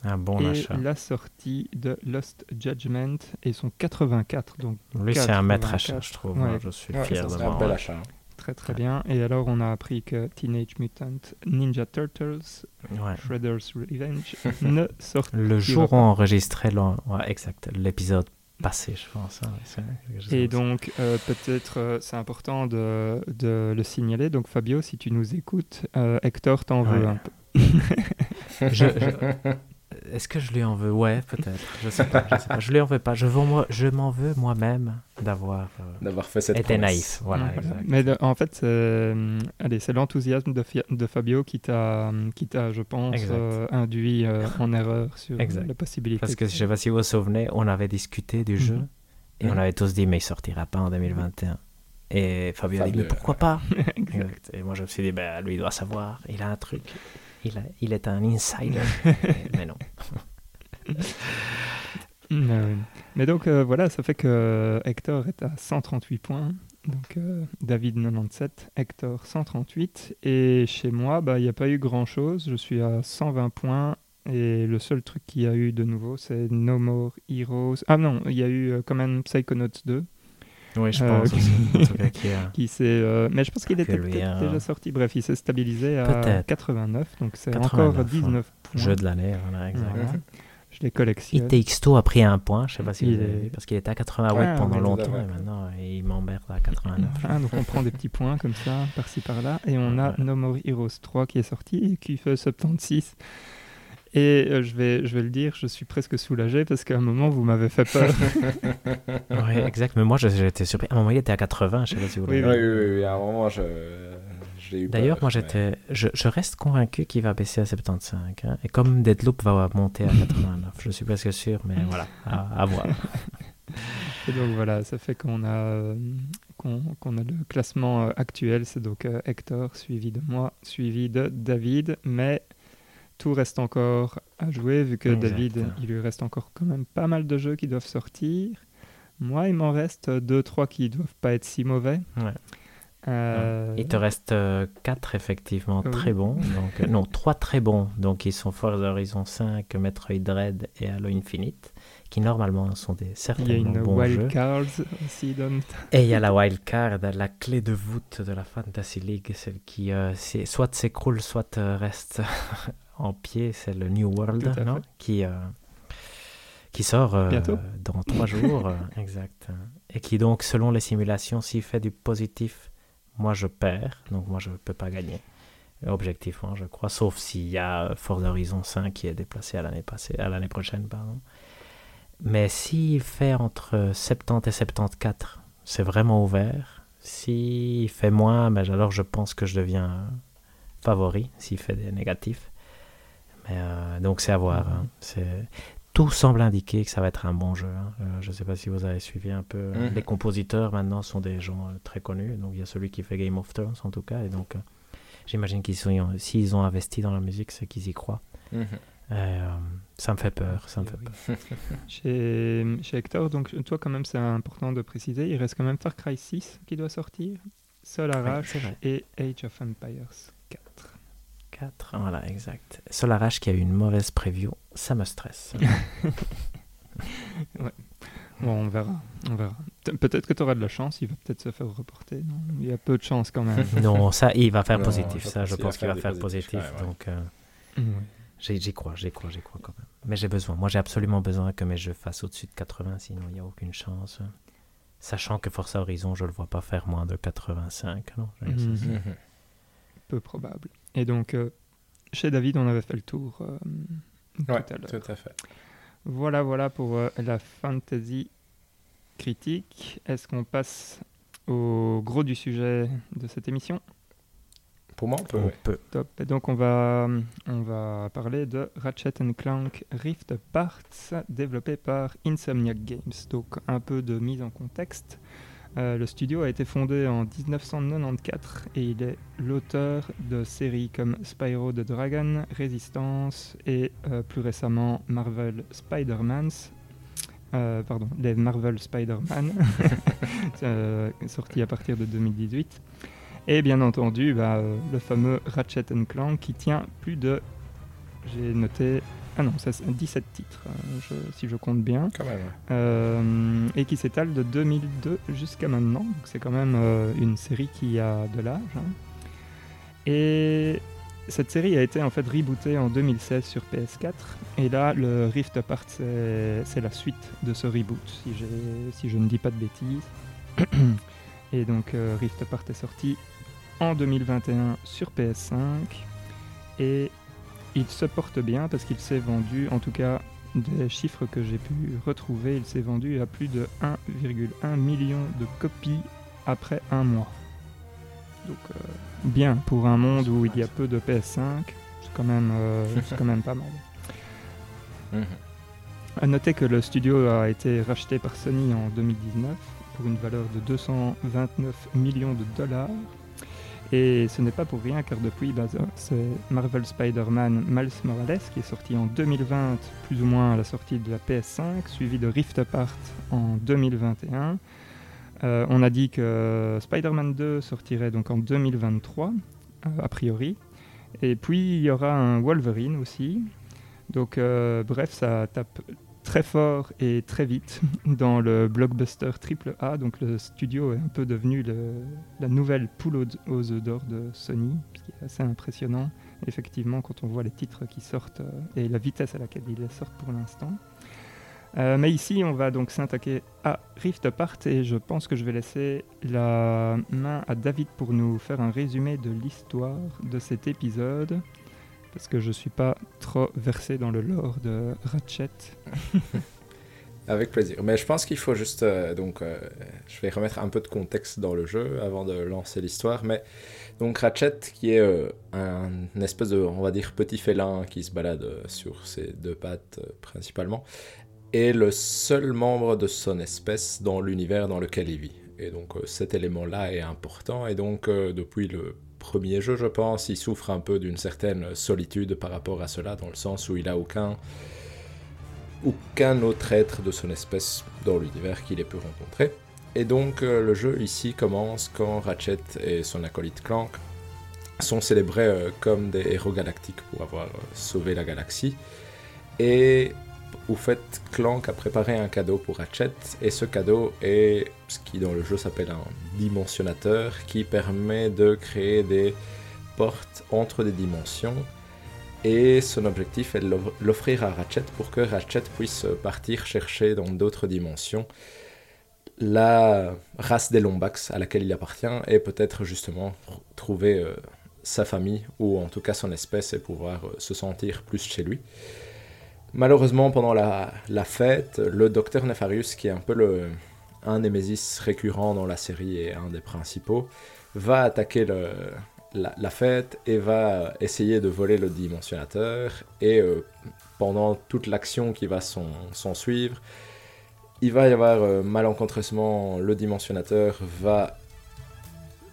Un bon et achat. la sortie de Lost Judgment et son 84, donc Lui, c'est un maître 84. achat, je trouve. Ouais. Moi, je suis Ouais, fier de c'est un moi. bel ouais. achat. très très bien. Et alors on a appris que Teenage Mutant Ninja Turtles Ouais. Shredder's Revenge ne sortira Le jour où on enregistrait ouais, l'épisode passé, je pense. hein, Et donc, euh, peut-être, euh, c'est important de, de le signaler. Donc, Fabio, si tu nous écoutes, euh, Hector t'en veut un peu. Je- je- Est-ce que je lui en veux? Ouais, peut-être. Je sais pas. Je, sais pas. je lui en veux pas. Je, veux moi- je m'en veux moi-même d'avoir euh, D'avoir fait cette été naïf. Voilà, exact. Mais de- en fait, c'est, euh, allez, c'est l'enthousiasme de, Fabio qui t'a, qui t'a, je pense, euh, induit euh, en erreur sur Exact. la possibilité. Parce que que- je sais pas si vous vous souvenez, on avait discuté du jeu Mhm. et on avait tous dit, mais il sortira pas en 2021. Et Fabio a dit, mais pourquoi pas? Et moi, je me suis dit, ben, lui, il doit savoir. Il a un truc. Il, a- il est un insider. mais non. Euh, Mais donc, euh, voilà, ça fait que Hector est à 138 points. Donc, euh, David 97, Hector 138. Et chez moi, bah, il n'y a pas eu grand-chose. Je suis à 120 points. Et le seul truc qu'il y a eu de nouveau, c'est No More Heroes. Ah non, il y a eu euh, quand même Psychonauts 2. Oui, je Euh, pense aussi. En tout cas, qui a- Qui s'est, euh, mais je pense qu'il était peut-être hein. déjà sorti. Bref, il s'est stabilisé à Peut-être. 89. Donc, c'est 89, encore 19 points. Jeu de l'année, voilà, exact. Voilà. Mhm. Je les collectionne. ITX2 a pris un point, je sais pas si Il avez parce qu'il était à 88 Ah, pendant longtemps et maintenant il m'emmerde à 89. Ah, donc on prend des petits points comme ça, par-ci par-là. Et on a Ouais. No More Heroes 3 qui est sorti et qui fait 76. Et euh, je, vais, je vais le dire, je suis presque soulagé parce qu'à un moment, vous m'avez fait peur. oui, exact, mais moi j'étais surpris. À un moment il était à 80, je sais pas si vous Oui, Oui, oui, oui, à un moment, je, je l'ai eu D'ailleurs, moi mais- j'étais, je, je reste convaincu qu'il va baisser à 75. hein. Et comme Deadloop va monter à 89, je suis presque sûr, mais voilà, à, à voir. et donc voilà, ça fait qu'on a, euh, qu'on, a le classement euh, actuel. C'est donc Hector, suivi de moi, suivi de David. Mais tout reste encore à jouer vu que Exact. David, il lui reste encore quand même pas mal de jeux qui doivent sortir. Moi, il m'en reste 2-3 qui doivent pas être si mauvais. Ouais. Euh, Il te reste 4 effectivement Oui. très bons. Donc, euh, non, 3 très bons. Donc ils sont Forza Horizon 5, Metroid Dread et Halo Infinite, qui normalement sont des Il y a certainement une bons jeux. wild cards aussi dans Et il y a la wildcard, la clé de voûte de la Fantasy League, celle qui euh, soit s'écroule, soit euh, reste en pied, c'est le New World, non? qui, euh, qui sort euh, dans trois jours, euh, exact. Et qui donc, selon les simulations, s'il fait du positif, moi je perds, donc moi je ne peux pas gagner. objectivement, je crois, sauf s'il y a Forza Horizon 5 qui est déplacé à l'année passée, à l'année prochaine, pardon. Mais s'il fait entre 70 et 74, c'est vraiment ouvert. S'il fait moins, ben alors je pense que je deviens favori, s'il fait des négatifs. Mais, euh, donc c'est à voir. Hein. C'est tout semble indiquer que ça va être un bon jeu. Hein. Euh, je ne sais pas si vous avez suivi un peu. Mhm. Les compositeurs maintenant sont des gens euh, très connus. Donc il y a celui qui fait Game of Thrones en tout cas. Et donc euh, j'imagine qu'ils s'ils ont investi dans la musique, c'est qu'ils y croient. Mhm. ça me fait peur, ça me fait peur. chez, chez, Hector, donc toi quand même c'est important de préciser, il reste quand même Far Cry 6 qui doit sortir, Solar Ash et Age of Empires. Voilà, exact. Solarage qui a eu une mauvaise preview, ça me stresse. ouais. Bon, on verra. On verra. Peut-être que tu auras de la chance, il va peut-être se faire reporter. Non? Il y a peu de chance quand même. non, ça, il va faire positif. Ça, je pense qu'il va faire positif. Donc, euh, j'y crois, j'y crois, j'y crois quand même. Mais j'ai besoin. Moi, j'ai absolument besoin que mes jeux fassent au-dessus de 80, sinon il n'y a aucune chance. Sachant que Forza Horizon, je ne le vois pas faire moins de 85. Non mhm. Peu probable. Et donc, euh, chez David, on avait fait le tour euh, tout à l'heure. Tout à fait. Voilà, voilà pour euh, la fantasy critique. Est-ce qu'on passe au gros du sujet de cette émission? Pour moi, on peut. Top. Et donc, on va, on va parler de Ratchet Clank Rift Parts, développé par Insomniac Games. Donc, un peu de mise en contexte. Euh, le studio a été fondé en 1994 et il est l'auteur de séries comme Spyro the Dragon, Resistance et euh, plus récemment Marvel Spider-Man. Euh, les Marvel Spider-Man, sorti à partir de 2018. Et bien entendu, bah, le fameux Ratchet Clank qui tient plus de, j'ai noté, ah non, c'est 17 titres, euh, si je compte bien. Euh, et qui s'étale de 2002 jusqu'à maintenant. Donc c'est quand même euh, une série qui a de l'âge. Hein. Et cette série a été en fait rebootée en 2016 sur PS4. Et là, le Rift Apart, c'est la suite de ce reboot, si, si je ne dis pas de bêtises. et donc Rift Apart est sorti en 2021 sur PS5. Et il se porte bien parce qu'il s'est vendu, en tout cas des chiffres que j'ai pu retrouver, il s'est vendu à plus de 1,1 million de copies après un mois. Donc euh, bien pour un monde où il y a peu de PS5, c'est quand même, euh, quand même pas mal. Mhm. À noter que le studio a été racheté par Sony en 2019 pour une valeur de 229 millions de dollars et ce n'est pas pour rien car depuis, bah, c'est Marvel Spider-Man Miles Morales qui est sorti en 2020, plus ou moins à la sortie de la PS5, suivi de Rift Apart en 2021. Euh, on a dit que Spider-Man 2 sortirait donc en 2023, euh, a priori. Et puis il y aura un Wolverine aussi. Donc euh, bref, ça tape très fort et très vite dans le blockbuster triple A. Donc le studio est un peu devenu la nouvelle poule aux, œufs d'or de Sony, ce qui est assez impressionnant, effectivement, quand on voit les titres qui sortent euh, et la vitesse à laquelle ils sortent pour l'instant. Euh, mais ici, on va donc s'attaquer à Rift Apart et je pense que je vais laisser la main à David pour nous faire un résumé de l'histoire de cet épisode parce que je suis pas trop versé dans le lore de Ratchet. Avec plaisir. Mais je pense qu'il faut juste. Euh, donc, euh, je vais remettre un peu de contexte dans le jeu avant de lancer l'histoire. Mais donc, Ratchet, qui est euh, un espèce de, on va dire, petit félin qui se balade sur ses deux pattes principalement, est le seul membre de son espèce dans l'univers dans lequel il vit. Et donc, cet élément-là est important. Et donc, depuis le premier jeu, je pense, il souffre un peu d'une certaine solitude par rapport à cela, dans le sens où il a aucun, aucun autre être de son espèce dans l'univers qu'il ait pu rencontrer. Et donc euh, le jeu ici commence quand Ratchet et son acolyte Clank sont célébrés euh, comme des héros galactiques pour avoir euh, sauvé la galaxie. Et vous faites Clank a préparé un cadeau pour Ratchet et ce cadeau est ce qui dans le jeu s'appelle un dimensionnateur qui permet de créer des portes entre des dimensions et son objectif est de l'offrir à Ratchet pour que Ratchet puisse partir chercher dans d'autres dimensions la race des Lombax à laquelle il appartient et peut-être justement trouver euh, sa famille, ou en tout cas son espèce, et pouvoir se sentir plus chez lui. Malheureusement, pendant la, fête, le docteur Nefarius, qui est un peu un némésis récurrent dans la série et un des principaux, va attaquer la, fête et va essayer de voler le dimensionnateur. Et euh, pendant toute l'action qui va s'en suivre, il va y avoir euh, malencontreusement le dimensionnateur va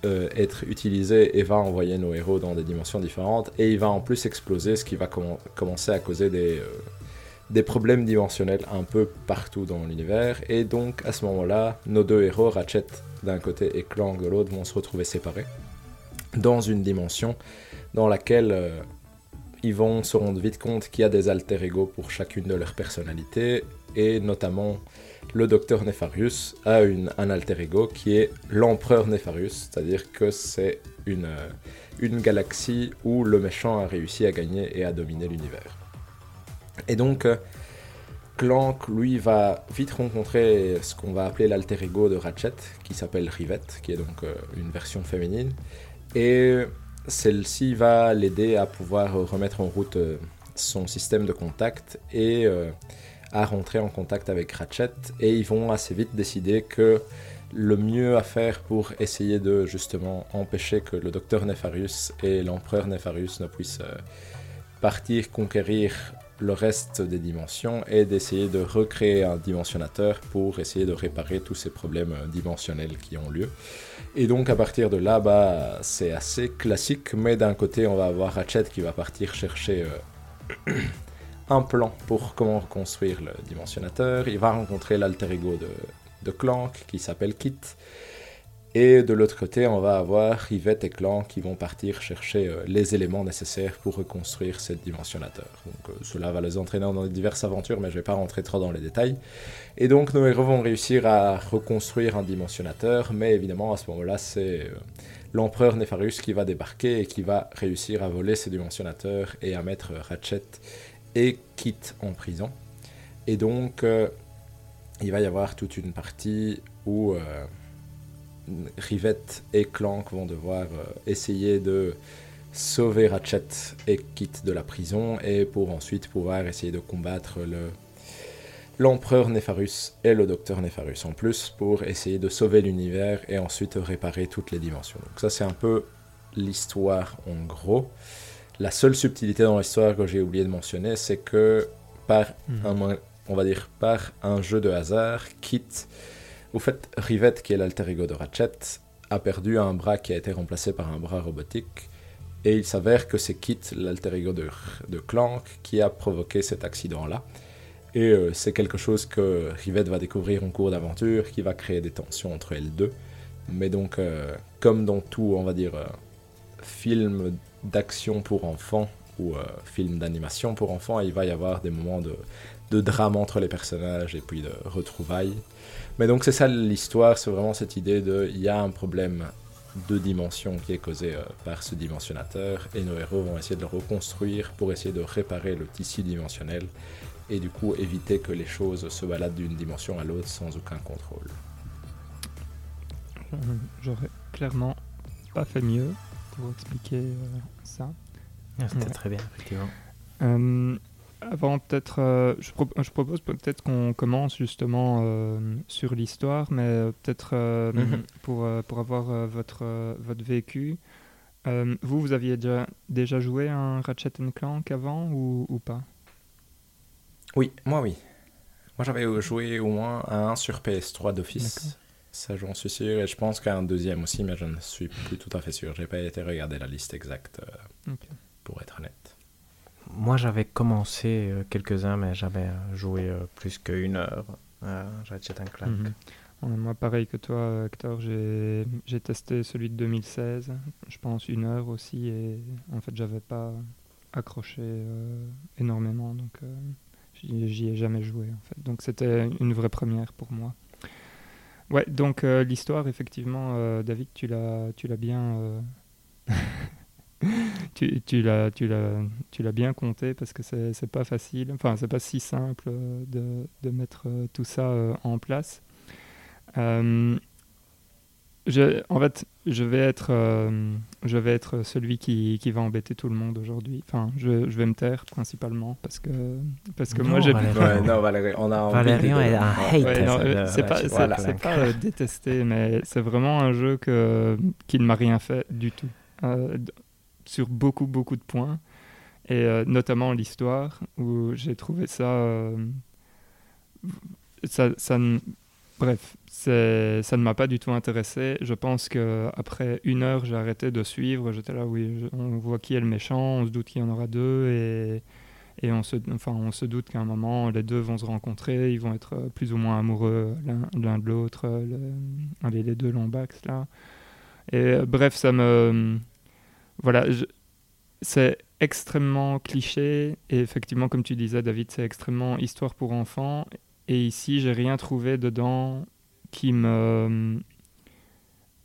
euh, être utilisé et va envoyer nos héros dans des dimensions différentes. Et il va en plus exploser, ce qui va commencer à causer des des problèmes dimensionnels un peu partout dans l'univers. Et donc à ce moment-là, nos deux héros, Ratchet d'un côté et Clank de l'autre, vont se retrouver séparés dans une dimension dans laquelle euh, ils vont se rendre vite compte qu'il y a des alter ego pour chacune de leurs personnalités. Et notamment, le docteur Nefarius a une, un alter ego qui est l'empereur Nefarius, c'est-à-dire que c'est une, euh, une galaxie où le méchant a réussi à gagner et à dominer l'univers. Et donc, euh, Clank, lui, va vite rencontrer ce qu'on va appeler l'alter ego de Ratchet, qui s'appelle Rivette, qui est donc euh, une version féminine. Et celle-ci va l'aider à pouvoir remettre en route euh, son système de contact et à rentrer en contact avec Ratchet. Et ils vont assez vite décider que le mieux à faire pour essayer de justement empêcher que le docteur Nefarius et l'empereur Nefarius ne puissent partir conquérir le reste des dimensions et d'essayer de recréer un dimensionnateur pour essayer de réparer tous ces problèmes dimensionnels qui ont lieu. Et donc à partir de là, bah, c'est assez classique, mais d'un côté on va avoir Ratchet qui va partir chercher euh, un plan pour comment reconstruire le dimensionnateur. Il va rencontrer l'alter ego de, de Clank qui s'appelle Kit et de l'autre côté, on va avoir Rivette et Clan qui vont partir chercher euh, les éléments nécessaires pour reconstruire ce dimensionnateur. Donc euh, cela va les entraîner dans diverses aventures, mais je ne vais pas rentrer trop dans les détails. Et donc nos héros vont réussir à reconstruire un dimensionnateur, mais évidemment à ce moment-là, c'est euh, l'empereur Nefarius qui va débarquer et qui va réussir à voler ce dimensionnateur et à mettre Ratchet et Kit en prison. Et donc il va y avoir toute une partie où... Rivette et Clank vont devoir euh, essayer de sauver Ratchet et Kit de la prison et pour ensuite pouvoir essayer de combattre le l'empereur Nefarius et le docteur Nefarius en plus pour essayer de sauver l'univers et ensuite réparer toutes les dimensions. Donc ça c'est un peu l'histoire en gros. La seule subtilité dans l'histoire que j'ai oublié de mentionner, c'est que par mhm. un, on va dire par un jeu de hasard, Kit au fait, Rivette, qui est l'alter ego de Ratchet, a perdu un bras qui a été remplacé par un bras robotique. Et il s'avère que c'est Kit, l'alter ego de, Clank, qui a provoqué cet accident-là. Et euh, c'est quelque chose que Rivette va découvrir en cours d'aventure, qui va créer des tensions entre elles deux. Mais donc, euh, comme dans tout, on va dire, euh, film d'action pour enfants ou film d'animation pour enfants, il va y avoir des moments de, de drame entre les personnages et puis de retrouvailles. Mais donc c'est ça l'histoire, c'est vraiment cette idée de il y a un problème de dimension qui est causé euh, par ce dimensionnateur et nos héros vont essayer de le reconstruire pour essayer de réparer le tissu dimensionnel et du coup éviter que les choses se baladent d'une dimension à l'autre sans aucun contrôle. J'aurais clairement pas fait mieux pour expliquer euh, ça. Ah, c'était très bien, effectivement. Euh, avant, peut-être, euh, je, propose peut-être qu'on commence justement euh, sur l'histoire, mais euh, peut-être mhm. pour, pour avoir votre, votre vécu. vous, vous aviez déjà, déjà joué un Ratchet Clank avant ou, ou pas? Oui, moi oui. Moi j'avais joué au moins un sur PS3 d'office. Ça j'en suis sûr, et je pense qu'un deuxième aussi, mais je ne suis plus tout à fait sûr. J'ai pas été regarder la liste exacte, pour être honnête. Moi, j'avais commencé euh, quelques-uns, mais j'avais euh, joué euh, plus qu'une heure Ratchet Clank. Mhm. moi, pareil que toi, Hector, j'ai testé celui de 2016, je pense une heure aussi, et en fait, j'avais pas accroché énormément, donc j'y ai jamais joué. Donc, c'était une vraie première pour moi. Ouais, donc l'histoire, effectivement, David, tu l'as bien tu, tu l'as tu l'as bien compté parce que c'est pas facile enfin c'est pas si simple euh, de, de mettre euh, tout ça euh, en place je, en fait, je vais être, euh, je vais être celui qui, qui, va embêter tout le monde aujourd'hui. Enfin, je, je, vais me taire principalement parce que, parce que moi j'ai. Ouais, non, Valérie, on a Valérian est un hate. c'est pas, c'est pas euh, détesté, mais c'est vraiment un jeu que, qui ne m'a rien fait du tout. Euh, sur beaucoup, beaucoup de points. Et notamment l'histoire, où j'ai trouvé ça. ça, ça Bref, ça ne m'a pas du tout intéressé. Je pense qu'après une heure, j'ai arrêté de suivre. J'étais là, oui, on voit qui est le méchant, on se doute qu'il y en aura deux, et, et on, se, enfin, on se doute qu'à un moment, les deux vont se rencontrer, ils vont être plus ou moins amoureux l'un de l'autre, le, les deux Lombax, là. Et bref, ça me... Voilà, c'est extrêmement cliché, et effectivement, comme tu disais, David, c'est extrêmement histoire pour enfants, et ici, j'ai rien trouvé dedans qui me,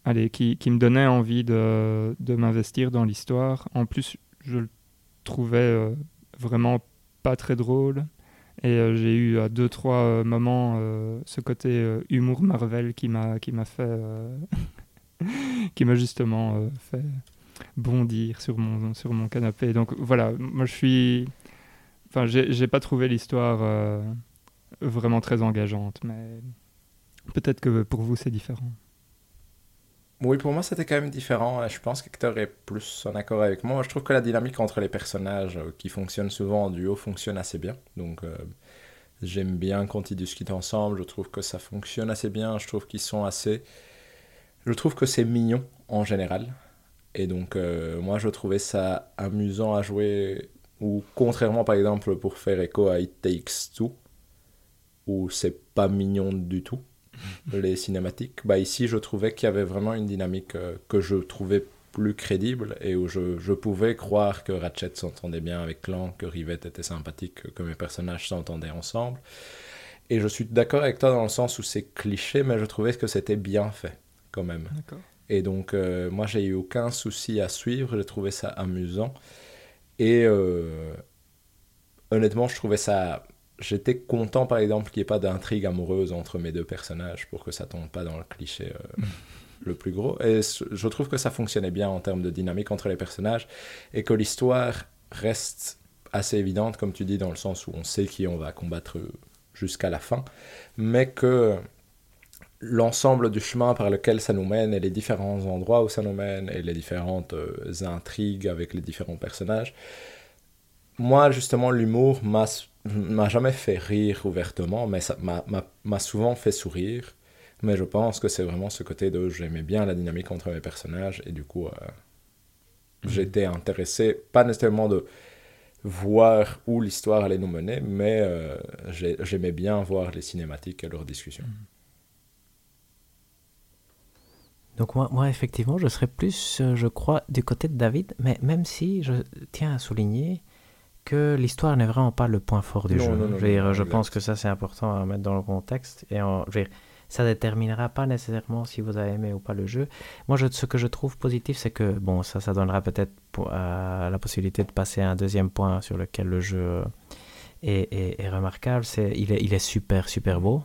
allez, qui, qui me donnait envie de, de m'investir dans l'histoire. En plus, je le trouvais euh, vraiment pas très drôle. Et euh, j'ai eu à deux, trois euh, moments ce côté humour Marvel qui m'a, qui m'a justement fait bondir sur mon, sur mon canapé. Donc voilà, moi je suis. Enfin, j'ai pas trouvé l'histoire vraiment très engageante, mais peut-être que pour vous c'est différent. Oui, pour moi c'était quand même différent. Je pense qu'Hector est plus en accord avec moi. Je trouve que la dynamique entre les personnages euh, qui fonctionnent souvent en duo fonctionne assez bien. Donc euh, j'aime bien quand ils discutent ensemble. Je trouve que ça fonctionne assez bien. Je trouve qu'ils sont assez. Je trouve que c'est mignon en général. Et donc euh, moi je trouvais ça amusant à jouer. Ou contrairement par exemple pour faire écho à It Takes Two où c'est pas mignon du tout, les cinématiques, bah ici je trouvais qu'il y avait vraiment une dynamique euh, que je trouvais plus crédible et où je, je pouvais croire que Ratchet s'entendait bien avec Clank, que Rivette était sympathique, que mes personnages s'entendaient ensemble. Et je suis d'accord avec toi dans le sens où c'est cliché, mais je trouvais que c'était bien fait quand même. Et donc euh, moi j'ai eu aucun souci à suivre, j'ai trouvé ça amusant. Et euh, honnêtement, je trouvais ça j'étais content par exemple qu'il n'y ait pas d'intrigue amoureuse entre mes deux personnages pour que ça tombe pas dans le cliché euh, le plus gros. Et je trouve que ça fonctionnait bien en termes de dynamique entre les personnages et que l'histoire reste assez évidente, comme tu dis, dans le sens où on sait qui on va combattre jusqu'à la fin, mais que l'ensemble du chemin par lequel ça nous mène et les différents endroits où ça nous mène et les différentes euh, intrigues avec les différents personnages, moi justement l'humour m'a m'a jamais fait rire ouvertement, mais ça m'a souvent fait sourire. Mais je pense que c'est vraiment ce côté de j'aimais bien la dynamique entre mes personnages et du coup, euh, mhm. j'étais intéressé, pas nécessairement de voir où l'histoire allait nous mener, mais euh, j'aimais bien voir les cinématiques et leurs discussions. Mhm. Donc moi, moi, effectivement, je serais plus, euh, je crois, du côté de David, mais même si je tiens à souligner que l'histoire n'est vraiment pas le point fort du jeu. je, pense que ça c'est important à mettre dans le contexte et en, je ça déterminera pas nécessairement si vous avez aimé ou pas le jeu. Moi, je, ce que je trouve positif, c'est que bon, ça, ça donnera peut-être la possibilité de passer à un deuxième point sur lequel le jeu est, est, est remarquable. C'est il est, il est super super beau.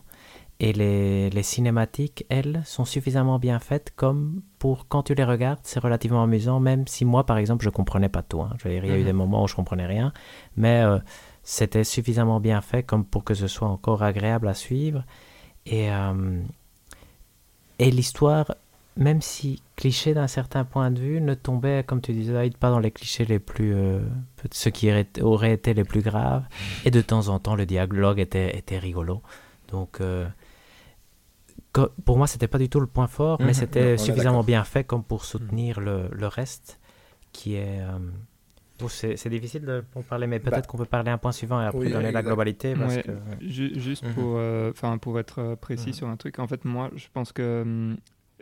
Et les, les, cinématiques, elles, sont suffisamment bien faites comme pour quand tu les regardes, c'est relativement amusant, même si moi, par exemple, je comprenais pas tout. Hein. il y a eu mhm. des moments où je comprenais rien, mais euh, c'était suffisamment bien fait comme pour que ce soit encore agréable à suivre. Et, euh, et l'histoire, même si cliché d'un certain point de vue, ne tombait, comme tu disais, pas dans les clichés les plus. Euh, ceux qui auraient été les plus graves. Et de temps en temps, le dialogue était, était rigolo. Donc pour moi, c'était pas du tout le point fort, mais mhm. c'était suffisamment bien fait comme pour soutenir le, le reste, qui est. Euh, c'est difficile de parler, mais peut-être bah. qu'on peut parler un point suivant et après donner la globalité. Parce que, Juste mhm. pour, euh, enfin pour être euh, précis mhm. sur un truc, en fait, moi, je pense que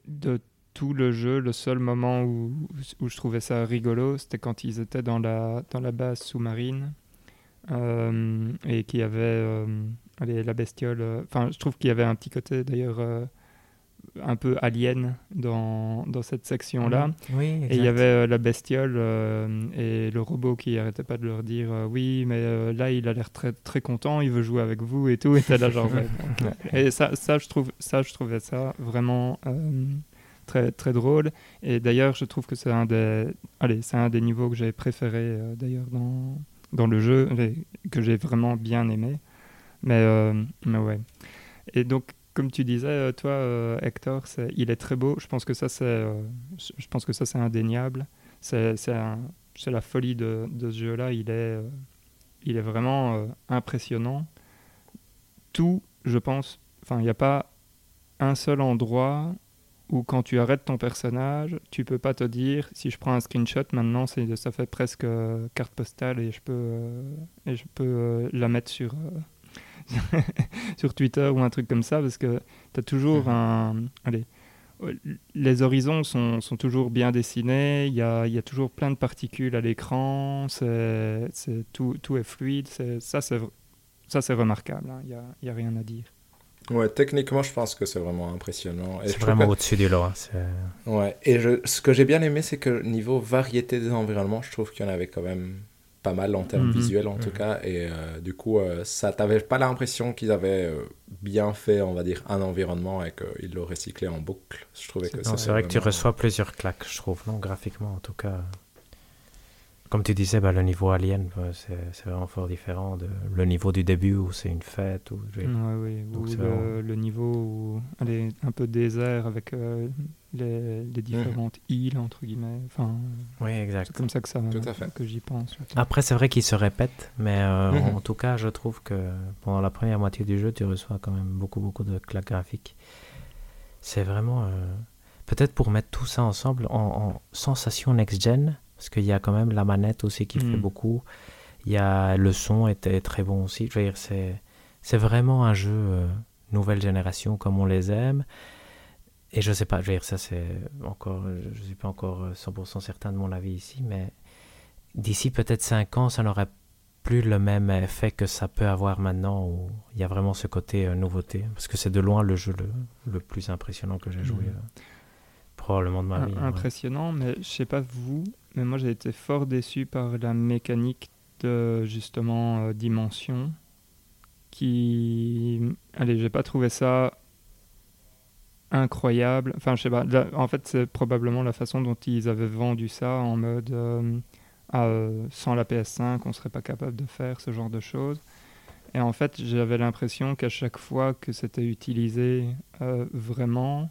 de tout le jeu, le seul moment où, où je trouvais ça rigolo, c'était quand ils étaient dans la, dans la base sous-marine et qu'il y avait Allez, la bestiole. Euh, enfin, je trouve qu'il y avait un petit côté d'ailleurs euh, un peu alien dans, dans cette section-là. Mhm. Oui, et il y avait euh, la bestiole et le robot qui arrêtait pas de leur dire oui, mais là il a l'air très très content, il veut jouer avec vous et tout. Et là genre. et ça, ça je trouve ça je trouvais ça vraiment très, très drôle. Et d'ailleurs, je trouve que c'est un des, allez, c'est un des niveaux que j'ai préféré d'ailleurs dans, dans le jeu, que j'ai vraiment bien aimé. Mais, euh, mais ouais. Et donc, comme tu disais, euh, toi, Hector, il est très beau. Je pense que ça, c'est, je pense que ça, c'est indéniable. C'est, la folie de, de ce jeu-là. Il est, il est vraiment impressionnant. Tout, je pense, enfin, il n'y a pas un seul endroit où quand tu arrêtes ton personnage, tu peux pas te dire si je prends un screenshot maintenant, ça fait presque euh, carte postale et je peux euh, et je peux euh, la mettre sur sur Twitter ou un truc comme ça parce que tu as toujours mhm. un allez les horizons sont, sont, toujours bien dessinés, il y a, y a, toujours plein de particules à l'écran, c'est, tout, tout, est fluide, ça c'est, ça c'est remarquable, hein. il n'y a, y a rien à dire. Ouais, techniquement, je pense que c'est vraiment impressionnant. C'est vraiment au-dessus du lot. Hein, ouais, et je... ce que j'ai bien aimé, c'est que niveau variété des environnements, je trouve qu'il y en avait quand même pas mal en termes mhm. visuels en tout mhm. cas. Et euh, du coup, euh, ça t'avait pas l'impression qu'ils avaient euh, bien fait, on va dire, un environnement et qu'ils l'ont recyclé en boucle? Je trouvais que c'est vrai que tu reçois plusieurs claques, je trouve, non, graphiquement en tout cas comme tu disais, bah, le niveau Alien, bah, c'est vraiment fort différent de le niveau du début où c'est une fête. Ou, oui, ou le, niveau où elle est un peu désert avec euh, les, les, différentes îles, entre guillemets. Enfin, oui, exact. C'est comme ça que, ça, que j'y pense. Après, c'est vrai qu'il se répète, mais euh, mhm. en, tout cas, je trouve que pendant la première moitié du jeu, tu reçois quand même beaucoup, beaucoup de claques graphiques. C'est vraiment... Euh, peut-être pour mettre tout ça ensemble en, en sensation next-gen, parce qu'il y a quand même la manette aussi qui fait mm. beaucoup. Il y a le son était très bon aussi. Je veux dire, c'est c'est vraiment un jeu euh, nouvelle génération comme on les aime. Et je sais pas, je veux dire, ça c'est encore, je suis pas encore 100% certain de mon avis ici, mais d'ici peut-être 5 ans, ça n'aurait plus le même effet que ça peut avoir maintenant où il y a vraiment ce côté euh, nouveauté. Parce que c'est de loin le jeu le, le plus impressionnant que j'ai joué. Mm. Euh, probablement de ma vie. Impressionnant, mais je sais pas vous, mais moi j'ai été fort déçu par la mécanique de justement euh, dimension. Qui. Allez, j'ai pas trouvé ça incroyable. Enfin, je sais pas. en fait, c'est probablement la façon dont ils avaient vendu ça en mode. Euh, euh, sans la PS5, on serait pas capable de faire ce genre de choses. Et en fait, j'avais l'impression qu'à chaque fois que c'était utilisé vraiment,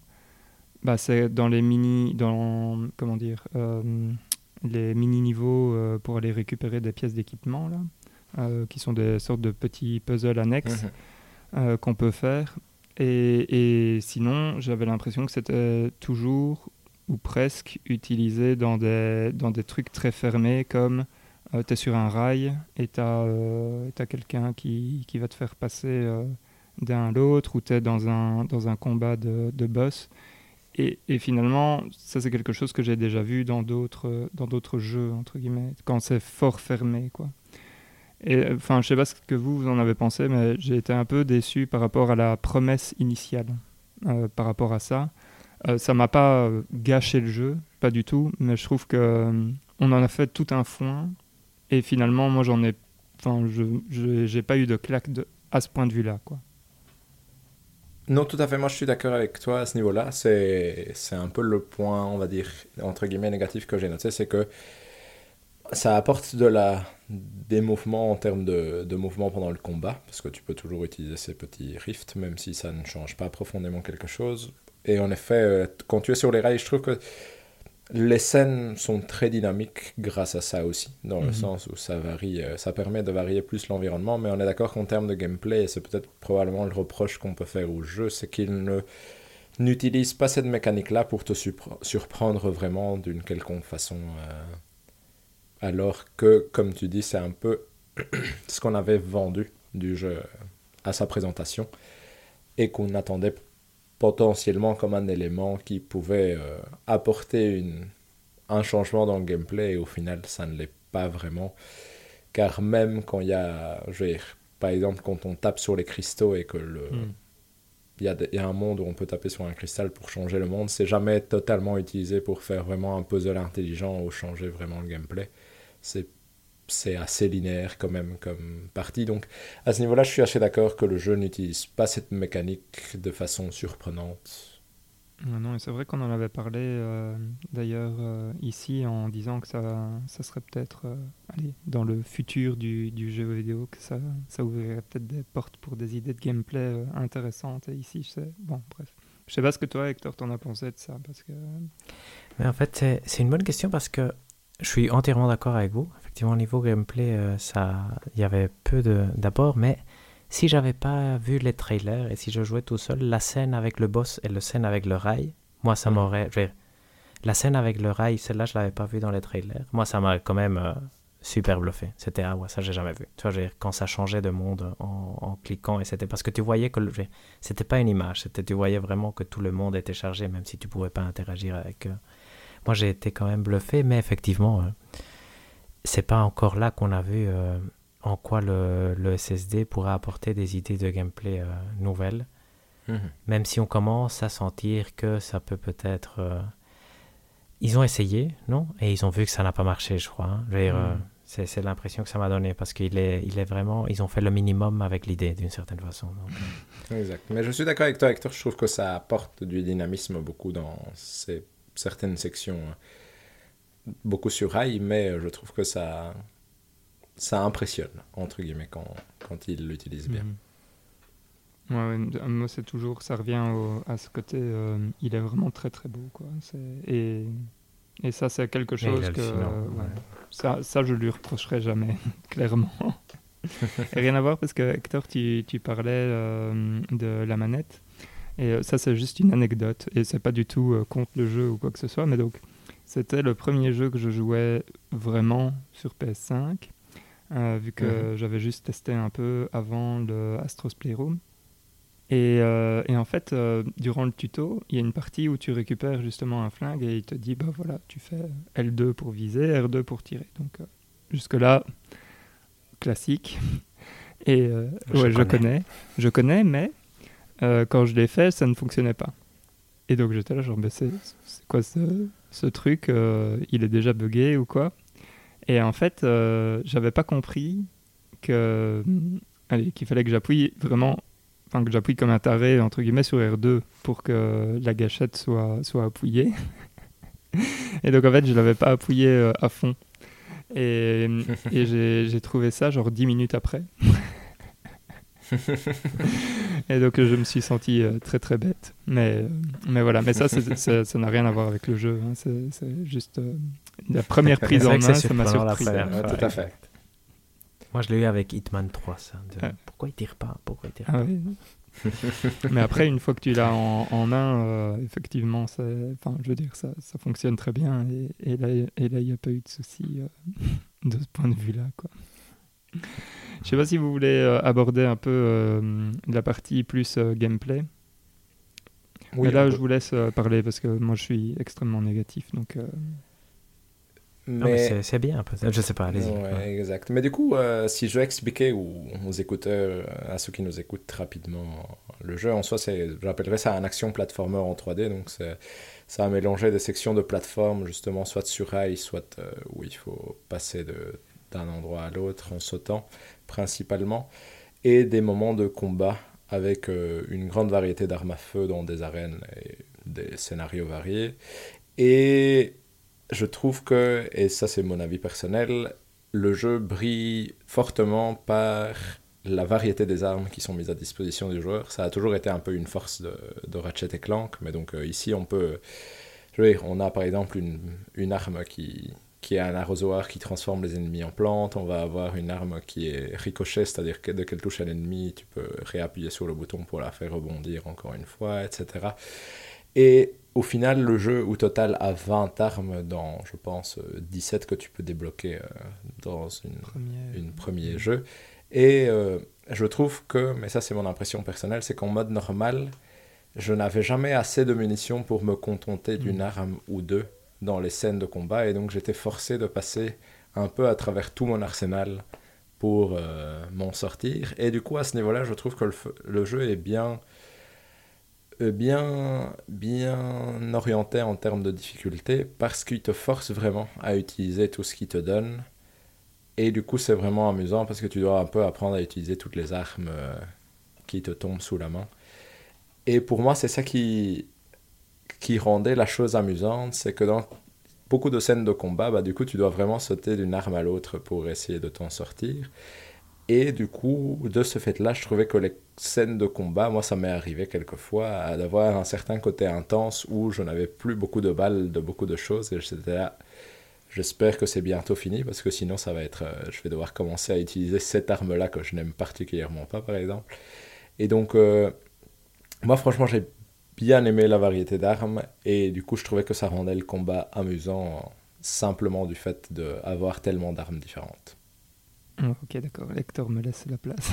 bah, c'est dans les mini, dans comment dire, les mini-niveaux euh, pour aller récupérer des pièces d'équipement, là, euh, qui sont des sortes de petits puzzles annexes mhm. euh, qu'on peut faire. Et, sinon, j'avais l'impression que c'était toujours ou presque utilisé dans des, dans des trucs très fermés comme tu es sur un rail et tu as, as quelqu'un qui, qui, va te faire passer d'un à l'autre ou tu es dans un, dans un combat de, de boss et, finalement, ça c'est quelque chose que j'ai déjà vu dans d'autres jeux entre guillemets, quand c'est fort fermé quoi. Et enfin, je sais pas ce que vous vous en avez pensé, mais j'ai été un peu déçu par rapport à la promesse initiale, euh, par rapport à ça. Euh, ça m'a pas gâché le jeu, pas du tout, mais je trouve que euh, on en a fait tout un foin et finalement, moi j'en ai, enfin, je j'ai pas eu de claque à ce point de vue là quoi. Non, tout à fait. Moi, je suis d'accord avec toi à ce niveau-là. C'est, un peu le point, on va dire, entre guillemets, négatif que j'ai noté. C'est que ça apporte de la, des mouvements en termes de, de mouvement pendant le combat. Parce que tu peux toujours utiliser ces petits rifts, même si ça ne change pas profondément quelque chose. Et en effet, euh, quand tu es sur les rails, je trouve que les scènes sont très dynamiques grâce à ça aussi, dans le mhm. sens où ça varie, euh, ça permet de varier plus l'environnement, mais on est d'accord qu'en termes de gameplay, et c'est peut-être probablement le reproche qu'on peut faire au jeu, c'est qu'il ne n'utilise pas cette mécanique-là pour te surprendre vraiment d'une quelconque façon. Euh, alors que, comme tu dis, c'est un peu ce qu'on avait vendu du jeu à sa présentation et qu'on attendait potentiellement comme un élément qui pouvait euh, apporter une, un changement dans le gameplay et au final ça ne l'est pas vraiment car même quand il y a je veux dire, par exemple quand on tape sur les cristaux et que le hmm. il y, a, y, a un monde où on peut taper sur un cristal pour changer le monde c'est jamais totalement utilisé pour faire vraiment un puzzle intelligent ou changer vraiment le gameplay c'est c'est assez linéaire quand même comme partie. Donc à ce niveau-là, je suis assez d'accord que le jeu n'utilise pas cette mécanique de façon surprenante non, c'est vrai qu'on en avait parlé euh, d'ailleurs euh, ici en disant que ça, ça serait peut-être euh, dans le futur du, du, jeu vidéo, que ça, ça ouvrirait peut-être des portes pour des idées de gameplay intéressantes. Et ici, je sais, bon, bref. Je sais pas ce que toi, Hector, t'en as pensé de ça. Parce que... Mais en fait, c'est une bonne question parce que je suis entièrement d'accord avec vous. Effectivement, au niveau gameplay, ça, il y avait peu d'abord, mais si j'avais pas vu les trailers et si je jouais tout seul, la scène avec le boss et la scène avec le rail, moi ça mm. m'aurait. La scène avec le rail, celle-là je l'avais pas vue dans les trailers. Moi ça m'a quand même euh, super bluffé. C'était ah ouais ça j'ai jamais vu. Tu vois quand ça changeait de monde en, cliquant et c'était parce que tu voyais que c'était pas une image, c'était tu voyais vraiment que tout le monde était chargé même si tu pouvais pas interagir avec. eux. Moi j'ai été quand même bluffé, mais effectivement euh, c'est pas encore là qu'on a vu. Euh, en quoi le, le, SSD pourrait apporter des idées de gameplay euh, nouvelles. Mhm. Même si on commence à sentir que ça peut peut-être... Euh, ils ont essayé, non? Et ils ont vu que ça n'a pas marché, je crois. Hein. Mhm. c'est l'impression que ça m'a donné parce qu'il est, il est vraiment... Ils ont fait le minimum avec l'idée, d'une certaine façon. exact. Mais je suis d'accord avec toi, Hector. Je trouve que ça apporte du dynamisme beaucoup dans ces, certaines sections. Hein. Beaucoup sur rail, mais je trouve que ça ça impressionne, entre guillemets, quand, quand il l'utilise bien. Ouais, moi, c'est toujours, ça revient à ce côté, euh, il est vraiment très très beau. Quoi. Et, et ça, c'est quelque chose que. ça, ça, je lui reprocherai jamais, clairement. rien à voir parce que Hector, tu, tu parlais euh, de la manette. Et euh, ça, c'est juste une anecdote. Et c'est pas du tout contre le jeu ou quoi que ce soit. Mais donc, c'était le premier jeu que je jouais vraiment sur PS5. Euh, vu que mhm. j'avais juste testé un peu avant le Astros Playroom. Et, euh, et en fait, euh, durant le tuto, il y a une partie où tu récupères justement un flingue et il te dit bah voilà, tu fais L2 pour viser, R2 pour tirer. Donc jusque-là, classique. Et je ouais, je connais, je connais, mais quand je l'ai fait, ça ne fonctionnait pas. Et donc j'étais là, genre, mais c'est quoi ce, ce truc Il est déjà buggé ou quoi? Et en fait, euh, j'avais pas compris que, qu'il fallait que j'appuie vraiment, enfin que j'appuie comme un taré entre guillemets sur R2 pour que la gâchette soit soit appuyée. et donc en fait, je l'avais pas appuyé euh, à fond. Et, et j'ai trouvé ça genre 10 minutes après. et donc je me suis senti euh, très très bête. Mais, mais voilà, mais ça, ça n'a rien à voir avec le jeu. Hein. C'est juste la première prise en main, ça m'a surpris. tout à fait. Moi, je l'ai eu avec Hitman 3, ça. Pourquoi il tire pas? Pourquoi il tire ah pas? Mais après, une fois que tu l'as en, main, euh, effectivement, enfin, je veux dire, ça, ça fonctionne très bien. Et, et là, il n'y a pas eu de souci euh, de ce point de vue-là. Je sais pas si vous voulez euh, aborder un peu la partie plus gameplay. Oui, Mais là, je vous laisse parler parce que moi, je suis extrêmement négatif. Donc, mais... c'est bien, peut-être. Je sais pas, allez-y. Ouais, exact. Mais du coup, euh, si je veux expliquer aux, écouteurs, à ceux qui nous écoutent rapidement, le jeu en soi, j'appellerais ça un action platformer en 3D. Donc, ça a mélangé des sections de plateforme, justement, soit sur rail, soit euh, où il faut passer d'un endroit à l'autre en sautant, principalement, et des moments de combat avec euh, une grande variété d'armes à feu dans des arènes et des scénarios variés. Et je trouve que, et ça c'est mon avis personnel, le jeu brille fortement par la variété des armes qui sont mises à disposition du joueur. Ça a toujours été un peu une force de, de Ratchet et Clank, mais donc euh, ici on peut... Je veux dire, on a par exemple une, une arme qui, qui est un arrosoir qui transforme les ennemis en plantes. On va avoir une arme qui est ricochet, c'est-à-dire que dès qu'elle touche un ennemi, tu peux réappuyer sur le bouton pour la faire rebondir encore une fois, etc. Et au final, le jeu au total a 20 armes dans, je pense, 17 euh, que tu peux débloquer euh, dans une, premier... une premier jeu. Et euh, je trouve que, mais ça c'est mon impression personnelle, c'est qu'en mode normal, je n'avais jamais assez de munitions pour me contenter d'une mm. arme ou deux dans les scènes de combat. Et donc j'étais forcé de passer un peu à travers tout mon arsenal pour m'en sortir. Et du coup, à ce niveau-là, je trouve que le, le jeu est bien euh, bien, bien orienté en termes de difficulté parce qu'il te force vraiment à utiliser tout ce qu'il te donne. Et du coup, c'est vraiment amusant parce que tu dois un peu apprendre à utiliser toutes les armes euh, qui te tombent sous la main. Et pour moi, c'est ça qui, qui rendait la chose amusante, c'est que dans beaucoup de scènes de combat, bah, du coup, tu dois vraiment sauter d'une arme à l'autre pour essayer de t'en sortir. Et du coup, de ce fait-là, je trouvais que les scènes de combat, moi, ça m'est arrivé quelquefois d'avoir un certain côté intense où je n'avais plus beaucoup de balles de beaucoup de choses et j'étais là. J'espère que c'est bientôt fini parce que sinon, ça va être. Euh, je vais devoir commencer à utiliser cette arme-là que je n'aime particulièrement pas, par exemple. Et donc, euh, moi, franchement, j'ai bien aimé la variété d'armes et du coup, je trouvais que ça rendait le combat amusant simplement du fait d'avoir tellement d'armes différentes. Ah, ok, d'accord. Lecteur me laisse la place.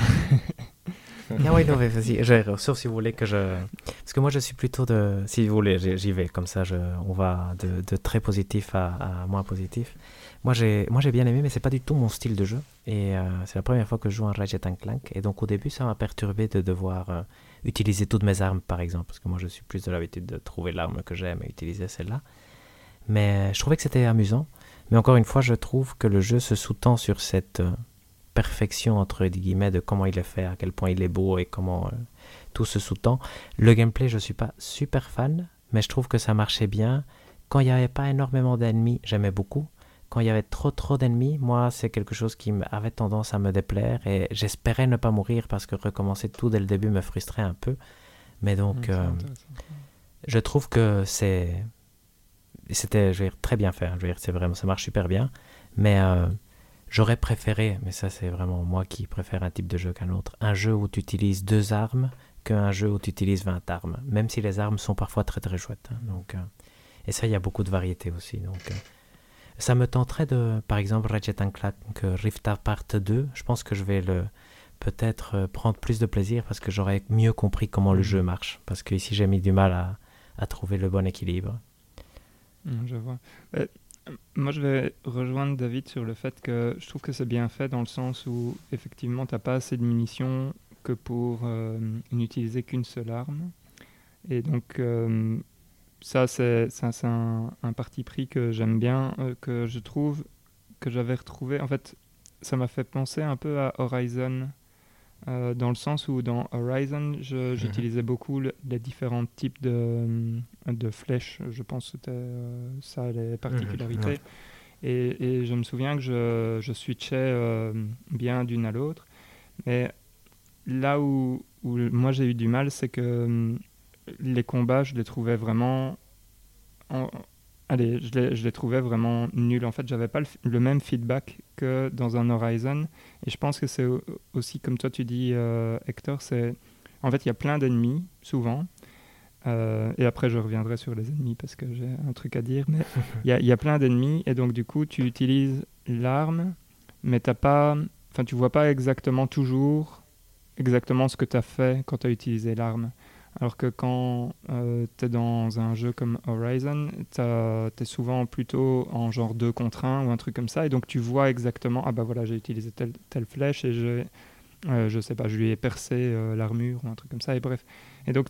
ah oui, non, mais vas-y, sauf si vous voulez que je... Parce que moi, je suis plutôt de... Si vous voulez, j'y vais, comme ça, je... on va de, de très positif à, à, moins positif. Moi, j'ai bien aimé, mais c'est pas du tout mon style de jeu. Et euh, c'est la première fois que je joue un Ratchet Clank. Et donc, au début, ça m'a perturbé de devoir euh, utiliser toutes mes armes, par exemple. Parce que moi, je suis plus de l'habitude de trouver l'arme que j'aime et utiliser celle-là. Mais je trouvais que c'était amusant. Mais encore une fois, je trouve que le jeu se sous-tend sur cette... Euh, perfection entre guillemets de comment il est fait, à quel point il est beau et comment euh, tout se sous-tend. Le gameplay, je suis pas super fan, mais je trouve que ça marchait bien. Quand il n'y avait pas énormément d'ennemis, j'aimais beaucoup. Quand il y avait trop trop d'ennemis, moi, c'est quelque chose qui avait tendance à me déplaire et j'espérais ne pas mourir parce que recommencer tout dès le début me frustrait un peu. Mais donc, mmh, euh, je trouve que c'est c'était, je veux dire, très bien fait. Je veux dire, c'est vraiment, ça marche super bien. Mais euh, J'aurais préféré, mais ça c'est vraiment moi qui préfère un type de jeu qu'un autre, un jeu où tu utilises deux armes qu'un jeu où tu utilises 20 armes, même si les armes sont parfois très très chouettes. Hein. donc, euh, et ça, il y a beaucoup de variétés aussi. Donc, ça me tenterait de, par exemple, Ratchet Clank Rift Apart 2, je pense que je vais le peut-être euh, prendre plus de plaisir parce que j'aurais mieux compris comment le mmh. jeu marche. Parce que ici j'ai mis du mal à, à trouver le bon équilibre. Mmh, je vois. Moi, je vais rejoindre David sur le fait que je trouve que c'est bien fait dans le sens où, effectivement, tu n'as pas assez de munitions que pour euh, n'utiliser qu'une seule arme. Et donc, euh, ça, c'est un, un, parti pris que j'aime bien, euh, que je trouve que j'avais retrouvé. En fait, ça m'a fait penser un peu à Horizon euh, dans le sens où dans Horizon, mhm. j'utilisais beaucoup les différents types de, euh, de, flèches. Je pense que c'était euh, ça les particularités. Mhm. et, et, je me souviens que je, je switchais bien d'une à l'autre. Mais là où, où moi j'ai eu du mal, c'est que les combats, je les trouvais vraiment Allez, je les trouvais vraiment nuls. En fait, j'avais pas le, même feedback que dans un Horizon. Et je pense que c'est aussi, comme toi tu dis, euh, Hector, c'est... En fait, il y a plein d'ennemis, souvent. Euh, et après, je reviendrai sur les ennemis parce que j'ai un truc à dire. Mais il y, y, a plein d'ennemis. Et donc, du coup, tu utilises l'arme, mais t'as pas... Enfin, tu vois pas exactement toujours exactement ce que tu as fait quand tu as utilisé l'arme. Alors que quand euh, tu es dans un jeu comme Horizon, tu es souvent plutôt en genre 2 contre 1 ou un truc comme ça, et donc tu vois exactement, ah bah voilà, j'ai utilisé telle, flèche et je, euh, je sais pas, je lui ai percé euh, l'armure ou un truc comme ça, et bref. Et donc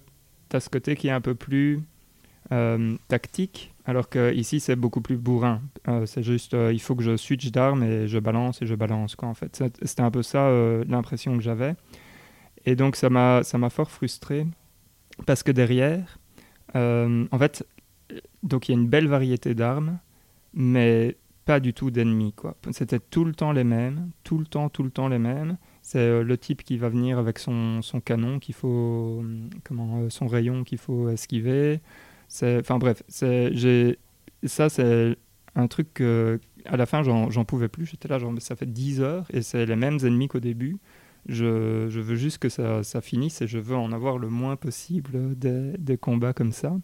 tu as ce côté qui est un peu plus tactique, alors que ici c'est beaucoup plus bourrin. c'est juste, il faut que je switch d'arme et je balance et je balance, quoi, en fait. C'était un peu ça l'impression que j'avais. Et donc ça m'a fort frustré parce que derrière, euh, en fait, donc il y a une belle variété d'armes, mais pas du tout d'ennemis. Quoi. C'était tout le temps les mêmes, tout le temps, tout le temps les mêmes. C'est euh, le type qui va venir avec son, son canon qu'il faut, euh, comment, son rayon qu'il faut esquiver. Enfin bref, ça c'est un truc que à la fin j'en pouvais plus. J'étais là, genre, ça fait 10 heures et c'est les mêmes ennemis qu'au début. Je, veux juste que ça, finisse et je veux en avoir le moins possible des, combats comme ça.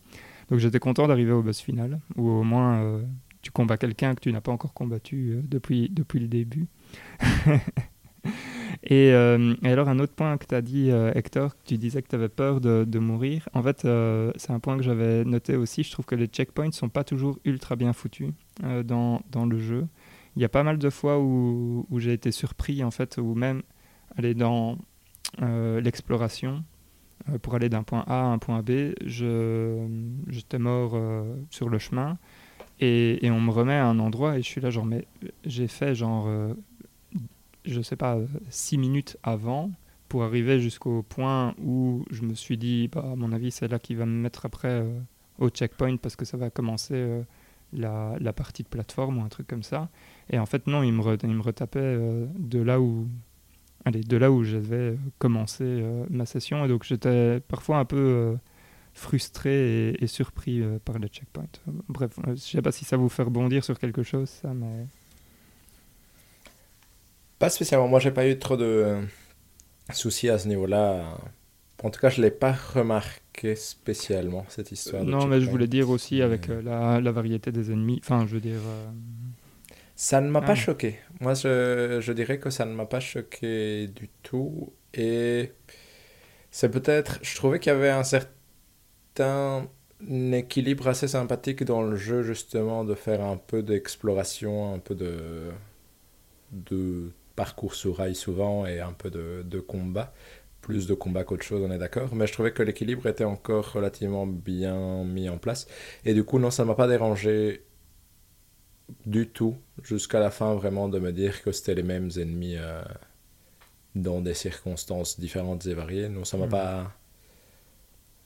Donc j'étais content d'arriver au boss final, où au moins euh, tu combats quelqu'un que tu n'as pas encore combattu euh, depuis, le début. Euh, et, alors un autre point que tu as dit, Hector, tu disais que tu avais peur de, mourir. En fait, c'est un point que j'avais noté aussi. Je trouve que les checkpoints sont pas toujours ultra bien foutus dans, le jeu. Il y a pas mal de fois où j'ai été surpris, en fait, ou même aller dans euh, l'exploration euh, pour aller d'un point A à un point B. Je, j'étais mort euh, sur le chemin et, et, on me remet à un endroit et je suis là genre mais j'ai fait genre je sais pas six minutes avant pour arriver jusqu'au point où je me suis dit bah à mon avis c'est là qui va me mettre après au checkpoint parce que ça va commencer la, la, partie de plateforme ou un truc comme ça. Et en fait, non, il me, il me retapait de là où. Allez, de là où j'avais commencé ma session. Et donc, j'étais parfois un peu frustré et, surpris par le checkpoint. Bref, je sais pas si ça vous fait rebondir sur quelque chose, ça, mais. Pas spécialement. Moi, j'ai pas eu trop de soucis à ce niveau-là. En tout cas, je l'ai pas remarqué spécialement cette histoire. Non, mais je voulais dire aussi avec euh, la, la, variété des ennemis. Enfin, je veux dire. Ça ne m'a pas ah. choqué. Moi, je, je, dirais que ça ne m'a pas choqué du tout. Et c'est peut-être. Je trouvais qu'il y avait un certain équilibre assez sympathique dans le jeu, justement, de faire un peu d'exploration, un peu de. de parcours sur rail souvent et un peu de, de combat. Plus de combat qu'autre chose, on est d'accord. Mais je trouvais que l'équilibre était encore relativement bien mis en place. Et du coup, non, ça ne m'a pas dérangé du tout jusqu'à la fin vraiment de me dire que c'était les mêmes ennemis euh, dans des circonstances différentes et variées. Non, ça m'a mm. pas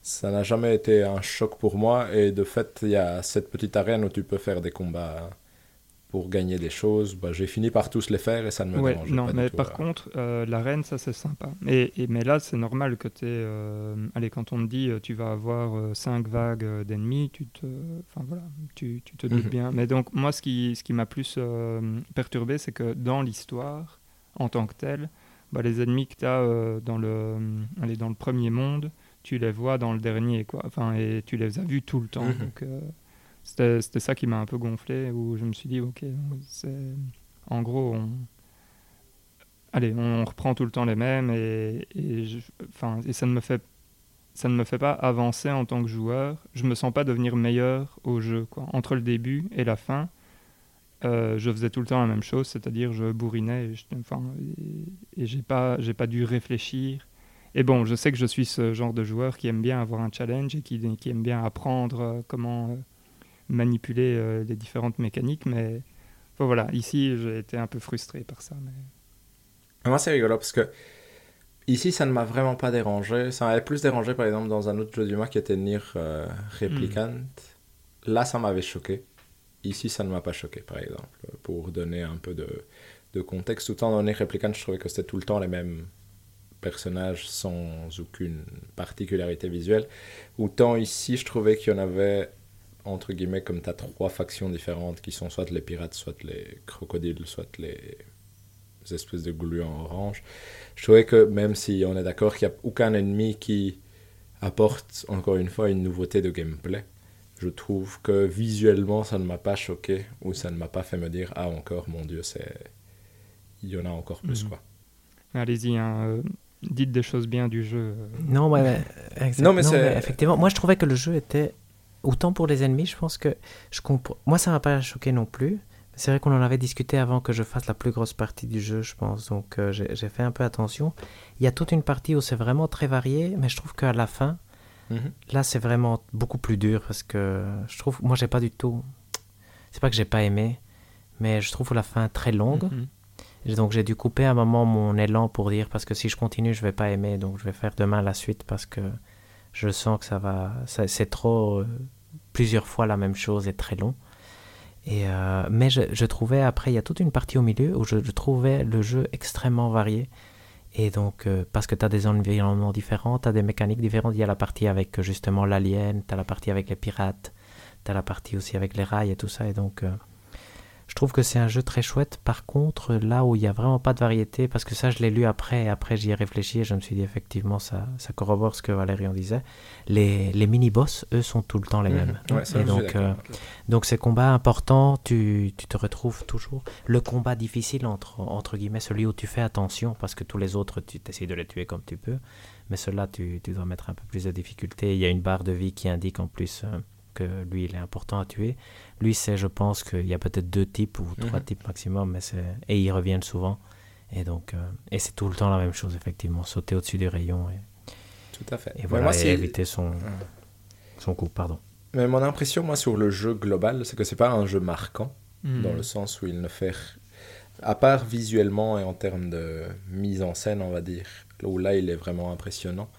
ça n'a jamais été un choc pour moi et de fait il y a cette petite arène où tu peux faire des combats pour gagner des choses. Bah, j'ai fini par tous les faire et ça ne me ouais, non, pas mais tout, par contre, euh, l'arène, ça c'est sympa. Et, et, mais là, c'est normal que tu euh, allez, quand on te dit euh, tu vas avoir 5 vagues d'ennemis, tu te, enfin, voilà, tu, tu te doutes mhm. bien. Mais donc, moi, ce qui, ce qui m'a plus perturbé, c'est que dans l'histoire, en tant que telle, bah, les ennemis que tu as dans, le, allez, dans le premier monde, tu les vois dans le dernier, quoi. Enfin, et tu les as vus tout le temps. Mhm. Donc, c'était ça qui m'a un peu gonflé, où je me suis dit, ok, en gros, on, allez, on reprend tout le temps les mêmes, et, et, et ça ne me fait ça ne me fait pas avancer en tant que joueur. Je me sens pas devenir meilleur au jeu. Quoi. Entre le début et la fin, euh, je faisais tout le temps la même chose, c'est-à-dire je bourrinais et, je, et, j'ai pas, pas dû réfléchir. Et bon, je sais que je suis ce genre de joueur qui aime bien avoir un challenge et qui, qui aime bien apprendre euh, comment euh, manipuler euh, les différentes mécaniques. Mais voilà, ici, j'ai été un peu frustré par ça. Mais... Moi, c'est rigolo parce que ici, ça ne m'a vraiment pas dérangé. Ça m'avait plus dérangé, par exemple, dans un autre jeu du mois qui était Nier euh, Replicant. Hmm. Là, ça m'avait choqué. Ici, ça ne m'a pas choqué, par exemple. Pour donner un peu de, de contexte, temps dans Nier Replicant, je trouvais que c'était tout le temps les mêmes personnages sans aucune particularité visuelle. Autant ici, je trouvais qu'il y en avait entre guillemets, comme tu as trois factions différentes qui sont soit les pirates, soit les crocodiles, soit les espèces de gluants orange. Je trouvais que même si on est d'accord qu'il n'y a aucun ennemi qui apporte encore une fois une nouveauté de gameplay, je trouve que visuellement ça ne m'a pas choqué ou ça ne m'a pas fait me dire ah encore mon dieu c'est il y en a encore plus mhm. quoi. Allez-y, hein, euh, dites des choses bien du jeu. Non, ouais, non, mais, mais effectivement, moi je trouvais que le jeu était autant pour les ennemis, je pense que je comprends. Moi, ça m'a pas choqué non plus. C'est vrai qu'on en avait discuté avant que je fasse la plus grosse partie du jeu, je pense. Donc, euh, j'ai fait un peu attention. Il y a toute une partie où c'est vraiment très varié, mais je trouve qu'à la fin, mhm. là, c'est vraiment beaucoup plus dur parce que je trouve, moi, j'ai pas du tout. C'est pas que j'ai pas aimé, mais je trouve la fin très longue. Mhm. Donc, j'ai dû couper un moment mon élan pour dire parce que si je continue, je vais pas aimer. Donc, je vais faire demain la suite parce que je sens que ça va, c'est trop euh, plusieurs fois la même chose et très long. Euh, mais je, trouvais après, il y a toute une partie au milieu où je, trouvais le jeu extrêmement varié. Et donc, euh, parce que tu as des environnements différents, tu as des mécaniques différentes. Il y a la partie avec justement l'alien, tu as la partie avec les pirates, tu as la partie aussi avec les rails et tout ça. Et donc, je trouve que c'est un jeu très chouette. Par contre, là où il n'y a vraiment pas de variété, parce que ça, je l'ai lu après, et après j'y ai réfléchi, et je me suis dit, effectivement, ça, ça corrobore ce que Valérie en disait. Les, les mini-boss, eux, sont tout le temps les mhm. mêmes. et donc, euh, donc, ces combats importants, tu, tu, te retrouves toujours. Le combat difficile, entre, entre guillemets, celui où tu fais attention, parce que tous les autres, tu essaies de les tuer comme tu peux. Mais ceux-là, tu, tu, dois mettre un peu plus de difficulté. Il y a une barre de vie qui indique en plus. Euh, que lui, il est important à tuer. Lui, c'est, je pense qu'il y a peut-être deux types ou trois mhm. types maximum, mais c'est... et ils reviennent souvent. Et donc, euh, et c'est tout le temps la même chose, effectivement, sauter au-dessus du rayon. Et, tout à fait. Et voilà, et éviter son, son coup, pardon. Mais mon impression, moi, sur le jeu global, c'est que c'est pas un jeu marquant, mhm. dans le sens où il ne fait, à part visuellement et en termes de mise en scène, on va dire, où là, il est vraiment impressionnant.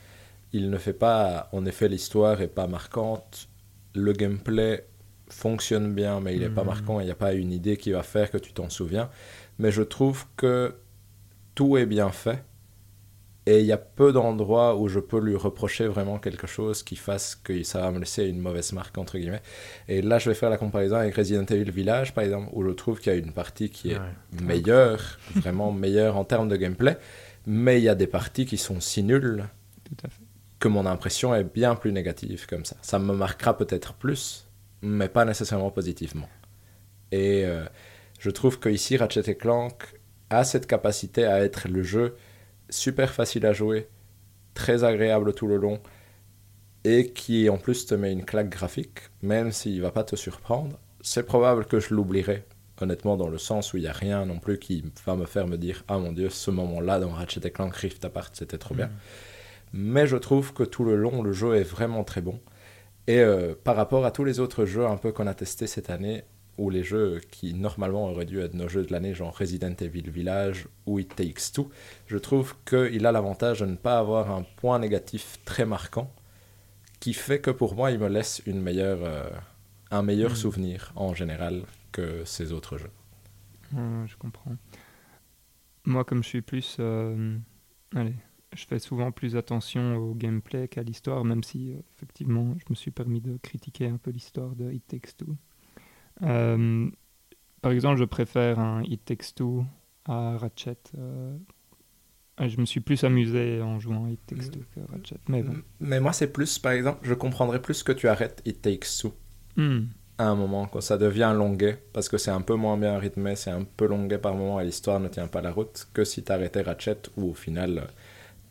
Il ne fait pas, en effet, l'histoire est pas marquante le gameplay fonctionne bien, mais il n'est pas Mhm. marquant, il n'y a pas une idée qui va faire que tu t'en souviens. Mais je trouve que tout est bien fait. Et il y a peu d'endroits où je peux lui reprocher vraiment quelque chose qui fasse que ça va me laisser une mauvaise marque, entre guillemets. Et là, je vais faire la comparaison avec Resident Evil Village, par exemple, où je trouve qu'il y a une partie qui est Ouais. meilleure, vraiment meilleure en termes de gameplay, mais il y a des parties qui sont si nulles Tout à fait. Que mon impression est bien plus négative comme ça. Ça me marquera peut-être plus, mais pas nécessairement positivement. Et euh, je trouve que ici Ratchet Clank a cette capacité à être le jeu super facile à jouer, très agréable tout le long, et qui en plus te met une claque graphique, même s'il va pas te surprendre. C'est probable que je l'oublierai, honnêtement, dans le sens où il n'y a rien non plus qui va me faire me dire Ah mon dieu, ce moment-là dans Ratchet Clank Rift Apart, c'était trop bien mais je trouve que tout le long, le jeu est vraiment très bon. Et euh, par rapport à tous les autres jeux un peu qu'on a testés cette année, ou les jeux qui normalement auraient dû être nos jeux de l'année, genre Resident Evil Village ou It Takes Two, je trouve qu'il a l'avantage de ne pas avoir un point négatif très marquant, qui fait que pour moi, il me laisse une meilleure, euh, un meilleur Mhm. souvenir en général que ces autres jeux. Je comprends. Moi, comme je suis plus. euh, allez, je fais souvent plus attention au gameplay qu'à l'histoire, même si, euh, effectivement, je me suis permis de critiquer un peu l'histoire de It Takes Two. Euh, par exemple, je préfère un It Takes Two à Ratchet. euh, je me suis plus amusé en jouant à It Takes Two que Ratchet. Mais bon. Mais moi, c'est plus, par exemple, je comprendrais plus que tu arrêtes It Takes Two. Hmm. à un moment, quand ça devient longuet, parce que c'est un peu moins bien rythmé, c'est un peu longuet par moment et l'histoire ne tient pas la route, que si t'arrêtais Ratchet, où au final,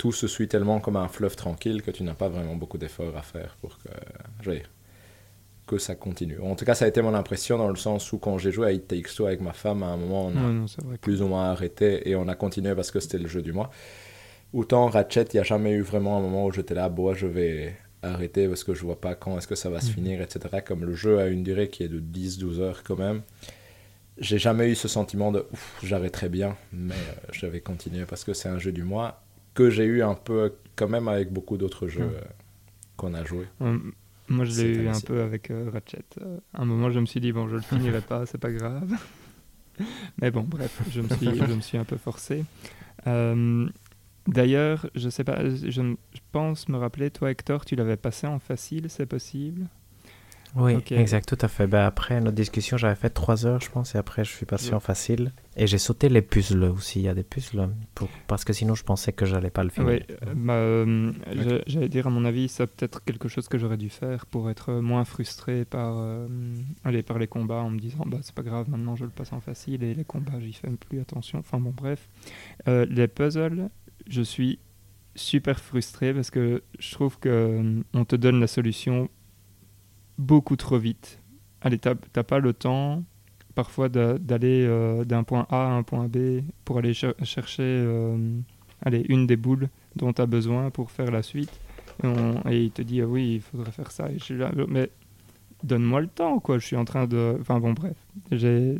tout se suit tellement comme un fleuve tranquille que tu n'as pas vraiment beaucoup d'efforts à faire pour que, je veux dire, que ça continue. En tout cas, ça a été mon impression dans le sens où quand j'ai joué à It Takes Two avec ma femme, à un moment, on a Ouais, non, c'est vrai que- plus ou moins arrêté et on a continué parce que c'était le jeu du mois. Autant Ratchet, il n'y a jamais eu vraiment un moment où j'étais là, bon, je vais arrêter parce que je vois pas quand est-ce que ça va se Mhm. finir, etc. Comme le jeu a une durée qui est de 10-12 heures quand même. J'ai jamais eu ce sentiment de ouf, j'arrêterai bien, mais euh, je vais continuer parce que c'est un jeu du mois que j'ai eu un peu quand même avec beaucoup d'autres jeux euh, qu'on a joué. Ouais, moi, je l'ai eu un peu avec euh, Ratchet. Euh, à un moment, je me suis dit, bon, je le finirai pas, c'est pas grave. Mais bon, bref, je me suis, je me suis un peu forcé. Euh, D'ailleurs, je sais pas, je, je pense me rappeler, toi, Hector, tu l'avais passé en facile, c'est possible? Oui, Ok. exact, tout à fait. Ben, après notre discussion, j'avais fait 3 heures, je pense, et après, je suis passé en facile. Et j'ai sauté les puzzles aussi. Il y a des puzzles, pour... parce que sinon, je pensais que j'allais pas le finir. Oui, bah, euh, j'allais dire, à mon avis, c'est peut-être quelque chose que j'aurais dû faire pour être moins frustré par, euh, allez, par les combats en me disant, bah, c'est pas grave, maintenant je le passe en facile et les combats, j'y fais plus attention. Enfin bon, bref. Euh, les puzzles, je suis super frustré parce que je trouve que euh, on te donne la solution beaucoup trop vite. Allez, t'as pas le temps parfois d'aller euh, d'un point A à un point B pour aller cher- chercher euh, allez, une des boules dont tu as besoin pour faire la suite. Et, on- et il te dit, ah oui, il faudrait faire ça. Et je suis là, mais donne-moi le temps, quoi. Je suis en train de... Enfin bon, bref. J'ai...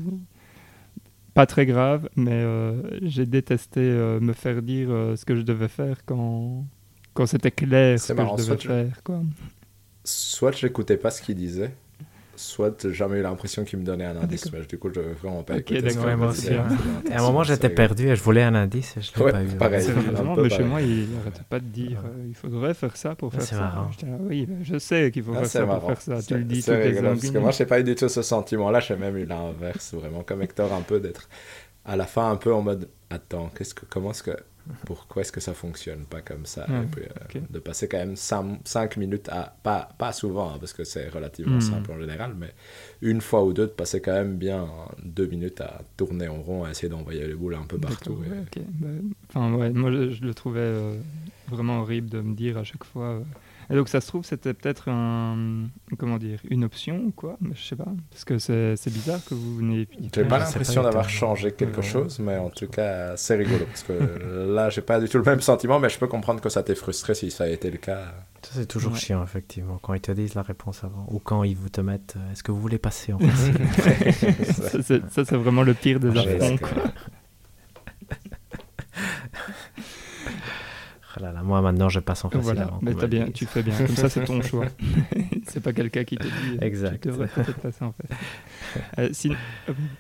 Pas très grave, mais euh, j'ai détesté me faire dire ce que je devais faire quand, quand c'était clair ce que je devais soit tu- faire, quoi. Soit j'écoutais pas ce qu'il disait, soit j'ai jamais eu l'impression qu'il me donnait un indice. mais du coup, je devais vraiment pas Ok, écouter ce d'accord, qu'il moi me aussi, disait. hein. C'était Et à un moment, j'étais perdu et je voulais un indice et je l'ai Ouais, pas eu. pareil. C'est vraiment, mais chez pareil. moi, il n'arrêtait pas de dire euh, il faudrait faire ça pour Ah, faire c'est ça. marrant. J'étais là, oui, je sais qu'il faut Ah, faire ça marrant. pour faire ça. Tu C'est- le dis les parce que moi, j'ai pas eu du tout ce sentiment-là. J'ai même eu l'inverse, vraiment, comme Hector, un peu d'être à la fin un peu en mode Attends, qu'est-ce que, comment est-ce que, pourquoi est-ce que ça fonctionne pas comme ça? Ouais, Et puis, euh. De passer quand même 5 minutes à, pas, pas souvent, hein, parce que c'est relativement Hmm. simple en général, mais une fois ou deux, de passer quand même bien 2 minutes à tourner en rond, à essayer d'envoyer les boules un peu partout. Et- Enfin, ouais, moi, je, je le trouvais euh, vraiment horrible de me dire à chaque fois. euh, Et donc, ça se trouve, c'était peut-être un, comment dire, une option ou quoi, mais je sais pas, parce que c'est bizarre que vous n'ayez J'ai pas l'impression d'avoir changé quelque chose, mais en tout cas, c'est rigolo. Parce que là, j'ai pas du tout le même sentiment, mais je peux comprendre que ça t'ait frustré si ça a été le cas. Ça, c'est toujours Ouais. chiant, effectivement, quand ils te disent la réponse avant. Ou quand ils vous te mettent euh, Est-ce que vous voulez passer en facile Ça, c'est vraiment le pire des Ouais, Oh là là, Moi, maintenant, je passe en facile Voilà, avant. mais bien, tu fais bien. Comme ça, c'est ton choix. C'est pas quelqu'un qui te dit. Exact. Tu devrais peut-être passer en fait. Euh, sinon-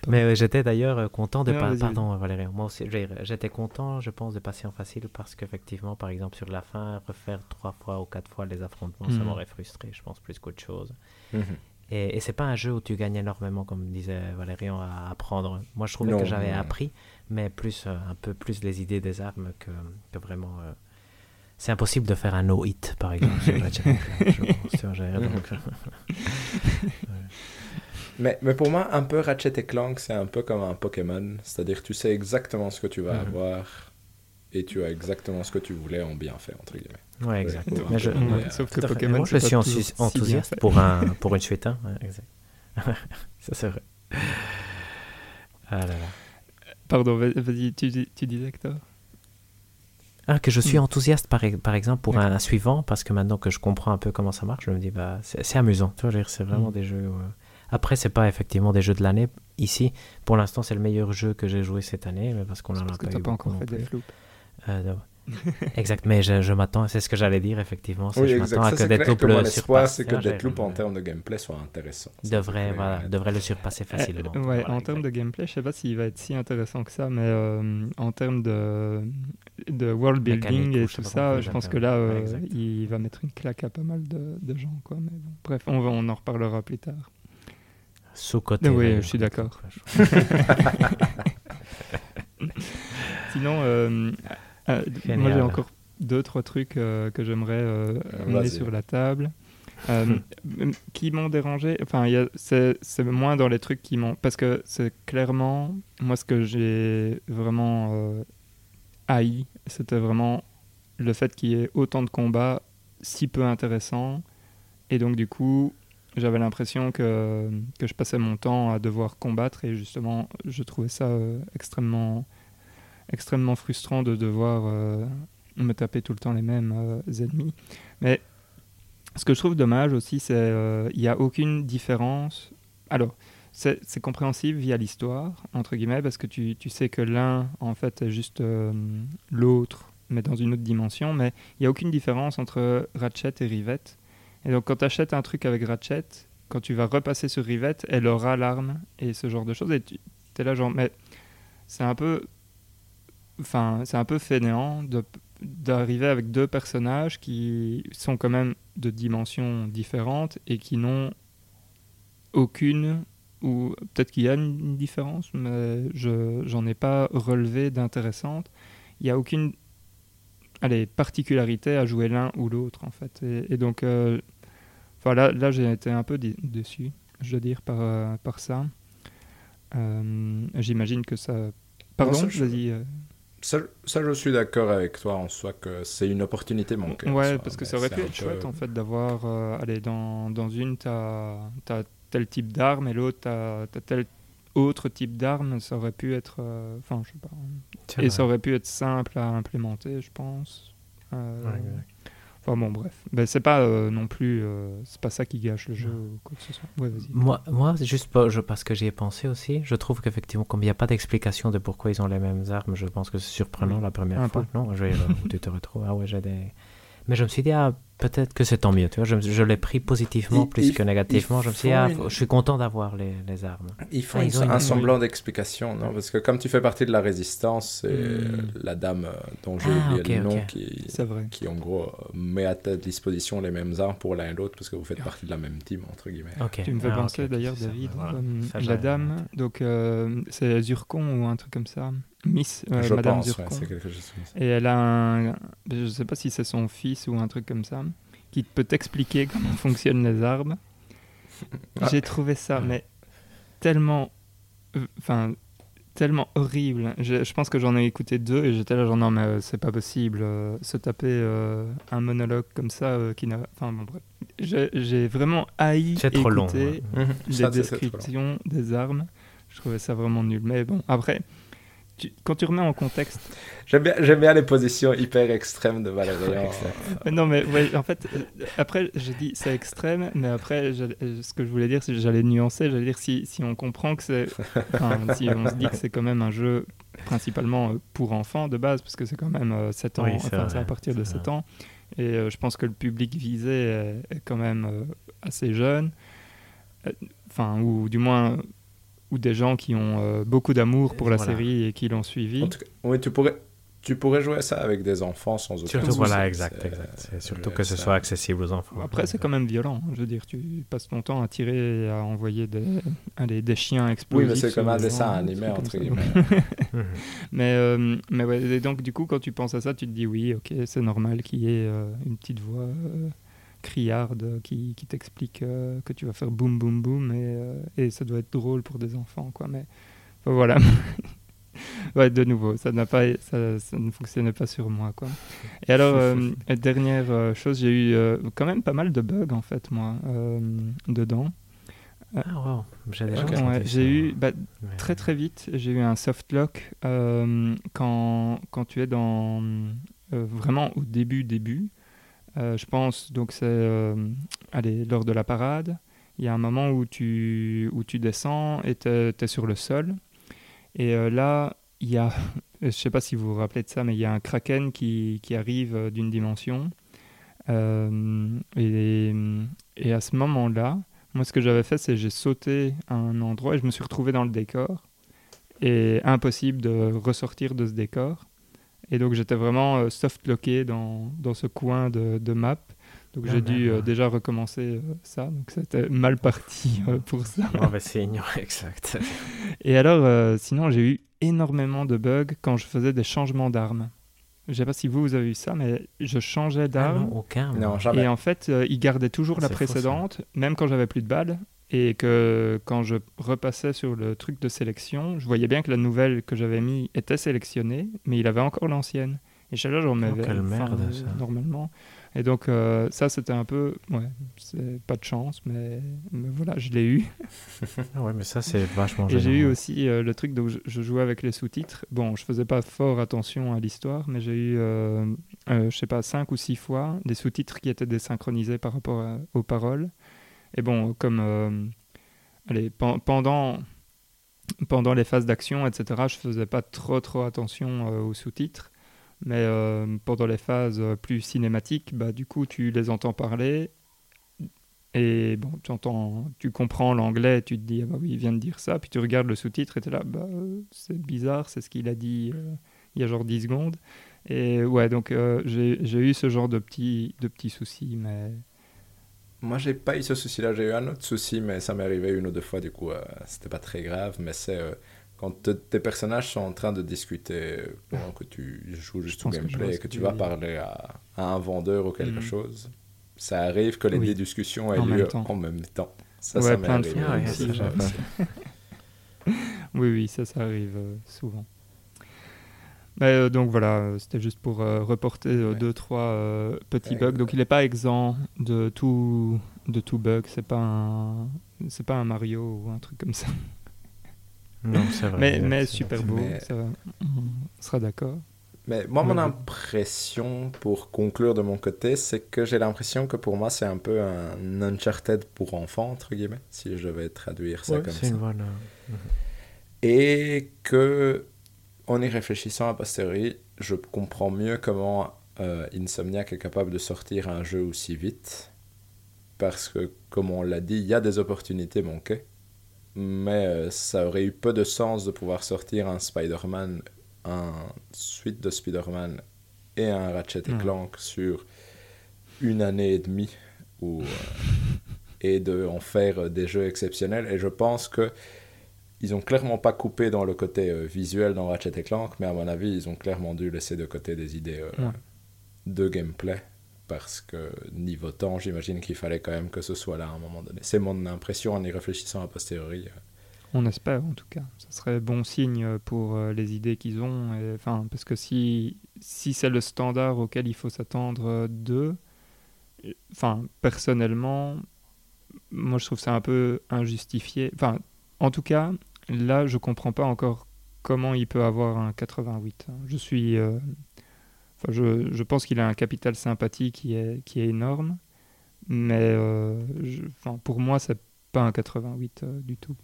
Mais euh, j'étais d'ailleurs euh, content de Non, pas. vas-y, Pardon, Valérie. Moi aussi, j'étais content, je pense, de passer en facile parce qu'effectivement, par exemple, sur la fin, refaire trois fois ou quatre fois les affrontements, ça Mhm. m'aurait frustré, je pense, plus qu'autre chose. Mhm. Et, et c'est pas un jeu où tu gagnes énormément, comme disait Valérian, à apprendre. Moi, je trouvais Non, que j'avais appris, mais plus euh, un peu plus les idées des armes que, que vraiment. euh, C'est impossible de faire un no-hit, par exemple, sur Clank, donc, euh, Mais, mais pour moi, un peu Ratchet et Clank, c'est un peu comme un Pokémon. C'est-à-dire, tu sais exactement ce que tu vas Mhm. avoir et tu as exactement ce que tu voulais en bien fait, entre guillemets. Ouais, exact. Ouais, Mais je, ouais, ouais, sauf que. Pokémon, Moi, je suis si enthousiaste pour, un, pour une suite. Hein. ouais, exact. Ça, c'est vrai. Ah là là. Pardon, va- vas-y, tu, dis- tu disais Hector? Ah, que je suis Hmm. enthousiaste, par, par exemple, pour un, suivant, parce que maintenant que je comprends un peu comment ça marche, je me dis, bah, c'est amusant. Tu vois, c'est vraiment Mm. des jeux. où, euh, Après, c'est pas effectivement des jeux de l'année. Ici, pour l'instant, c'est le meilleur jeu que j'ai joué cette année, mais parce qu'on en a Parce que pas t'as eu pas encore fait. Euh. exact, mais je, je m'attends, c'est ce que j'allais dire, effectivement. Oui, je m'attends à Ça, que Deathloop le surpasse. c'est que Deathloop, en termes de gameplay, soit intéressant. Devrait, voilà, devrait le surpasser facilement. ouais, Voilà, en termes de gameplay, je sais pas s'il va être si intéressant que ça, mais euh, en termes de, de world building Mécanique, et tout ça, je pense que là, euh, il va mettre une claque à pas mal de, de gens. Quoi. Mais bon, bref, on, va, on en reparlera plus tard. Sous-côté. Oui, je suis d'accord. Sinon, euh, euh, moi j'ai encore deux, trois trucs euh, que j'aimerais euh, amener Vas-y. sur la table. qui m'ont dérangé, enfin, c'est moins dans les trucs qui m'ont. Parce que c'est clairement, moi, ce que j'ai vraiment haï, c'était vraiment le fait qu'il y ait autant de combats si peu intéressants. Et donc, du coup, j'avais l'impression que, que je passais mon temps à devoir combattre. Et justement, je trouvais ça euh, extrêmement, extrêmement frustrant de devoir euh, me taper tout le temps les mêmes euh, ennemis. Mais ce que je trouve dommage aussi, c'est qu'il n'y a aucune différence. Alors, c'est compréhensible via l'histoire, entre guillemets, parce que tu, tu sais que l'un, en fait, est juste euh, l'autre, mais dans une autre dimension. Mais il n'y a aucune différence entre Ratchet et Rivette. Et donc, quand tu achètes un truc avec Ratchet, quand tu vas repasser sur Rivette, elle aura l'arme et ce genre de choses. Et tu es là, genre, mais c'est un peu. Enfin, c'est un peu fainéant de d'arriver avec deux personnages qui sont quand même de dimensions différentes et qui n'ont aucune ou peut-être qu'il y a une différence mais je j'en ai pas relevé d'intéressante. Il y a aucune allez particularité à jouer l'un ou l'autre en fait. Et, et donc euh, enfin là, là j'ai été un peu dé- déçu je dois dire par euh, par ça. Euh, j'imagine que ça pardon ça, je- vas-y euh, Ça, ça, je suis d'accord avec toi en soi que c'est une opportunité manquée. Ouais, soi, parce que ça aurait pu être peu- chouette en fait d'avoir. euh, allez, dans, dans une, tu as, tel type d'arme et l'autre, tu as, tel autre type d'arme. Ça aurait pu être. euh, Enfin, je sais pas. Et vrai. ça aurait pu être simple à implémenter, je pense. Euh, Ouais. Enfin bon, bref. Ben, c'est pas euh, non plus. euh, c'est pas ça qui gâche le jeu ou quoi que ce soit. Ouais. Moi, moi juste pas- je, parce que j'y ai pensé aussi, je trouve qu'effectivement, comme il n'y a pas d'explication de pourquoi ils ont les mêmes armes, je pense que c'est surprenant Oui. la première Un fois. peu. Non, je vais, où tu te retrouves. Ah ouais, j'ai des. Mais je me suis dit, ah, peut-être que c'est tant mieux. Tu vois, je, me- je l'ai pris positivement plus que négativement. Je me suis dit, ah, une- je suis content d'avoir les, les armes. Ils font Ah, ils ont un semblant d'explication, non? Parce que comme tu fais partie de la résistance, c'est Hmm. la dame euh, dont j'ai Ah, oublié le nom qui, vrai. qui en gros met à ta disposition les mêmes armes pour l'un et l'autre parce que vous faites partie de la même team, entre guillemets. Tu me fais Ah, penser d'ailleurs. David, Voilà. euh, Ça, la dame, donc euh, c'est Zurkon ou un truc comme ça? Miss, euh, je Madame pense, ouais, quelque chose. Et elle a un. Je sais pas si c'est son fils ou un truc comme ça, qui peut t'expliquer comment fonctionnent les armes. Ah. J'ai trouvé ça, mais tellement. euh, Enfin. Tellement horrible. Je, je pense que j'en ai écouté deux et j'étais là, genre non, mais euh, c'est pas possible. euh, se taper euh, un monologue comme ça euh, qui n'a. Enfin, bon, bref. J'ai vraiment haï C'est trop long. écouter ouais. les Ça, c'est- c'est trop long. descriptions des armes. Je trouvais ça vraiment nul. Mais bon, après, tu- quand tu remets en contexte J'aime bien, j'aime bien les positions hyper extrêmes de Valérian. Mais Non, mais ouais, en fait, euh, après, j'ai dit c'est extrême, mais après, euh, ce que je voulais dire, c'est que j'allais nuancer. J'allais dire si, si on comprend que c'est. enfin, si on se dit que c'est quand même un jeu principalement euh, pour enfants de base, parce que c'est quand même euh, 7 ans, Oui, c'est enfin, c'est à partir de c'est 7 ans. Et euh, je pense que le public visé est, est quand même euh, assez jeunes, enfin, ou du moins ou des gens qui ont beaucoup d'amour pour la série et qui l'ont suivi. oui, tu pourrais, tu pourrais jouer ça avec des enfants sans aucun Surtout, voilà, exact, exact. Surtout que ce soit accessible aux enfants. Après, c'est quand même violent. Hein. Je veux dire, tu passes ton temps à tirer et à envoyer des, allez, des chiens explosifs. Oui, mais c'est comme un dessin animé, entre guillemets. mais, euh, mais ouais, donc, du coup, quand tu penses à ça, tu te dis oui, ok, c'est normal qu'il y ait euh, une petite voix euh, criarde qui, qui t'explique que tu vas faire boum, boum, boum et, et ça doit être drôle pour des enfants, quoi. Mais voilà. ouais, de nouveau, ça, n'a pas, ça, ça, ne fonctionnait pas sur moi. Quoi. Et alors, euh, dernière euh, chose, j'ai eu euh, quand même pas mal de bugs, en fait, moi, dedans. Ah, wow. J'ai eu, bah, très très vite, j'ai eu un soft lock quand, quand tu es dans, vraiment au début, début. Je pense, donc c'est, allez, lors de la parade, il y a un moment où tu, où tu descends et tu es sur le sol. Et euh, là, il y a, je ne sais pas si vous vous rappelez de ça, mais il y a un kraken qui, qui arrive euh, d'une dimension. Euh, et, et, à ce moment-là, moi, ce que j'avais fait, c'est j'ai sauté à un endroit et je me suis retrouvé dans le décor. Et impossible de ressortir de ce décor. Et donc, j'étais vraiment soft-locké dans, dans, ce coin de, de map. Donc j'ai dû euh, déjà recommencer euh, ça, donc c'était mal parti euh, pour ça. Mauvais signe, exact. Et alors, sinon, j'ai eu énormément de bugs quand je faisais des changements d'armes. Je ne sais pas si vous, vous avez eu ça, mais je changeais ah d'arme. non, aucun. Non, jamais. Et en fait, il gardait toujours la précédente, même quand j'avais plus de balles. Et que quand je repassais sur le truc de sélection, je voyais bien que la nouvelle que j'avais mis était sélectionnée, mais il avait encore l'ancienne. Et chaque fois, je remets. Oh, quelle merde, ça. Normalement. Et donc, euh, ça, c'était un peu. Ouais, c'est pas de chance, mais, voilà, je l'ai eu. Ouais, mais ça, c'est vachement Et j'ai eu aussi euh, le truc, donc je, jouais avec les sous-titres. Bon, je faisais pas fort attention à l'histoire, mais j'ai eu, euh, je sais pas, cinq ou six fois des sous-titres qui étaient désynchronisés par rapport aux paroles. Et bon, comme. allez, pendant. Pendant les phases d'action, etc., je faisais pas trop trop attention aux sous-titres. Mais euh, pendant les phases plus cinématiques, bah, du coup, tu les entends parler et bon, tu, entends, tu comprends l'anglais, tu te dis, ah bah oui, il vient de dire ça, puis tu regardes le sous-titre et tu es là, bah, c'est bizarre, c'est ce qu'il a dit euh, il y a genre 10 secondes. Et ouais, donc euh, j'ai eu ce genre de petits, de petits soucis, mais... Moi, j'ai pas eu ce souci-là, j'ai eu un autre souci, mais ça m'est arrivé une ou deux fois, du coup, c'était pas très grave, mais c'est quand tes personnages sont en train de discuter pendant que tu joues juste au gameplay et que tu vas parler à, un vendeur ou quelque mm. chose, ça arrive que les discussions aient lieu en même temps. Ça, ça m'est arrivé. oui, oui, ça, ça arrive euh, souvent. Mais, euh, donc voilà, euh, c'était juste pour reporter deux, trois petits bugs. Donc il n'est pas exempt de tout, de tout bug. C'est pas un, c'est pas un Mario ou un truc comme ça. Non, c'est vrai. Mais, mais super beau, ça va. on sera d'accord. Mais moi, mon impression, pour conclure de mon côté, c'est que j'ai l'impression que pour moi, c'est un peu un Uncharted pour enfants, entre guillemets, si je vais traduire ça comme ça. Une bonne... Et que, en y réfléchissant à posteriori, je comprends mieux comment euh, Insomniac est capable de sortir un jeu aussi vite. Parce que, comme on l'a dit, il y a des opportunités manquées mais euh, ça aurait eu peu de sens de pouvoir sortir un Spider-Man, un suite de Spider-Man et un Ratchet et hmm. Clank sur une année et demie euh, et de en faire des jeux exceptionnels. Et je pense que ils ont clairement pas coupé dans le côté euh, visuel dans Ratchet et Clank, mais à mon avis, ils ont clairement dû laisser de côté des idées de gameplay parce que niveau temps, j'imagine qu'il fallait quand même que ce soit là à un moment donné. C'est mon impression en y réfléchissant a posteriori. On espère en tout cas. Ce serait bon signe pour euh, les idées qu'ils ont. Enfin, parce que si, si c'est le standard auquel il faut s'attendre euh, d'eux, enfin, personnellement, moi je trouve ça un peu injustifié. Enfin, en tout cas, là, je comprends pas encore comment il peut avoir un 88. Je suis. Euh, je, je, pense qu'il a un capital sympathie qui est, qui est énorme, mais euh, pour moi, c'est pas un 88 euh, du tout.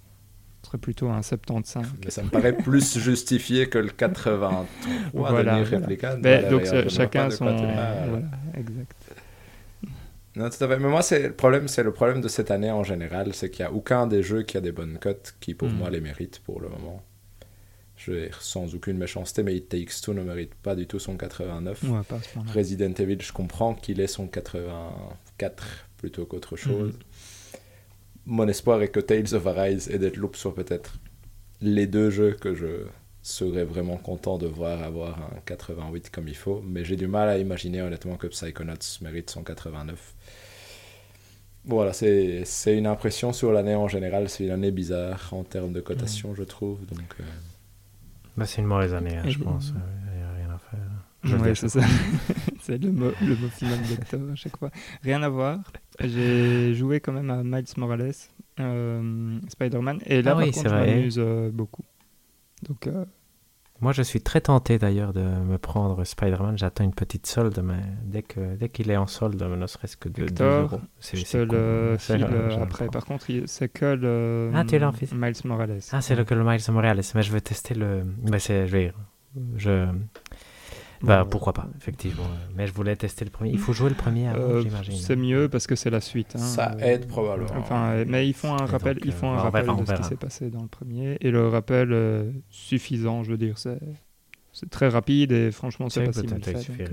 Ce serait plutôt un 75. Mais ça me paraît plus justifié que le 83 voilà, de voilà. donc chacun son. Voilà, exact. Non, tout à fait. Mais moi, c'est le problème, c'est le problème de cette année en général, c'est qu'il n'y a aucun des jeux qui a des bonnes cotes qui, pour Mm. moi, les méritent pour le moment. Je dire, sans aucune méchanceté, mais It Takes Two ne mérite pas du tout son 89. Ouais, pas. Resident Evil, je comprends qu'il ait son 84 plutôt qu'autre chose. Mon espoir est que Tales of Arise et Deathloop soient peut-être les deux jeux que je serais vraiment content de voir avoir un 88 comme il faut, mais j'ai du mal à imaginer honnêtement que Psychonauts mérite son 89. Voilà, c'est c'est une impression sur l'année en général, c'est une année bizarre en termes de cotation, je trouve. Donc, euh, Bah, c'est une mauvaise année, hein, je pense. Il n'y a rien à faire. Je le dis Ouais, c'est ça. c'est le mot, le mot final à chaque fois. Rien à voir. J'ai joué quand même à Miles Morales, euh, Spider-Man, et là, Ah par oui, contre, c'est je m'amuse euh, beaucoup. Donc, euh, Moi, je suis très tenté d'ailleurs de me prendre Spider-Man. J'attends une petite solde, mais dès que dès qu'il est en solde, ne serait-ce que de 2 Hector, euros. c'est- je te le file euh, après. Par contre, c'est que le Ah, tu. Miles Morales. Ah, c'est le que le Miles Morales, mais je veux tester le. Mais c'est, je vais je. Bah, Bon, pourquoi pas, effectivement. Mais je voulais tester le premier. Il faut jouer le premier avant, euh, j'imagine. c'est mieux parce que c'est la suite. hein. Ça Euh, aide probablement. Enfin, euh, mais ils font un Et rappel, donc, ils euh, font un on rappel verra, de ce qui s'est passé dans le premier, et le rappel euh, suffisant, je veux dire, c'est c'est très rapide et franchement, c'est pas si mal fait. donc, euh.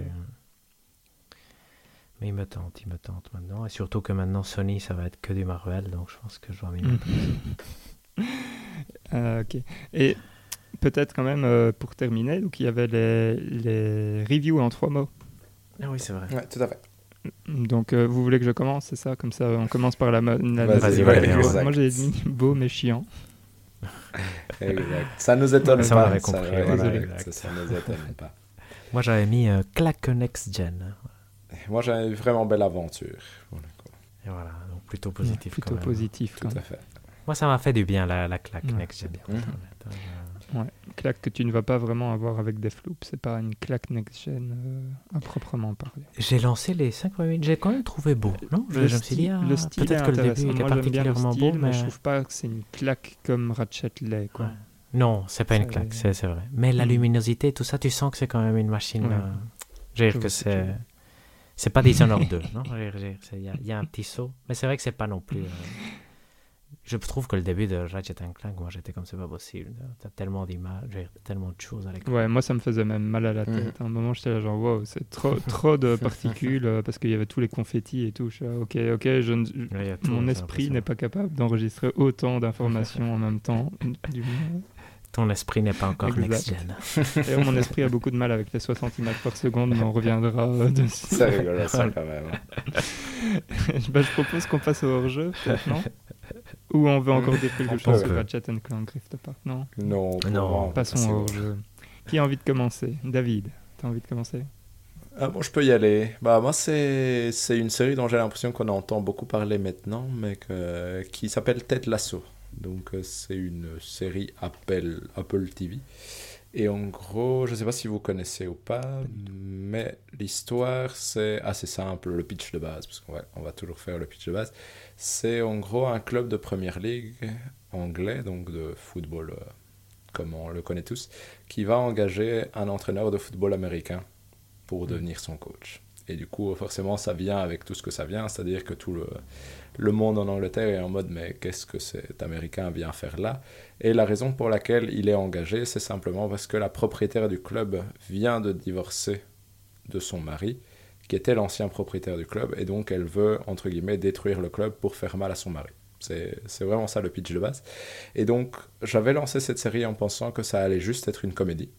Mais il me tente, il me tente maintenant. Et surtout que maintenant, Sony, ça va être que du Marvel, donc je pense que je dois m'y mettre. Euh, ok. Et peut-être quand même euh, pour terminer, donc il y avait les, les reviews en trois mots. Ah oui, c'est vrai. Ouais, tout à fait. Donc euh, vous voulez que je commence, c'est ça? Comme ça, on commence par la, la Vas-y, note. ouais, Moi, j'ai mis beau mais chiant. Exact. Ça nous étonne Ça, on pas. avait compris, voilà. Ça, ça nous étonne pas. Moi, j'avais mis euh, claque next gen. Moi, j'ai une vraiment belle aventure. Et voilà, donc plutôt positif. Plutôt quand même. positif. Tout quand à fait. Moi, ça m'a fait du bien, la, la claque Ouais, next gen. bien. Ouais. Claque que tu ne vas pas vraiment avoir avec Deathloop. C'est pas une claque next-gen euh, à proprement parler. J'ai lancé les 5 premiers minutes, j'ai quand même trouvé beau, non? Je, Le je me suis dit, style- ah, le style peut-être que le début était le particulièrement style, beau, mais... je trouve pas que c'est une claque comme Ratchet l'est. Quoi. Ouais. Non, c'est pas une claque, c'est vrai. Mais la Mm. luminosité, tout ça, tu sens que c'est quand même une machine. Ouais. euh, Je veux dire Je que c'est... C'est pas Dishonored 2, non? Y, il y a un petit saut. Mais c'est vrai que c'est pas non plus... euh, Je trouve que le début de Ratchet Clank, moi j'étais comme c'est pas possible. T'as tellement d'images, tellement de choses à l'écran. Ouais, moi ça me faisait même mal à la tête. À un moment, j'étais là genre, wow, c'est trop, trop de particules euh, parce qu'il y avait tous les confettis et tout. Je suis là, ok, ok, je Ouais, tout, mon esprit n'est pas capable d'enregistrer autant d'informations en même temps. Du moins. Ton esprit n'est pas encore next-gen. D'ailleurs, mon esprit a beaucoup de mal avec les 60 images par seconde, mais on reviendra euh, dessus. C'est rigolo, ça, quand même. Bah, je propose qu'on passe au hors-jeu, non? Ou on veut encore dire quelque chose sur Ratchet Clank Rift Apart Non Non, Non. Passons au hors-jeu. Qui a envie de commencer? David, t'as envie de commencer? Ah bon, je peux y aller. Bah, moi, c'est c'est une série dont j'ai l'impression qu'on entend beaucoup parler maintenant, mais que- qui s'appelle Ted Lasso. Donc, euh, c'est une série Apple, Apple TV. Et en gros, je ne sais pas si vous connaissez ou pas, mais l'histoire, c'est assez simple, le pitch de base, parce qu'on va, on va toujours faire le pitch de base. C'est en gros un club de première ligue anglais, donc de football euh, comme on le connaît tous, qui va engager un entraîneur de football américain pour devenir son coach. Et du coup, forcément, ça vient avec tout ce que ça vient, c'est-à-dire que tout le, le monde en Angleterre est en mode mais qu'est-ce que cet Américain vient faire là? Et la raison pour laquelle il est engagé, c'est simplement parce que la propriétaire du club vient de divorcer de son mari, qui était l'ancien propriétaire du club, et donc elle veut, entre guillemets, détruire le club pour faire mal à son mari. C'est vraiment ça le pitch de base. Et donc, j'avais lancé cette série en pensant que ça allait juste être une comédie.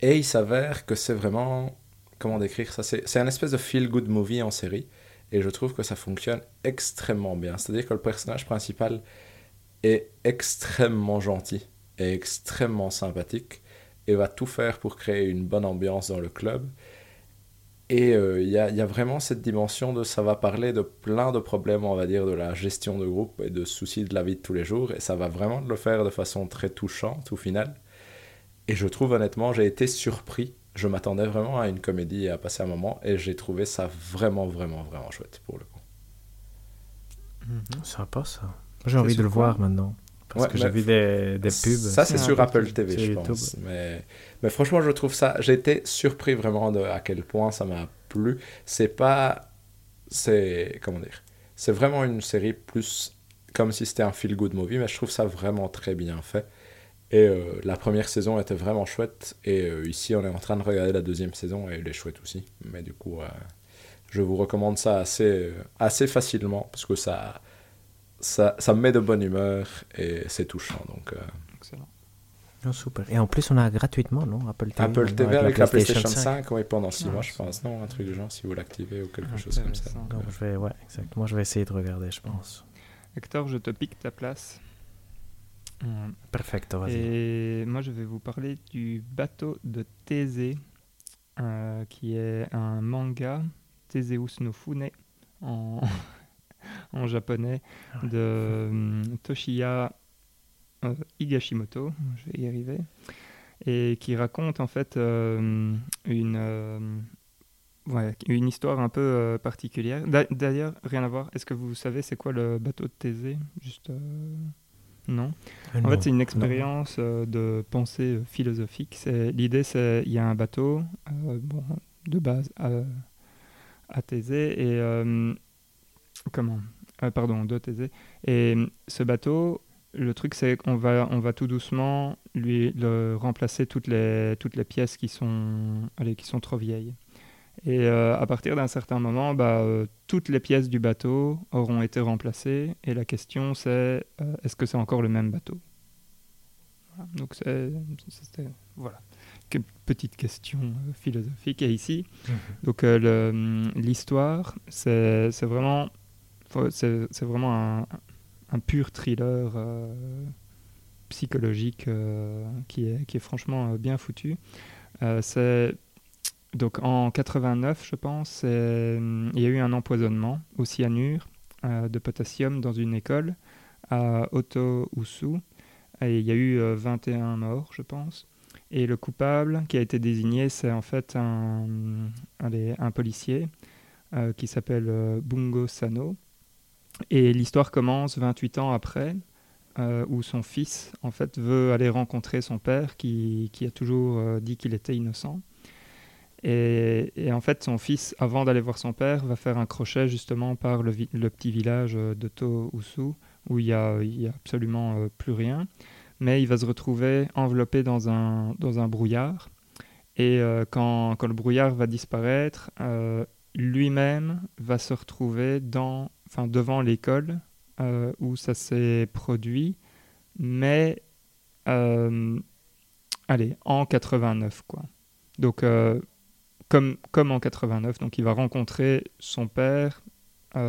Et il s'avère que c'est vraiment. Comment décrire ça c'est un espèce de feel-good movie en série. Et je trouve que ça fonctionne extrêmement bien. C'est-à-dire que le personnage principal est extrêmement gentil et extrêmement sympathique et va tout faire pour créer une bonne ambiance dans le club. Et euh, il y, y a vraiment cette dimension de ça va parler de plein de problèmes, on va dire, de la gestion de groupe et de soucis de la vie de tous les jours. Et ça va vraiment le faire de façon très touchante au final. Et je trouve honnêtement, j'ai été surpris. Je m'attendais vraiment à une comédie et à passer un moment. Et j'ai trouvé ça vraiment, vraiment, vraiment chouette pour le coup. Sympa ça. J'ai envie de le voir maintenant. Parce Ouais, que j'ai vu des, des pubs. Ça, c'est sur Apple TV, je YouTube. pense. Mais, mais franchement, je trouve ça. J'ai été surpris vraiment de à quel point ça m'a plu. C'est pas c'est comment dire c'est vraiment une série plus comme si c'était un feel good movie mais je trouve ça vraiment très bien fait et euh, la première saison était vraiment chouette et euh, ici on est en train de regarder la deuxième saison et elle est chouette aussi mais du coup euh, je vous recommande ça assez assez facilement parce que ça ça, ça me met de bonne humeur et c'est touchant donc Excellent. Oh, super. Et en plus, on a gratuitement, non Apple TV. Apple TV avec la PlayStation 5. 5, oui, pendant 6 Ah, mois, je pense. Non, un truc du genre, si vous l'activez ou quelque chose comme ça. Donc, Donc, euh, je vais, ouais, exact. Moi, je vais essayer de regarder, je pense. Hector, je te pique ta place. Perfecto, vas-y. Et moi, je vais vous parler du bateau de Thésée, euh, qui est un manga, Theseus no Fune, en, en japonais, de hum, Toshiya euh, Higashimoto, je vais y arriver, et qui raconte en fait euh, une, euh, ouais, une histoire un peu particulière. D'a- D'ailleurs, rien à voir, est-ce que vous savez c'est quoi le bateau de Thésée? Juste. Non Euh, en non. fait, c'est une expérience euh, de pensée philosophique. C'est- L'idée, c'est il y a un bateau, euh, bon, de base à, à Thésée, et comment Euh, Pardon, de Thésée. Et euh, ce bateau, le truc, c'est qu'on va, on va tout doucement lui le remplacer toutes les, toutes les pièces qui sont, allez, qui sont trop vieilles. Et euh, à partir d'un certain moment, bah, euh, toutes les pièces du bateau auront été remplacées. Et la question, c'est est-ce que c'est encore le même bateau? Voilà. Donc, c'est, c'était- voilà. Petite question euh, philosophique. Et ici, Mhm. donc euh, l'histoire, c'est, vraiment, c'est, vraiment un, pur thriller euh, psychologique euh, qui, est, franchement euh, bien foutu. Donc en 89, je pense, il y a eu un empoisonnement au cyanure de potassium dans une école à Oto-Usu. Et il y a eu euh, 21 morts, je pense. Et le coupable qui a été désigné, c'est en fait un, policier qui s'appelle Bungo Sano. Et l'histoire commence 28 ans après, euh, où son fils en fait veut aller rencontrer son père qui, qui a toujours euh, dit qu'il était innocent. Et, en fait, son fils, avant d'aller voir son père, va faire un crochet justement par le, petit village euh, de To-Usu, où il n'y a, absolument plus rien. Mais il va se retrouver enveloppé dans un, dans un brouillard. Et quand, quand le brouillard va disparaître, lui-même va se retrouver dans, devant l'école euh, où ça s'est produit, mais euh, allez, en 89 quoi. Donc euh, comme, comme en 89, donc il va rencontrer son père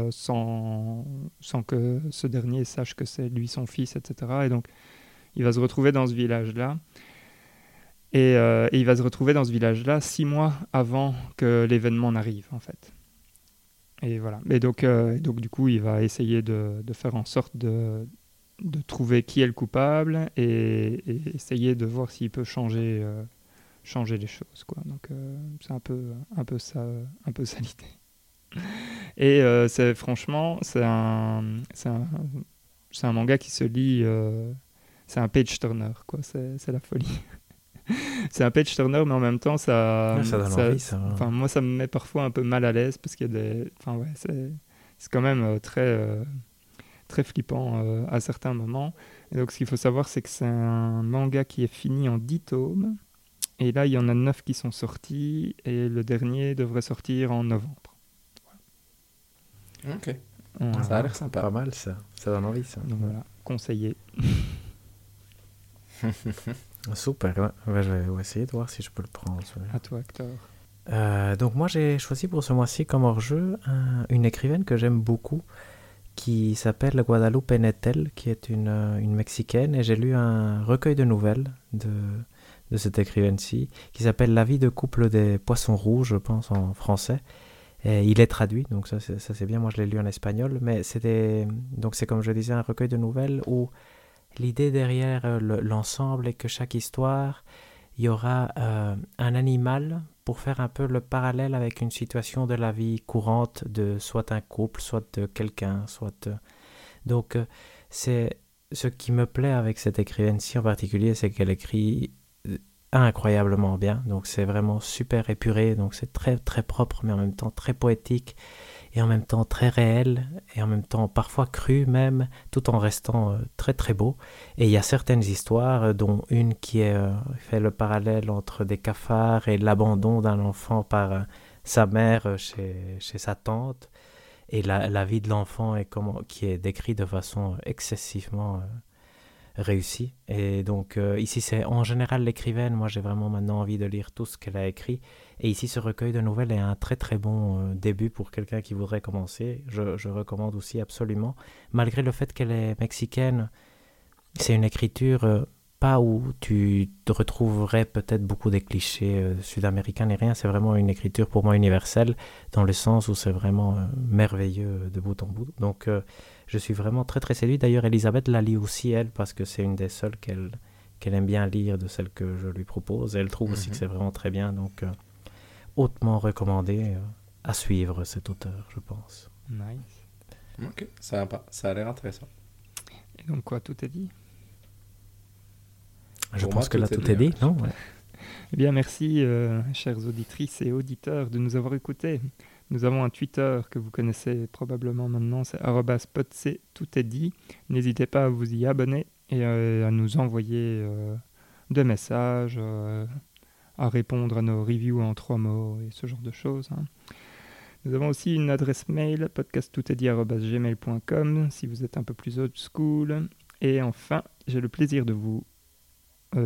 sans, sans que ce dernier sache que c'est lui son fils, etc. Et donc il va se retrouver dans ce village-là. Et il va se retrouver dans ce village-là six mois avant que l'événement n'arrive, en fait. Et voilà. Et donc, euh, donc du coup, il va essayer de, faire en sorte de, trouver qui est le coupable et, essayer de voir s'il peut changer, euh, changer les choses. Quoi. Donc, euh, c'est un peu, un peu ça, un peu ça l'idée. Et c'est franchement, c'est un, c'est un, manga qui se lit. c'est un page turner, quoi. C'est la folie. C'est un page turner, mais en même temps, ça. Ouais, ça donne envie, ça. Enfin, moi, ça me met parfois un peu mal à l'aise parce qu'il y a des. Enfin, ouais, c'est, c'est quand même euh, très, euh, très flippant euh, à certains moments. Et donc, ce qu'il faut savoir, c'est que c'est un manga qui est fini en 10 tomes. Et là, il y en a 9 qui sont sortis. Et le dernier devrait sortir en novembre. Ok. On- Ça a l'air sympa. Pas mal, ça. Ça donne envie, ça. Donc voilà, conseillé. Super, ouais. Ouais, je vais essayer de voir si je peux le prendre. À toi, Hector. Euh, donc moi j'ai choisi pour ce mois-ci comme hors-jeu un- une écrivaine que j'aime beaucoup qui s'appelle Guadalupe Nettel, qui est une, une Mexicaine, et j'ai lu un recueil de nouvelles de, de cette écrivaine-ci, qui s'appelle La vie de couple des poissons rouges, je pense en français. Et il est traduit, donc ça c'est, ça c'est bien, moi je l'ai lu en espagnol, mais c'était, donc c'est comme je disais, un recueil de nouvelles où l'idée derrière euh, le- l'ensemble est que chaque histoire, il y aura euh, un animal pour faire un peu le parallèle avec une situation de la vie courante de soit un couple, soit de quelqu'un, soit... euh, Donc c'est ce qui me plaît avec cette écrivaine-ci en particulier, c'est qu'elle écrit incroyablement bien, donc c'est vraiment super épuré, donc c'est très très propre mais en même temps très poétique et en même temps très réel et en même temps parfois cru même, tout en restant euh, très très beau. Et il y a certaines histoires, euh, dont une qui euh, fait le parallèle entre des cafards et l'abandon d'un enfant par sa mère chez, chez, sa tante, et la, vie de l'enfant qui est décrit de façon excessivement réussi. Et donc euh, ici, c'est en général l'écrivaine. Moi, j'ai vraiment maintenant envie de lire tout ce qu'elle a écrit. Et ici, ce recueil de nouvelles est un très très bon euh, début pour quelqu'un qui voudrait commencer. Je, je, recommande aussi absolument. Malgré le fait qu'elle est mexicaine, c'est une écriture euh, pas où tu te retrouverais peut-être beaucoup des clichés sud-américains et rien. C'est vraiment une écriture pour moi universelle dans le sens où c'est vraiment merveilleux de bout en bout. Donc je suis vraiment très très séduit. D'ailleurs, Elisabeth la lit aussi, elle, parce que c'est une des seules qu'elle qu'elle aime bien lire de celles que je lui propose. elle trouve aussi que mhm. c'est vraiment très bien. Donc, euh, hautement recommandé euh, à suivre cet auteur, je pense. Nice. Ok, sympa. Ça a l'air intéressant. Et donc, quoi, tout est dit? Je pense que là, tout est dit, non? Eh bien, merci, euh, chères auditrices et auditeurs, de nous avoir écoutés. Nous avons un Twitter que vous connaissez probablement maintenant, c'est @potc tout est dit. N'hésitez pas à vous y abonner et euh, à nous envoyer euh, des messages, euh, à répondre à nos reviews en trois mots et ce genre de choses. Hein. Nous avons aussi une adresse mail podcasttoutestdit@gmail.com si vous êtes un peu plus old school. Et enfin, j'ai le plaisir de vous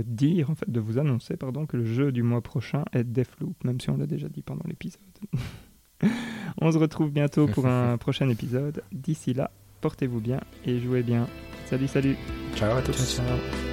dire, en fait, de vous annoncer, pardon, que le jeu du mois prochain est Deathloop, même si on l'a déjà dit pendant l'épisode. On se retrouve bientôt pour un prochain épisode. D'ici là, portez-vous bien et jouez bien. Salut, salut. Ciao à tous. Ciao, ciao.